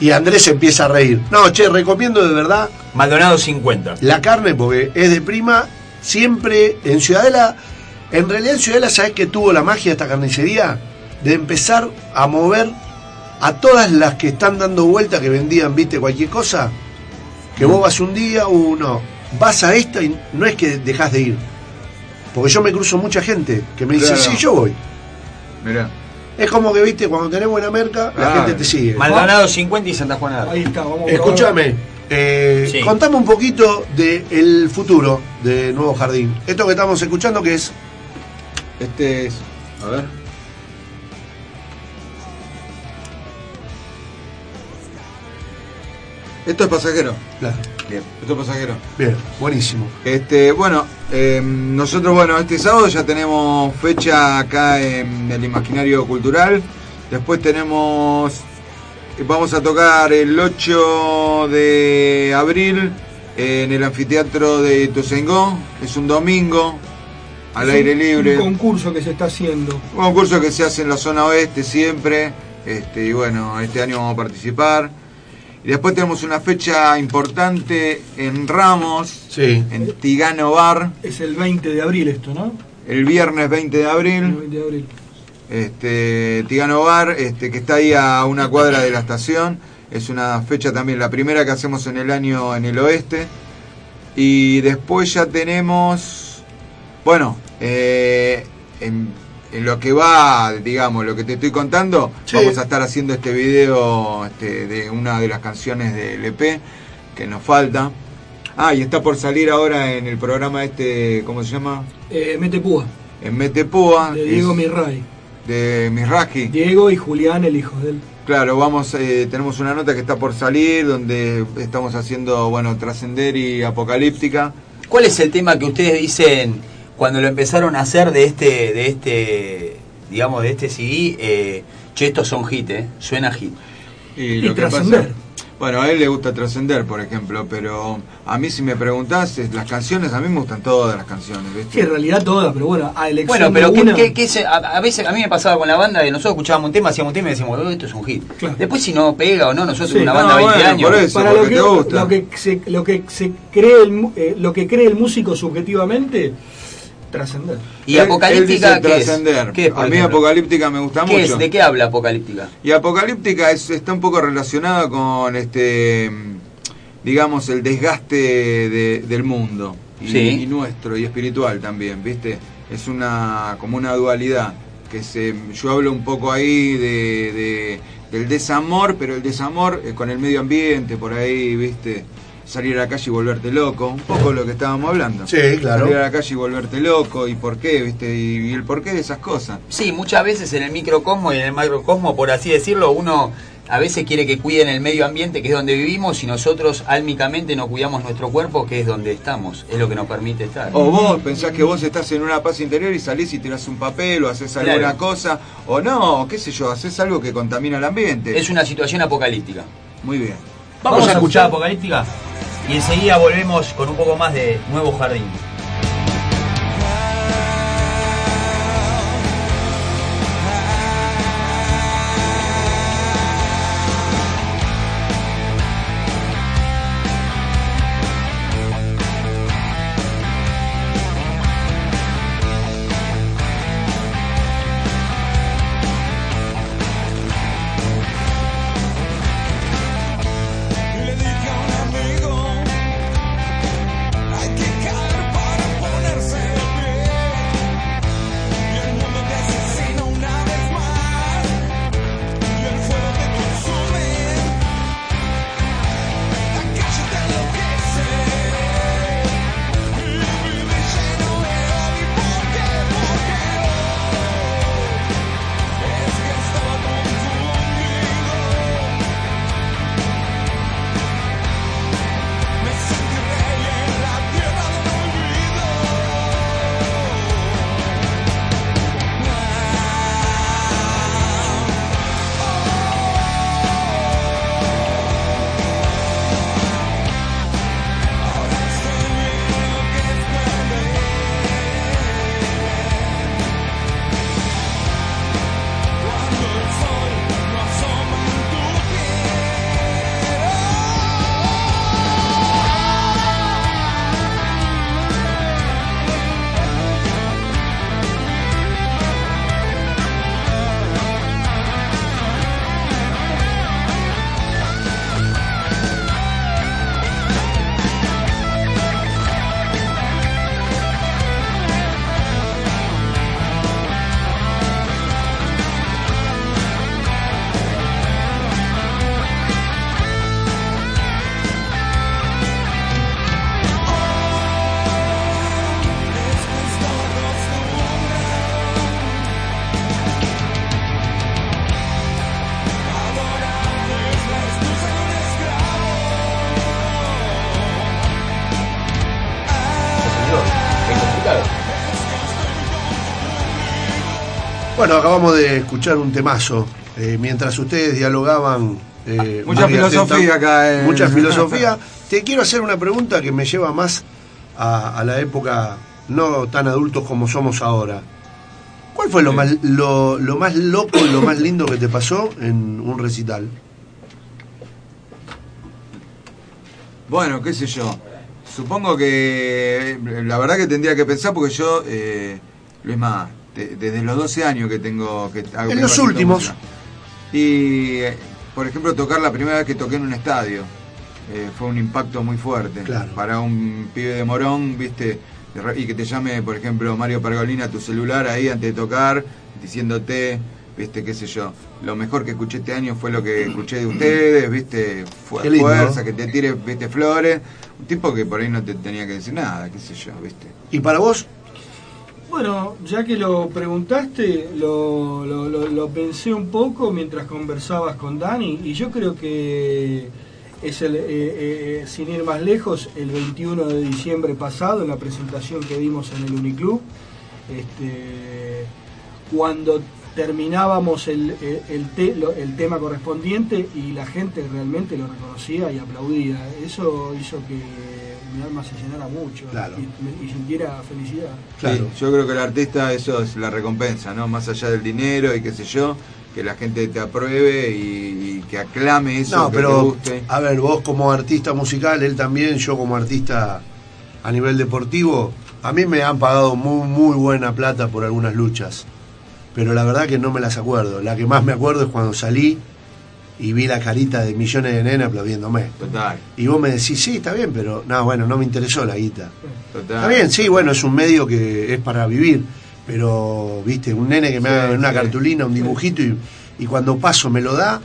Y Andrés empieza a reír. No, che, recomiendo de verdad Maldonado 50. la carne porque es de prima. Siempre en Ciudadela, en realidad en Ciudadela, ¿sabes que tuvo la magia esta carnicería? De empezar a mover a todas las que están dando vuelta que vendían, viste, cualquier cosa. Que vos vas un día, uno, vas a esta y no es que dejas de ir. Porque yo me cruzo mucha gente que me dice, Claro. sí, yo voy. Mirá. Es como que, viste, cuando tenés buena merca, la gente te sigue. Maldonado 50 y Santa Juana. Ahí está, vamos a Escúchame, eh, Sí. contame un poquito del futuro de Nuevo Jardín. Esto que estamos escuchando, que es? Este es. A ver. Esto es pasajero. Claro. Bien. Esto es pasajero. Bien, buenísimo. Este, bueno, eh, nosotros, bueno, este sábado ya tenemos fecha acá en el Imaginario Cultural. Después tenemos, vamos a tocar el 8 de abril en el anfiteatro de Ituzaingó. Es un domingo, al Es aire libre. Un concurso que se está haciendo. Un concurso que se hace en la zona oeste siempre. Este, y bueno, este año vamos a participar. Y después tenemos una fecha importante en Ramos, en Tigano Bar, Es el 20 de abril esto, ¿no? el viernes 20 de El abril. 20 de abril. Este, Tigano Bar, este, que está ahí a una cuadra de la estación. Es una fecha también, la primera que hacemos en el año en el oeste. Y después ya tenemos, bueno, eh, en, en lo que va, digamos, lo que te estoy contando, Sí. vamos a estar haciendo este video este, de una de las canciones del EP que nos falta. Ah, y está por salir ahora en el programa este, ¿cómo se llama? Eh, Mete Púa, En Metepúa. de Diego Mirray. de Misraji. Diego y Julián, el hijo de él. Claro, vamos, eh, tenemos una nota que está por salir, donde estamos haciendo, bueno, Trascender y Apocalíptica. ¿Cuál es el tema que ustedes dicen cuando lo empezaron a hacer de este, de este, digamos, de este CD? Eh, che, estos son hit, ¿eh? Suena hit. Y, Y lo que trascender. pasa- bueno, a él le gusta trascender, por ejemplo, pero a mí si me preguntás, las canciones, a mí me gustan todas las canciones, ¿viste? Sí, en realidad todas, pero bueno, a elección Bueno, pero de ¿qué, una, qué- qué se- a, a veces a mí me pasaba con la banda de nosotros escuchábamos un tema, hacíamos un tema y decíamos, "Oh, esto es un hit. Después si no pega o no, nosotros Sí, una no, banda de 20 bueno, años. por eso. para lo que, te gusta. lo que se, lo que se cree el, eh, lo que cree el músico subjetivamente, trascender. ¿Y Él- Apocalíptica él qué a mí ejemplo? Apocalíptica me gusta ¿Qué mucho. es? ¿De qué habla Apocalíptica? Y Apocalíptica es- está un poco relacionada con este, digamos, el desgaste de- del mundo y, Sí. y nuestro y espiritual también, ¿viste? Es una como una dualidad que se, yo hablo un poco ahí de, de- del desamor, pero el desamor con el medio ambiente por ahí, ¿viste? Salir a la calle y volverte loco, un poco lo que estábamos hablando. Sí, claro. Salir a la calle y volverte loco y por qué, ¿viste? Y, y el porqué de esas cosas. Sí, muchas veces en el microcosmo y en el macrocosmo, por así decirlo, uno a veces quiere que cuiden el medio ambiente, que es donde vivimos, y nosotros álmicamente no cuidamos nuestro cuerpo, que es donde estamos, es lo que nos permite estar. O vos pensás que vos estás en una paz interior y salís y tirás un papel o haces alguna Claro. cosa, o no, qué sé yo, haces algo que contamina el ambiente. Es una situación apocalíptica. Muy bien. Vamos, a escuchar Apocalíptica y enseguida volvemos con un poco más de Nuevo Jardín. Bueno, acabamos de escuchar un temazo. Eh, mientras ustedes dialogaban. eh, Mucha María filosofía acá. Mucha filosofía. Te quiero hacer una pregunta que me lleva más a, a la época no tan adultos como somos ahora. ¿Cuál fue lo más, lo, lo más loco y lo más lindo que te pasó en un recital? Bueno, qué sé yo. Supongo que eh, la verdad que tendría que pensar porque yo, eh, Luis más, de- desde los 12 años que tengo que hago En los últimos. Y, eh, por ejemplo, tocar la primera vez que toqué en un estadio eh, fue un impacto muy fuerte. Para un pibe de Morón, viste, y que te llame, por ejemplo, Mario Pergolina a tu celular ahí antes de tocar, diciéndote, viste, qué sé yo. Lo mejor que escuché este año fue lo que escuché de ustedes, viste, fu- Qué lindo. fuerza, que te tire, viste, flores. Un tipo que por ahí no te tenía que decir nada, qué sé yo, viste. ¿Y para vos? Bueno, ya que lo preguntaste, lo, pensé un poco mientras conversabas con Dani y yo creo que es el, eh, eh, sin ir más lejos, el 21 de diciembre pasado, en la presentación que dimos en el Uniclub, este, cuando terminábamos el, lo- el tema correspondiente y la gente realmente lo reconocía y aplaudía. Eso hizo que mi alma se llenara mucho y, sintiera felicidad. Sí, yo creo que el artista eso es la recompensa, ¿no? Más allá del dinero y qué sé yo, que la gente te apruebe y, y que aclame eso, No, que te pero guste. a ver, vos como artista musical, él también, yo como artista a nivel deportivo, a mí me han pagado muy, muy buena plata por algunas luchas, pero la verdad que no me las acuerdo. La que más me acuerdo es cuando salí y vi la carita de millones de nenas aplaudiéndome. Total, Y vos me decís, sí, está bien, pero no, bueno, no me interesó la guita. total. Está bien, sí, bueno, es un medio que es para vivir, pero, viste, un nene que me Sí, haga una sí. cartulina, un dibujito y, y cuando paso me lo da,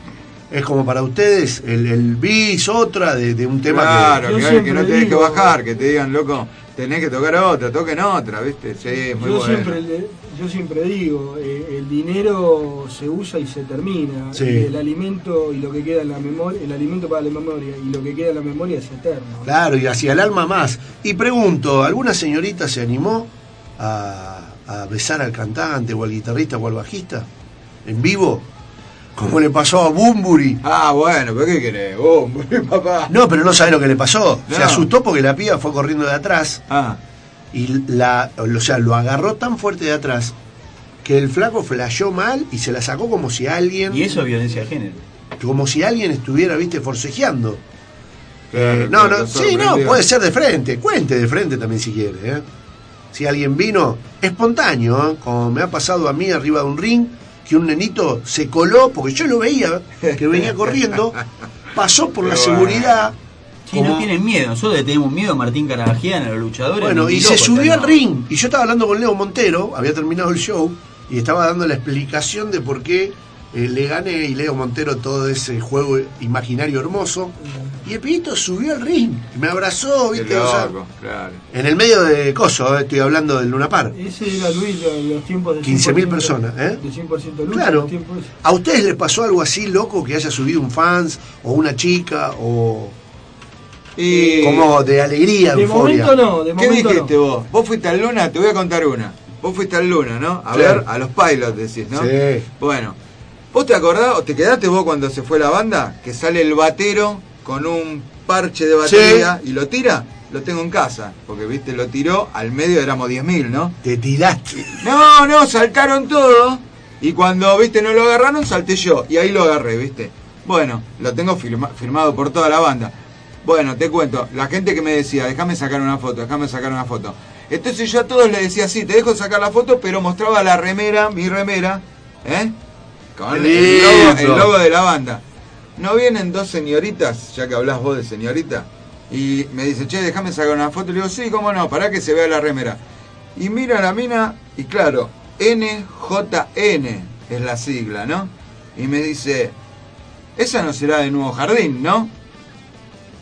es como para ustedes el, el bis, otra de, de un tema claro, que... que, que no tenés que bajar, que te digan, loco, tenés que tocar otra, toquen otra, ¿viste? Sí, muy yo, bueno. siempre, le- yo siempre digo, eh, el dinero se usa y se termina. Sí. Y el alimento y lo que queda en la memoria, el alimento para la memoria y lo que queda en la memoria es eterno. Claro, y hacia el alma más. Y pregunto, ¿alguna señorita se animó a, a besar al cantante o al guitarrista o al bajista en vivo? Como le pasó a Bumburi. Ah, bueno, pero ¿qué querés? Bumburi, papá. No, pero no sabe lo que le pasó. Se asustó porque la piba fue corriendo de atrás. Ah. Y la, o sea, lo agarró tan fuerte de atrás que el flaco flasheó mal y se la sacó como si alguien. Y eso es violencia de género. Como si alguien estuviera, viste, forcejeando. Claro, Eh, no, no, sí, no, puede ser de frente. Cuente de frente también si quiere. ¿eh? Si alguien vino, espontáneo, ¿eh? como me ha pasado a mí arriba de un ring, que un nenito se coló, porque yo lo veía, que venía corriendo, pasó por la Pero seguridad. Sí, no tienen miedo. Nosotros le tenemos miedo a Martín Carabajian, a los luchadores. Bueno, y se subió al ring. Y yo estaba hablando con Leo Montero, había terminado el show, y estaba dando la explicación de por qué eh, le gané y Leo Montero todo ese juego imaginario hermoso. Y el pibito subió al ring, y me abrazó, ¿viste? O sea, loco, claro. en el medio de Coso, eh, estoy hablando del Luna Par. Ese era Luis en los tiempos de 15.000 100% personas, ¿eh? De 100% lucha, Claro. ¿A ustedes les pasó algo así loco que haya subido un fans o una chica o Y- como de alegría, De euforia? momento no, ¿Qué dijiste vos? Vos fuiste al Luna, te voy a contar una. Vos fuiste al Luna, ¿no? A Sí. ver, a los pilots decís, ¿no? Sí. Bueno, ¿vos te acordás o te quedaste vos cuando se fue la banda? Que sale el batero con un parche de batería y lo tira. Lo tengo en casa, porque viste, lo tiró, al medio éramos 10.000, ¿no? Te tiraste. No, no, saltaron todos. Y cuando, viste, no lo agarraron, salté yo. Y ahí lo agarré, viste. Bueno, lo tengo firma- firmado por toda la banda. Bueno, te cuento, la gente que me decía, déjame sacar una foto, déjame sacar una foto. Entonces yo a todos les decía, sí, te dejo sacar la foto, pero mostraba la remera, mi remera, ¿eh? Con el logo, el lindo. logo de la banda. ¿No vienen dos señoritas, ya que hablas vos de señorita? Y me dice, che, déjame sacar una foto. Le digo, sí, cómo no, para que se vea la remera. Y mira la mina, y claro, NJN es la sigla, ¿no? Y me dice, esa no será de Nuevo Jardín, ¿no?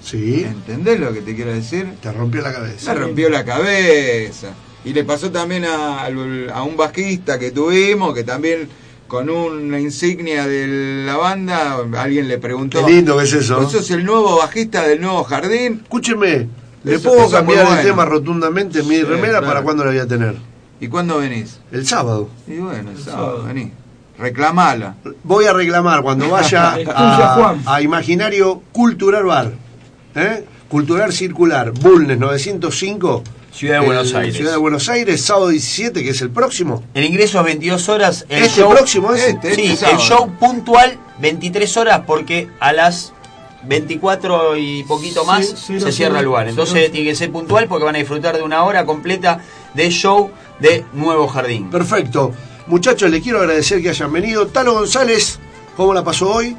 Sí. ¿Entendés lo que te quiero decir? Te rompió la cabeza. Me rompió la cabeza. Y le pasó también a, a un bajista que tuvimos, que también con una insignia de la banda, alguien le preguntó. Qué lindo que es eso. ¿Vos sos el nuevo bajista del nuevo jardín? Escúcheme, ¿Le Eso- puedo cambiar el bueno. tema rotundamente? Mi Sí, remera, claro. ¿para cuándo la voy a tener? ¿Y cuándo venís? El sábado. Y bueno, el sábado, vení. Reclamala. Voy a reclamar cuando vaya a Imaginario Cultural Bar. ¿eh? Cultural Circular, Bulnes 905. Ciudad de Buenos eh, Aires. Ciudad de Buenos Aires, sábado 17, que es el próximo. El ingreso es 22 horas. El ¿Este show, próximo es? Sí, Este el sábado. show puntual 23 horas porque a las 24 y poquito más Sí, sí, se cierra el lugar. Entonces Sí. tiene que ser puntual porque van a disfrutar de una hora completa de show de Nuevo Jardín. Perfecto. Muchachos, les quiero agradecer que hayan venido. Talo González, ¿cómo la pasó hoy?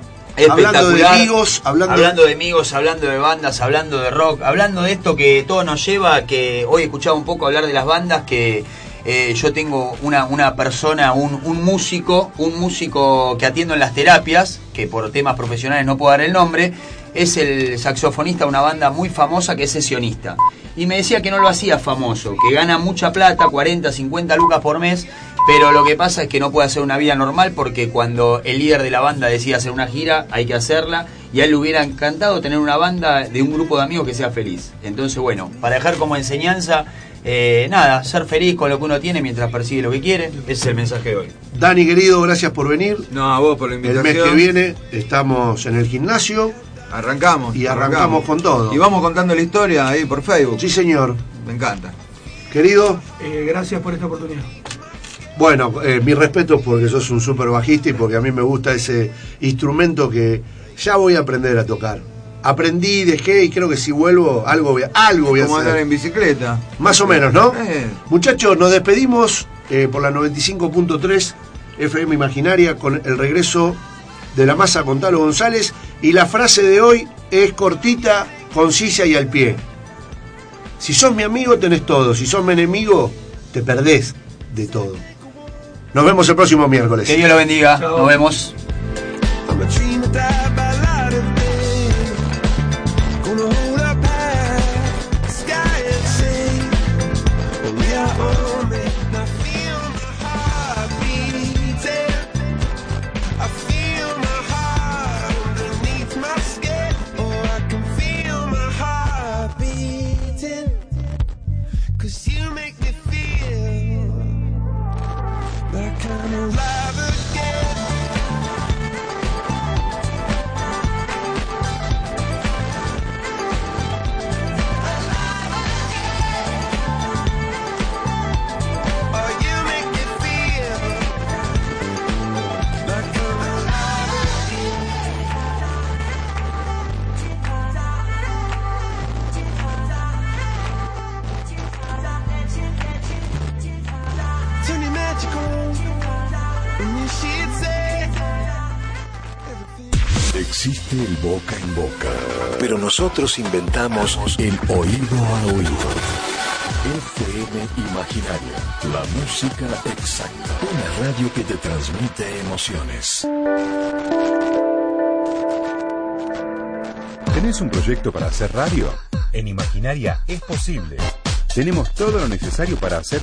Hablando de amigos, hablando, Hablando de amigos, hablando de bandas, hablando de rock, hablando de esto que todo nos lleva, a que hoy escuchaba un poco hablar de las bandas, que eh, yo tengo una, una persona, un, un músico, un músico que atiendo en las terapias, que por temas profesionales no puedo dar el nombre, es el saxofonista de una banda muy famosa que es sesionista. Y me decía que no lo hacía famoso, que gana mucha plata, 40, 50 lucas por mes, pero lo que pasa es que no puede hacer una vida normal porque cuando el líder de la banda decide hacer una gira, hay que hacerla. Y a él le hubiera encantado tener una banda de un grupo de amigos que sea feliz. Entonces, bueno, para dejar como enseñanza, eh, nada, ser feliz con lo que uno tiene mientras persigue lo que quiere. Ese es el mensaje de hoy. Dani, querido, gracias por venir. No, a vos por la El invitación. mes que viene estamos en el gimnasio. Arrancamos. Y arrancamos con todo. Y vamos contando la historia ahí por Facebook. Sí, señor. Me encanta. Querido, Eh, gracias por esta oportunidad. bueno, eh, mi respeto porque sos un súper bajista y porque a mí me gusta ese instrumento que ya voy a aprender a tocar. Aprendí, dejé y creo que si vuelvo algo voy a, algo voy a Como hacer. andar en bicicleta. Más o menos, ¿no? Eh. Muchachos, nos despedimos eh, por la 95.3 FM Imaginaria con el regreso de la masa con Talo González. Y la frase de hoy es cortita, concisa y al pie. Si sos mi amigo, tenés todo. Si sos mi enemigo, te perdés de todo. Nos vemos el próximo miércoles. Que Dios lo bendiga. Nos vemos. I'm boca en boca, pero nosotros inventamos el oído a oído. FM Imaginaria, la música exacta. Una radio que te transmite emociones. ¿Tenés un proyecto para hacer radio? En Imaginaria es posible. Tenemos todo lo necesario para hacer de